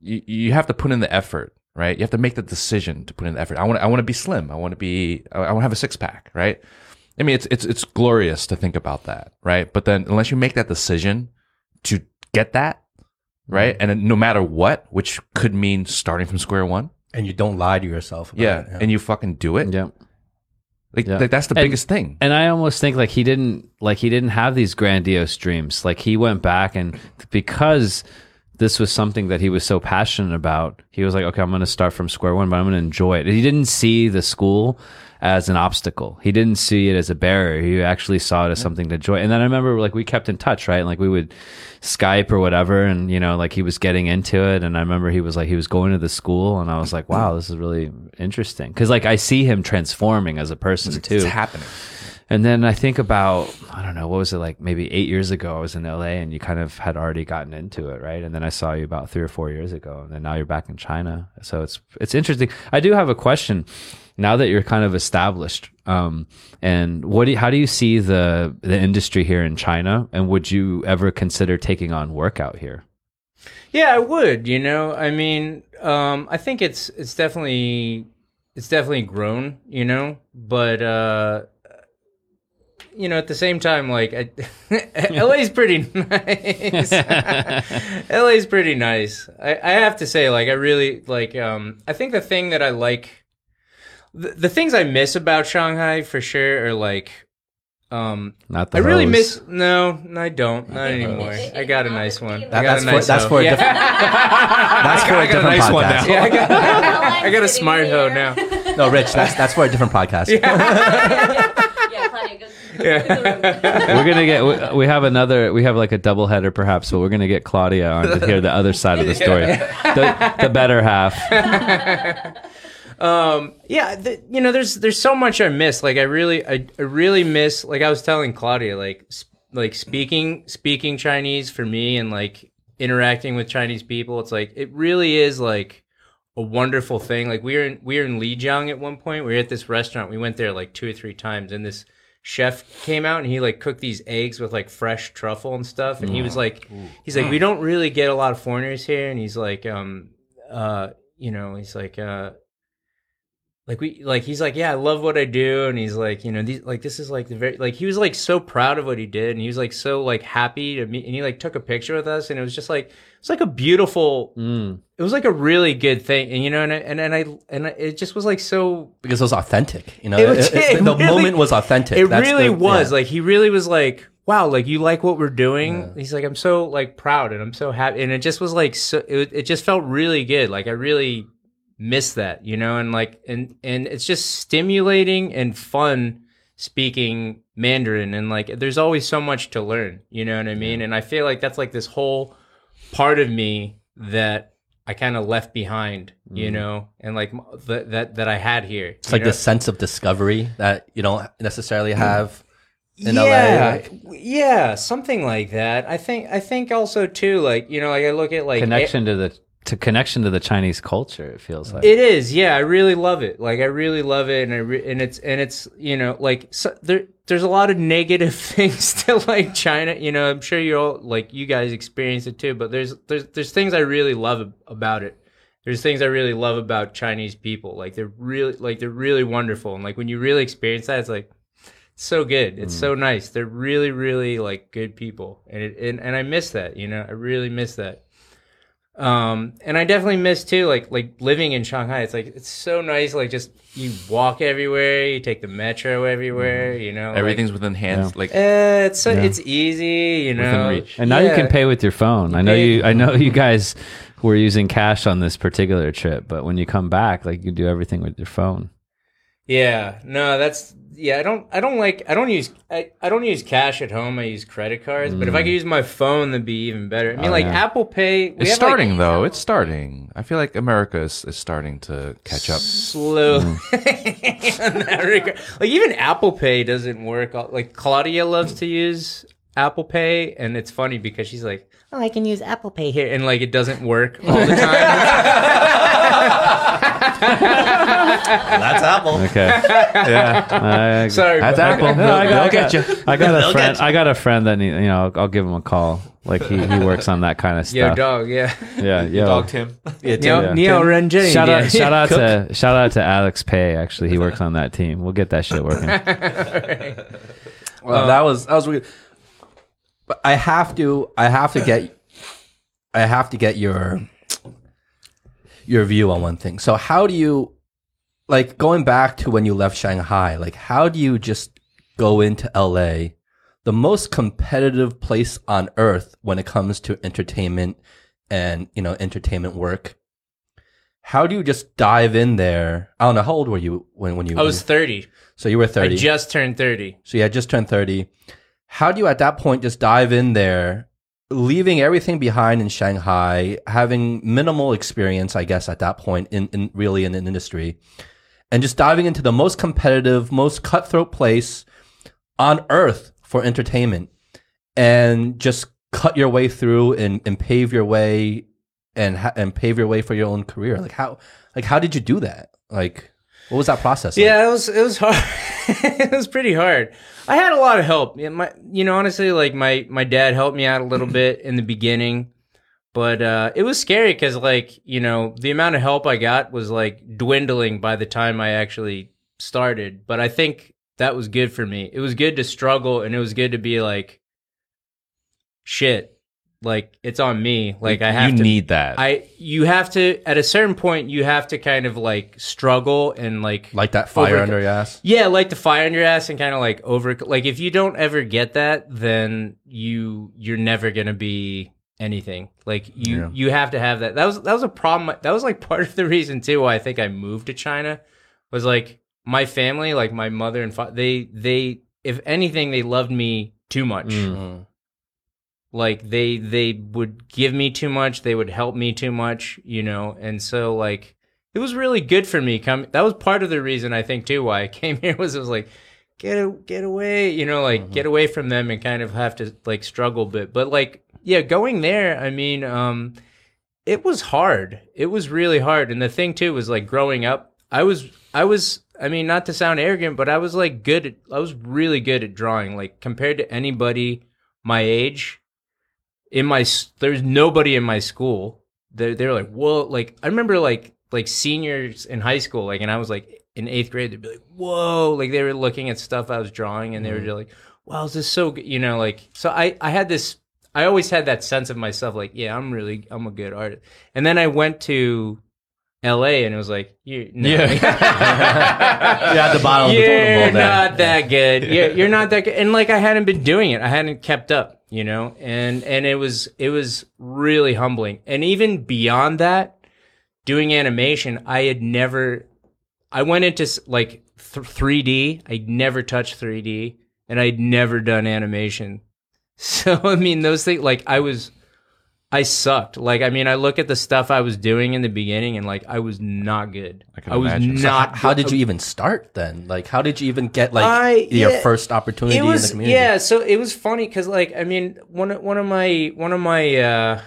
you you have to put in the effort, right? You have to make the decision to put in the effort. I want I want to be slim. I want to be I want to have a six pack, right? I mean, it's it's it's glorious to think about that, right? But then unless you make that decision to get that, right? Mm-hmm. And then no matter what, which could mean starting from square one, and you don't lie to yourself. About yeah, it, and you fucking do it. Yeah. Like, Yeah. like that's the And- biggest thing. And I almost think like he didn't like he didn't have these grandiose dreams. Like he went back and because this was something that he was so passionate about, he was like, okay, I'm going to start from square one, but I'm going to enjoy it. He didn't see the school as an obstacle. He didn't see it as a barrier. He actually saw it as something to enjoy. And then I remember like we kept in touch, right? And like we would Skype or whatever. And, you know, like he was getting into it. And I remember he was like, he was going to the school and I was like, wow, this is really interesting. Cause like I see him transforming as a person too. It's happening. And then I think about, I don't know, what was it like maybe eight years ago? I was in LA and you kind of had already gotten into it, right? And then I saw you about three or four years ago, and then now you're back in China. So it's it's interesting. I do have a question now that you're kind of established. Um, and what do you, how do you see the the industry here in China? And would you ever consider taking on work out here? Yeah, I would. You know, I mean, um, I think it's it's definitely it's definitely grown. You know, but uh, you know, at the same time, like I, LA's pretty nice. LA's pretty nice. I, I have to say, like, I really like. Um, I think the thing that I like, the, the things I miss about Shanghai for sure are like. Um, Not the I really hose. miss. No, I don't. Not anymore. I got a nice one. I That- got that's a for nice that's hoe. for a Yeah. different. That's for a different nice one podcast. Yeah, I got, I I got a smart hoe now. No, Rich, that's that's for a different podcast. yeah, Claudia, go, go to the room. we're gonna get we, we have another we have like a double header perhaps but we're gonna get claudia on to hear the other side of the story the, the better half Um, yeah, the, you know, there's there's so much I miss. Like I really, I, I really miss. Like I was telling Claudia, like sp- like speaking speaking Chinese for me and like interacting with Chinese people. It's like it really is like a wonderful thing. Like we were in we were in Lijiang at one point. We were at this restaurant. We went there like two or three times, and this chef came out and he like cooked these eggs with like fresh truffle and stuff. And he was like, he's like, we don't really get a lot of foreigners here. And he's like, um, uh, you know, he's like, uh like we like he's like yeah i love what i do. And he's like you know these like this is like the very like he was like so proud of what he did. And he was like so like happy to meet and he like took a picture with us. And it was just like it's like a beautiful Mm. it was like a really good thing. And you know and I, and, and i and I, it just was like so because it was authentic. You know, It It- it- the really- moment was authentic. it That's really the- was. Yeah. like he really was like wow like you like what we're doing? He's like i'm so like proud and i'm so happy. And it just was like so it, it just felt really good. Like i really miss that you know and like and and it's just stimulating and fun speaking mandarin and like there's always so much to learn you know what i mean? And i feel like that's like this whole part of me that i kind of left behind you mm. know and like m- that that that i had here It's like this sense of discovery that you don't necessarily mm. have in LA. yeah, like- yeah, something like that. I think I think also too, like you know, like I look at like connection to the to connection to the chinese culture it feels like It is, yeah. I really love it. Like I really love it, and I re- and it's and it's you know like so, there there's a lot of negative things to like China. You know, I'm sure you all like you guys experience it too. But there's there's there's things I really love about it. There's things I really love about Chinese people. Like they're really like they're really wonderful, and like when you really experience that, it's like it's so good. It's mm. so nice. They're really really like good people, and it and, and I miss that. You know, I really miss that. Um, and I definitely miss too, like like living in Shanghai. It's like it's so nice. Like just you walk everywhere, you take the metro everywhere. You know, like, Everything's within hands. Like uh, it's so, it's easy. You know, Within reach. and now you Yeah. can pay with your phone i know pay- you i know you guys were using cash on this particular trip but when you come back like you do everything with your phone Yeah, no, that's yeah. I don't, I don't like, I don't use, I, I don't use cash at home. I use credit cards. But if I could use my phone, that'd be even better. I mean, Oh, like yeah. Apple Pay. we It's have, like, starting though. It's starting. I feel like America is, is starting to catch up. slow Mm. in that regard. Like even Apple Pay doesn't work. Like Claudia loves to use Apple Pay, and it's funny because she's like, "Oh, I can use Apple Pay here," and like it doesn't work all the time. That's Apple. Okay. Yeah, I, Sorry, that's bro. Apple. No, I got, They'll I get got, you. I got a They'll friend. get you. I got a friend that need, you know. I'll, I'll give him a call. Like he, he works on that kind of Yo, stuff. yeah, yeah. Yeah, yeah. Dog Tim. Yeah, Neo, Yeah. Neo Renjani, Shout out, yeah. shout out to shout out to Alex Pay. Actually, he works on that team. We'll get that shit working. Well, that was that was weird. But I have to I have to get I have to get your your view on one thing. So how do you like going back to when you left Shanghai, like how do you just go into LA, the most competitive place on earth when it comes to entertainment and, you know, entertainment work? How do you just dive in there? I don't know. How old were you when, when you? I was 30. so you were thirty. I just turned 30. So had just turned 30. How do you at that point just dive in there, leaving everything behind in Shanghai, having minimal experience, I guess, at that point in, in really in an industry, and just diving into the most competitive, most cutthroat place on earth for entertainment and just cut your way through and, and pave your way and and pave your way for your own career. Like how like how did you do that? Like what was that process? like? Yeah, it was it was hard. it was pretty hard. I had a lot of help. My you know honestly like my my dad helped me out a little bit in the beginning, but uh, it was scary because like you know the amount of help I got was like dwindling by the time I actually started. But I think that was good for me. It was good to struggle, and it was good to be like, shit, like it's on me. Like I have you to need that. I you have to at a certain point you have to kind of like struggle and like like that fire Over- under your ass. yeah like the fire under your ass and kind of like over like if you don't ever get that then you you're never gonna be anything like you Yeah. you have to have that that was that was a problem that was like part of the reason too why I think I moved to China was like my family like my mother and father they they if anything they loved me too much Mm. Like they they would give me too much they would help me too much you know? And so like it was really good for me come that was part of the reason i think too why i came here was it was like get a, get away you know? Like get away from them and kind of have to like struggle a bit. But like yeah going there i mean um it was hard. It was really hard. And the thing too was like growing up i was i was i mean not to sound arrogant but i was like good at, i was really good at drawing like compared to anybody my age in my there's nobody in my school they're, they're like whoa like i remember like like seniors in high school like and i was like in eighth grade they'd be like whoa like they were looking at stuff i was drawing and they were just like wow is this so good you know like so i i had this i always had that sense of myself like yeah i'm really i'm a good artist and then i went to la and it was like you no. You're at the bottom the You're there. not that good. You're, you're not that good. And like I hadn't been doing it. I hadn't kept up, you know? And and it was it was really humbling. And even beyond that, doing animation, I had never I went into like th- 3D. I'd never touched 3D and I'd never done animation. So I mean those things like I was I sucked. Like I mean I look at the stuff I was doing in the beginning and like I was not good. I can I was imagine. So not How did you even start then? Like, how did you even get like I- your yeah, first opportunity was in the community? yeah so it was funny because like i mean one of one of my one of my uh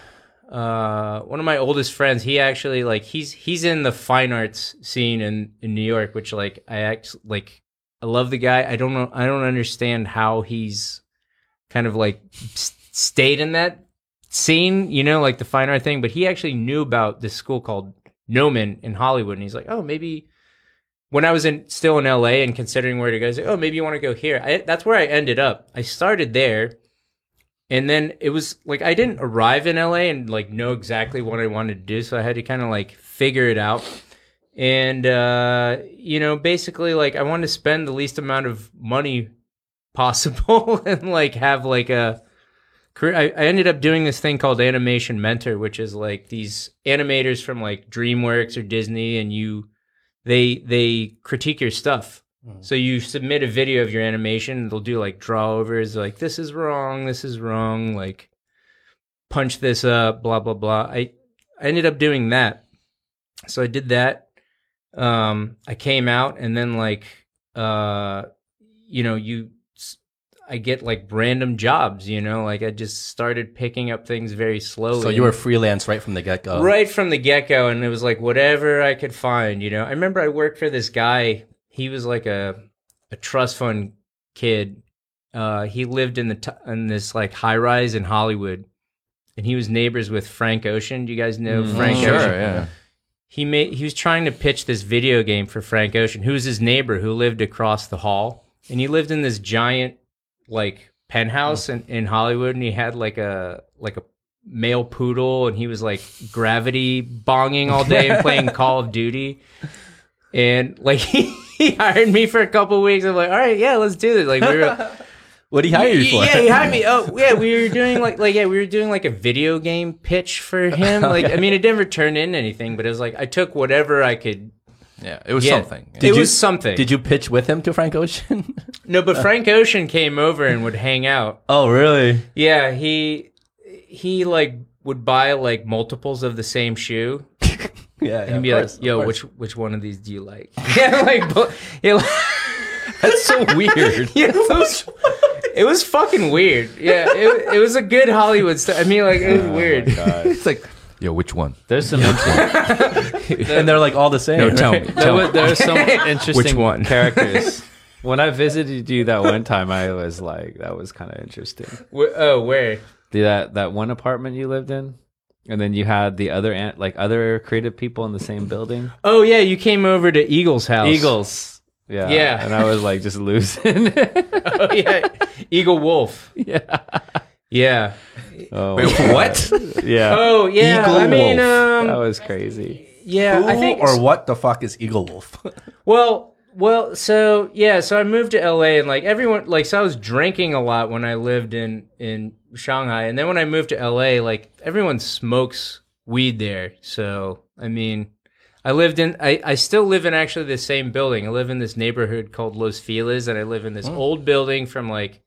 uh one of my oldest friends he actually like he's he's in the fine arts scene in in new york which like i act like i love the guy i don't know i don't understand how he's kind of like s- stayed in that scene you know like the fine art thing but he actually knew about this school called Gnomon in hollywood and he's like oh maybe when I was in still in LA and considering where to go, I like, oh, maybe you want to go here. I, that's where I ended up. I started there, and then it was like I didn't arrive in LA and like know exactly what I wanted to do, so I had to kind of like figure it out. And uh, you know, basically, like I wanted to spend the least amount of money possible and like have like a career. I, I ended up doing this thing called Animation Mentor, which is like these animators from like DreamWorks or Disney, and you they they critique your stuff. So you submit a video of your animation, they'll do like drawovers, like this is wrong, this is wrong, like punch this up, blah blah blah. I I ended up doing that. So I did that. Um I came out and then like uh you know, you I get like random jobs, you know, like I just started picking up things very slowly. So you were freelance right from the get go. right from the get go, and it was like whatever I could find. You know, I remember I worked for this guy. He was like a a trust fund kid. Uh, he lived in the t- in this like high rise in Hollywood, and he was neighbors with Frank Ocean. Do you guys know Frank Sure, Ocean? yeah. He made he was trying to pitch this video game for Frank Ocean, who was his neighbor who lived across the hall, and he lived in this giant like penthouse mm. in, in Hollywood, and he had like a like a male poodle, and he was like gravity bonging all day and playing Call of Duty, and like he, he hired me for a couple weeks. I'm like, all right, yeah, let's do this. Like we were. What did he hire you for? Yeah, he hired me. Oh, yeah, we were doing like like yeah, we were doing like a video game pitch for him. Like I mean, it never turned into anything, but it was like I took whatever I could. Yeah, it was Yeah. something. it Did you- was something. Did you pitch with him to Frank Ocean? No, but Frank Ocean came over and would hang out. oh, really? Yeah, he he like would buy like multiples of the same shoe Yeah. and be like, "Yo, which which one of these do you like?" yeah, like, bu- yeah, like That's so weird. yeah, it was, it was fucking weird. Yeah, it, it was a good Hollywood stuff. I mean, like it was oh weird. it's like, yo, which one? There's some and they're like all the same. No, tell me. there, Tell me. there are some interesting one? characters. When I visited you that one time, I was like, that was kind of interesting. Wh- oh, where? The, that that one apartment you lived in, and then you had the other ant like other creative people in the same building. Oh yeah, you came over to Eagle's house. Eagles. Yeah. Yeah. And I was like just losing. Oh yeah, Eagle Wolf. yeah. Yeah. Oh, Wait, what? yeah. Oh yeah. Eagle I mean, Wolf. that um, was crazy. yeah. I think or what the fuck is Eagle Wolf? Well, well, so yeah, so I moved to LA and like everyone like so I was drinking a lot when I lived in in Shanghai and then when I moved to LA like everyone smokes weed there. So, I mean, I lived in I I still live in actually the same building. I live in this neighborhood called Los Feliz and I live in this old building from like I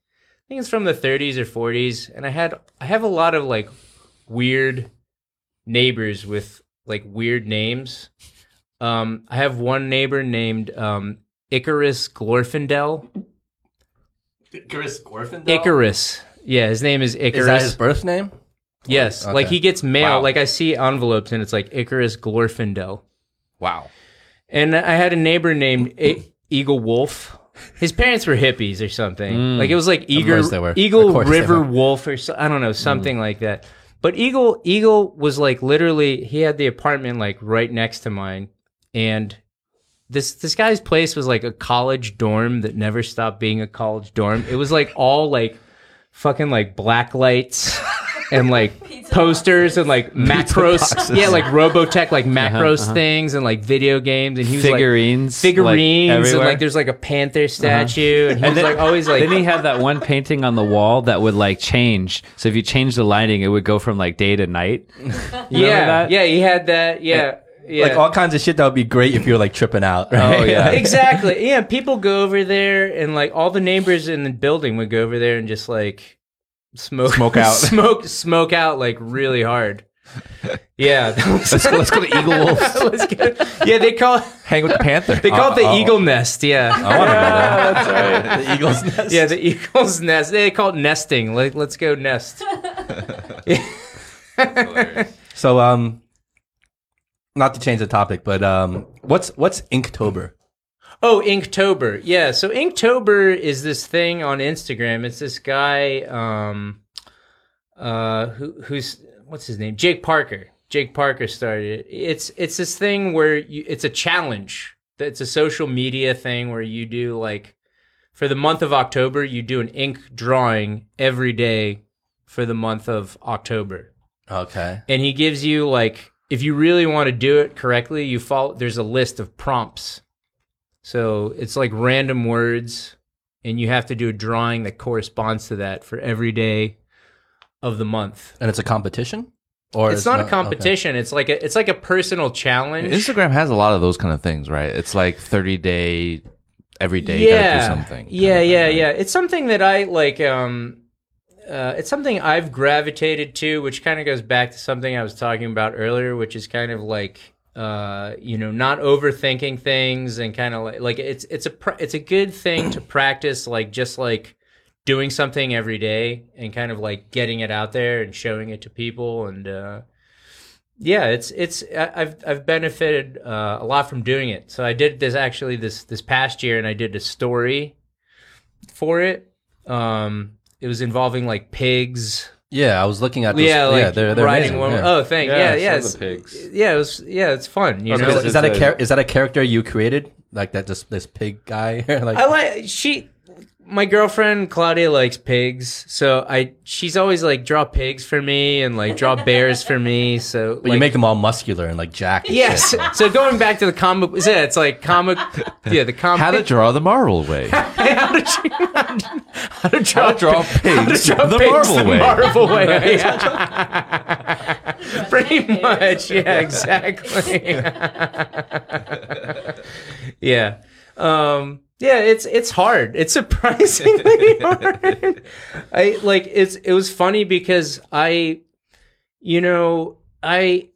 think it's from the 30s or 40s and I had I have a lot of like weird neighbors with like weird names. Um, I have one neighbor named um, Icarus Glorfindel. Chris Gorfindel? Icarus. Yeah, his name is Icarus. Is that his birth name? yes, Okay. like he gets mail. Wow. Like I see envelopes and it's like Icarus Glorfindel. Wow. And I had a neighbor named e- Eagle Wolf. His parents were hippies or something. Mm. Like it was like Eagle, course they were. Eagle River. Wolf or so, I don't know something mm. like that. But Eagle Eagle was like literally he had the apartment like right next to mine, and this this guy's place was like a college dorm that never stopped being a college dorm. It was like all like fucking like black lights and like posters and like Macross, yeah, like Robotech like uh-huh, Macross uh-huh. things and like video games and he was like Figurines. figurines like, and like there's like a panther uh-huh. statue and he was like always like then he had that one painting on the wall that would like change. So if you change the lighting, it would go from like day to night. yeah that? yeah he had that yeah yeah Like all kinds of shit that would be great if you're like tripping out. Right? Oh, yeah. exactly yeah people go over there and like all the neighbors in the building would go over there and just like smoke Smoke out. smoke smoke out like really hard yeah Let's go, let's go to Eagle Wolf. let's go. yeah they call Hang with the Panther. they call it the Uh-oh. eagle nest yeah I want to go there. That's right. The Eagle's nest. Yeah, the eagle's nest. They call it nesting. Like, let's go nest. So, um, not to change the topic, but um, what's what's Inktober? Oh, Inktober. Yeah, so Inktober is this thing on Instagram. It's this guy, um, uh, who who's what's his name? Jake Parker. Jake Parker started it. It's it's this thing where you, it's a challenge. It's a social media thing where you do like for the month of October, you do an ink drawing every day for the month of October. Okay. and he gives you like if you really want to do it correctly you follow there's a list of prompts so it's like random words and you have to do a drawing that corresponds to that for every day of the month And it's a competition. Or it's not, a okay. competition. It's like a it's like a personal challenge. Instagram has a lot of those kind of things, right? It's like 30 day, every day do something. Yeah, yeah, yeah. It's something that I like. Um, uh, it's something I've gravitated to, which kind of goes back to something I was talking about earlier, which is kind of like, uh, you know, not overthinking things and kind of like, like it's it's a pr- it's a good thing to practice, like just like doing something every day and kind of like getting it out there and showing it to people and. uh yeah, it's it's I've I've benefited uh, a lot from doing it. So I did this actually this this past year, and I did a story for it. Um, it was involving like pigs. Yeah, I was looking at. Those, yeah, like yeah, they're, they're riding amazing, one. yeah. Oh, thank Yeah, yeah, I yeah, saw it's- the pigs. yeah. It was yeah, it's fun. You Okay, know, Is, is that a a- char- is that a character you created? Like that this this pig guy? like I like she. My girlfriend Claudia likes pigs, so I she's always like draw pigs for me and like draw bears for me. So but you make them all muscular and like jacked. yes. shit. so going back to the comic, yeah, it's like comic. Yeah, the comic. How to draw the Marvel way. how to draw, how to draw, How to draw pigs draw the pigs Marvel the way. Marvel way. Yeah. Pretty much, yeah, exactly. yeah, um, yeah. It's it's hard. It's surprisingly hard. I like it's it was funny because I, you know, I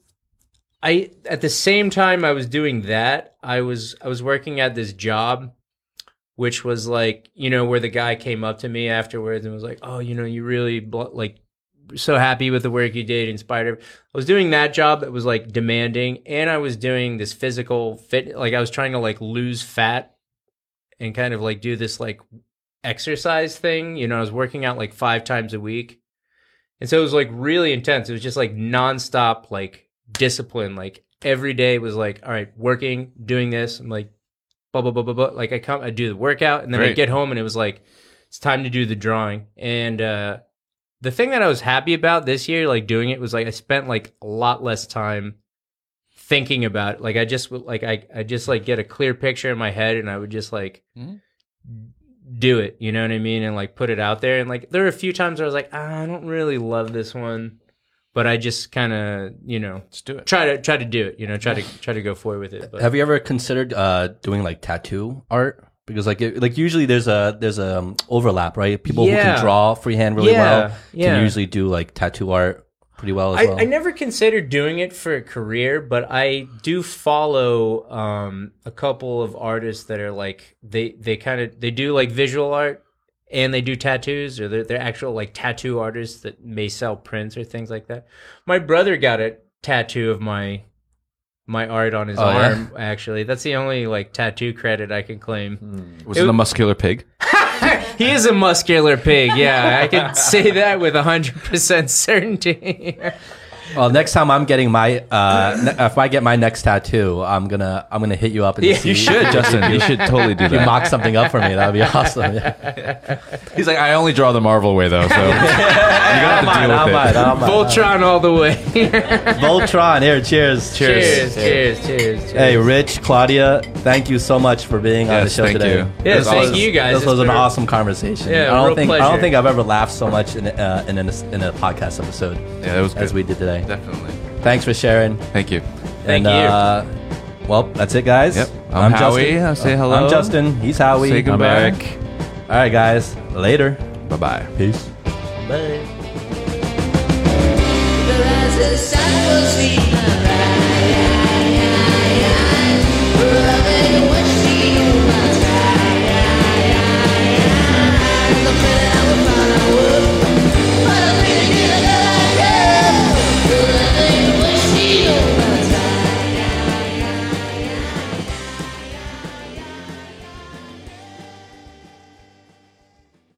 I at the same time I was doing that, I was I was working at this job which was like, you know, where the guy came up to me afterwards and was like, "Oh, you know, you really bl- like so happy with the work you did in Spider." I was doing that job that was like demanding and I was doing this physical fit like I was trying to like lose fat and kind of like do this like exercise thing, you know, I was working out like 5 times a week. And so it was like really intense. It was just like nonstop like discipline. Like every day was like, all right, working, doing this. I'm like, blah blah blah blah blah. Like I come, I do the workout, and then I get home, and it was like, it's time to do the drawing. And uh, the thing that I was happy about this year, like doing it, was like I spent like a lot less time thinking about it. Like I just would like I I just like get a clear picture in my head, and I would just like Mhm. do it. You know what I mean? And like put it out there. And like there were a few times where I was like, ah, I don't really love this one. But I just kind of, you know, Let's do it. try to try to do it. You know, try to try to go forward with it. But Have you ever considered uh, doing like tattoo art? Because like it, like usually there's a there's a um, overlap, right? People who can draw freehand really Yeah, well yeah. can usually do like tattoo art pretty well as I, well. I never considered doing it for a career, but I do follow um, a couple of artists that are like they they kind of they do like visual art and they do tattoos or they're, they're actual like tattoo artists that may sell prints or things like that. My brother got a tattoo of my my art on his Oh, yeah? arm. Actually, that's the only like tattoo credit I can claim. Was it a muscular pig? He is a muscular pig. Yeah, I can say that with hundred percent certainty. well, next time I'm getting my uh, ne- if I get my next tattoo, I'm gonna I'm gonna hit you up and Yeah, see You should, Justin. You should totally do if you that. mock something up for me. That'd be awesome. Yeah. He's like, I only draw the Marvel way though, so you're gonna have to deal with it. Voltron all the way. Voltron. Here, cheers. cheers, cheers, cheers, cheers. Hey, Rich, Claudia, thank you so much for being on the Yes, show thank today. you. Yeah, This thank was- you guys. This It's was an been a- awesome conversation. Yeah, I don't real think I pleasure. don't think I've ever laughed so much in uh, in, in, a, in a podcast episode Yeah, it was as we did today. Definitely. Thanks for sharing. Thank you. Thank and, you. Uh, well, that's it, guys. Yep. I'm Howie. Justin. I'll say hello. I'm Justin. He's Howie. Say I'm goodbye. Aric. All right, guys. Later. Bye bye. Peace. Bye.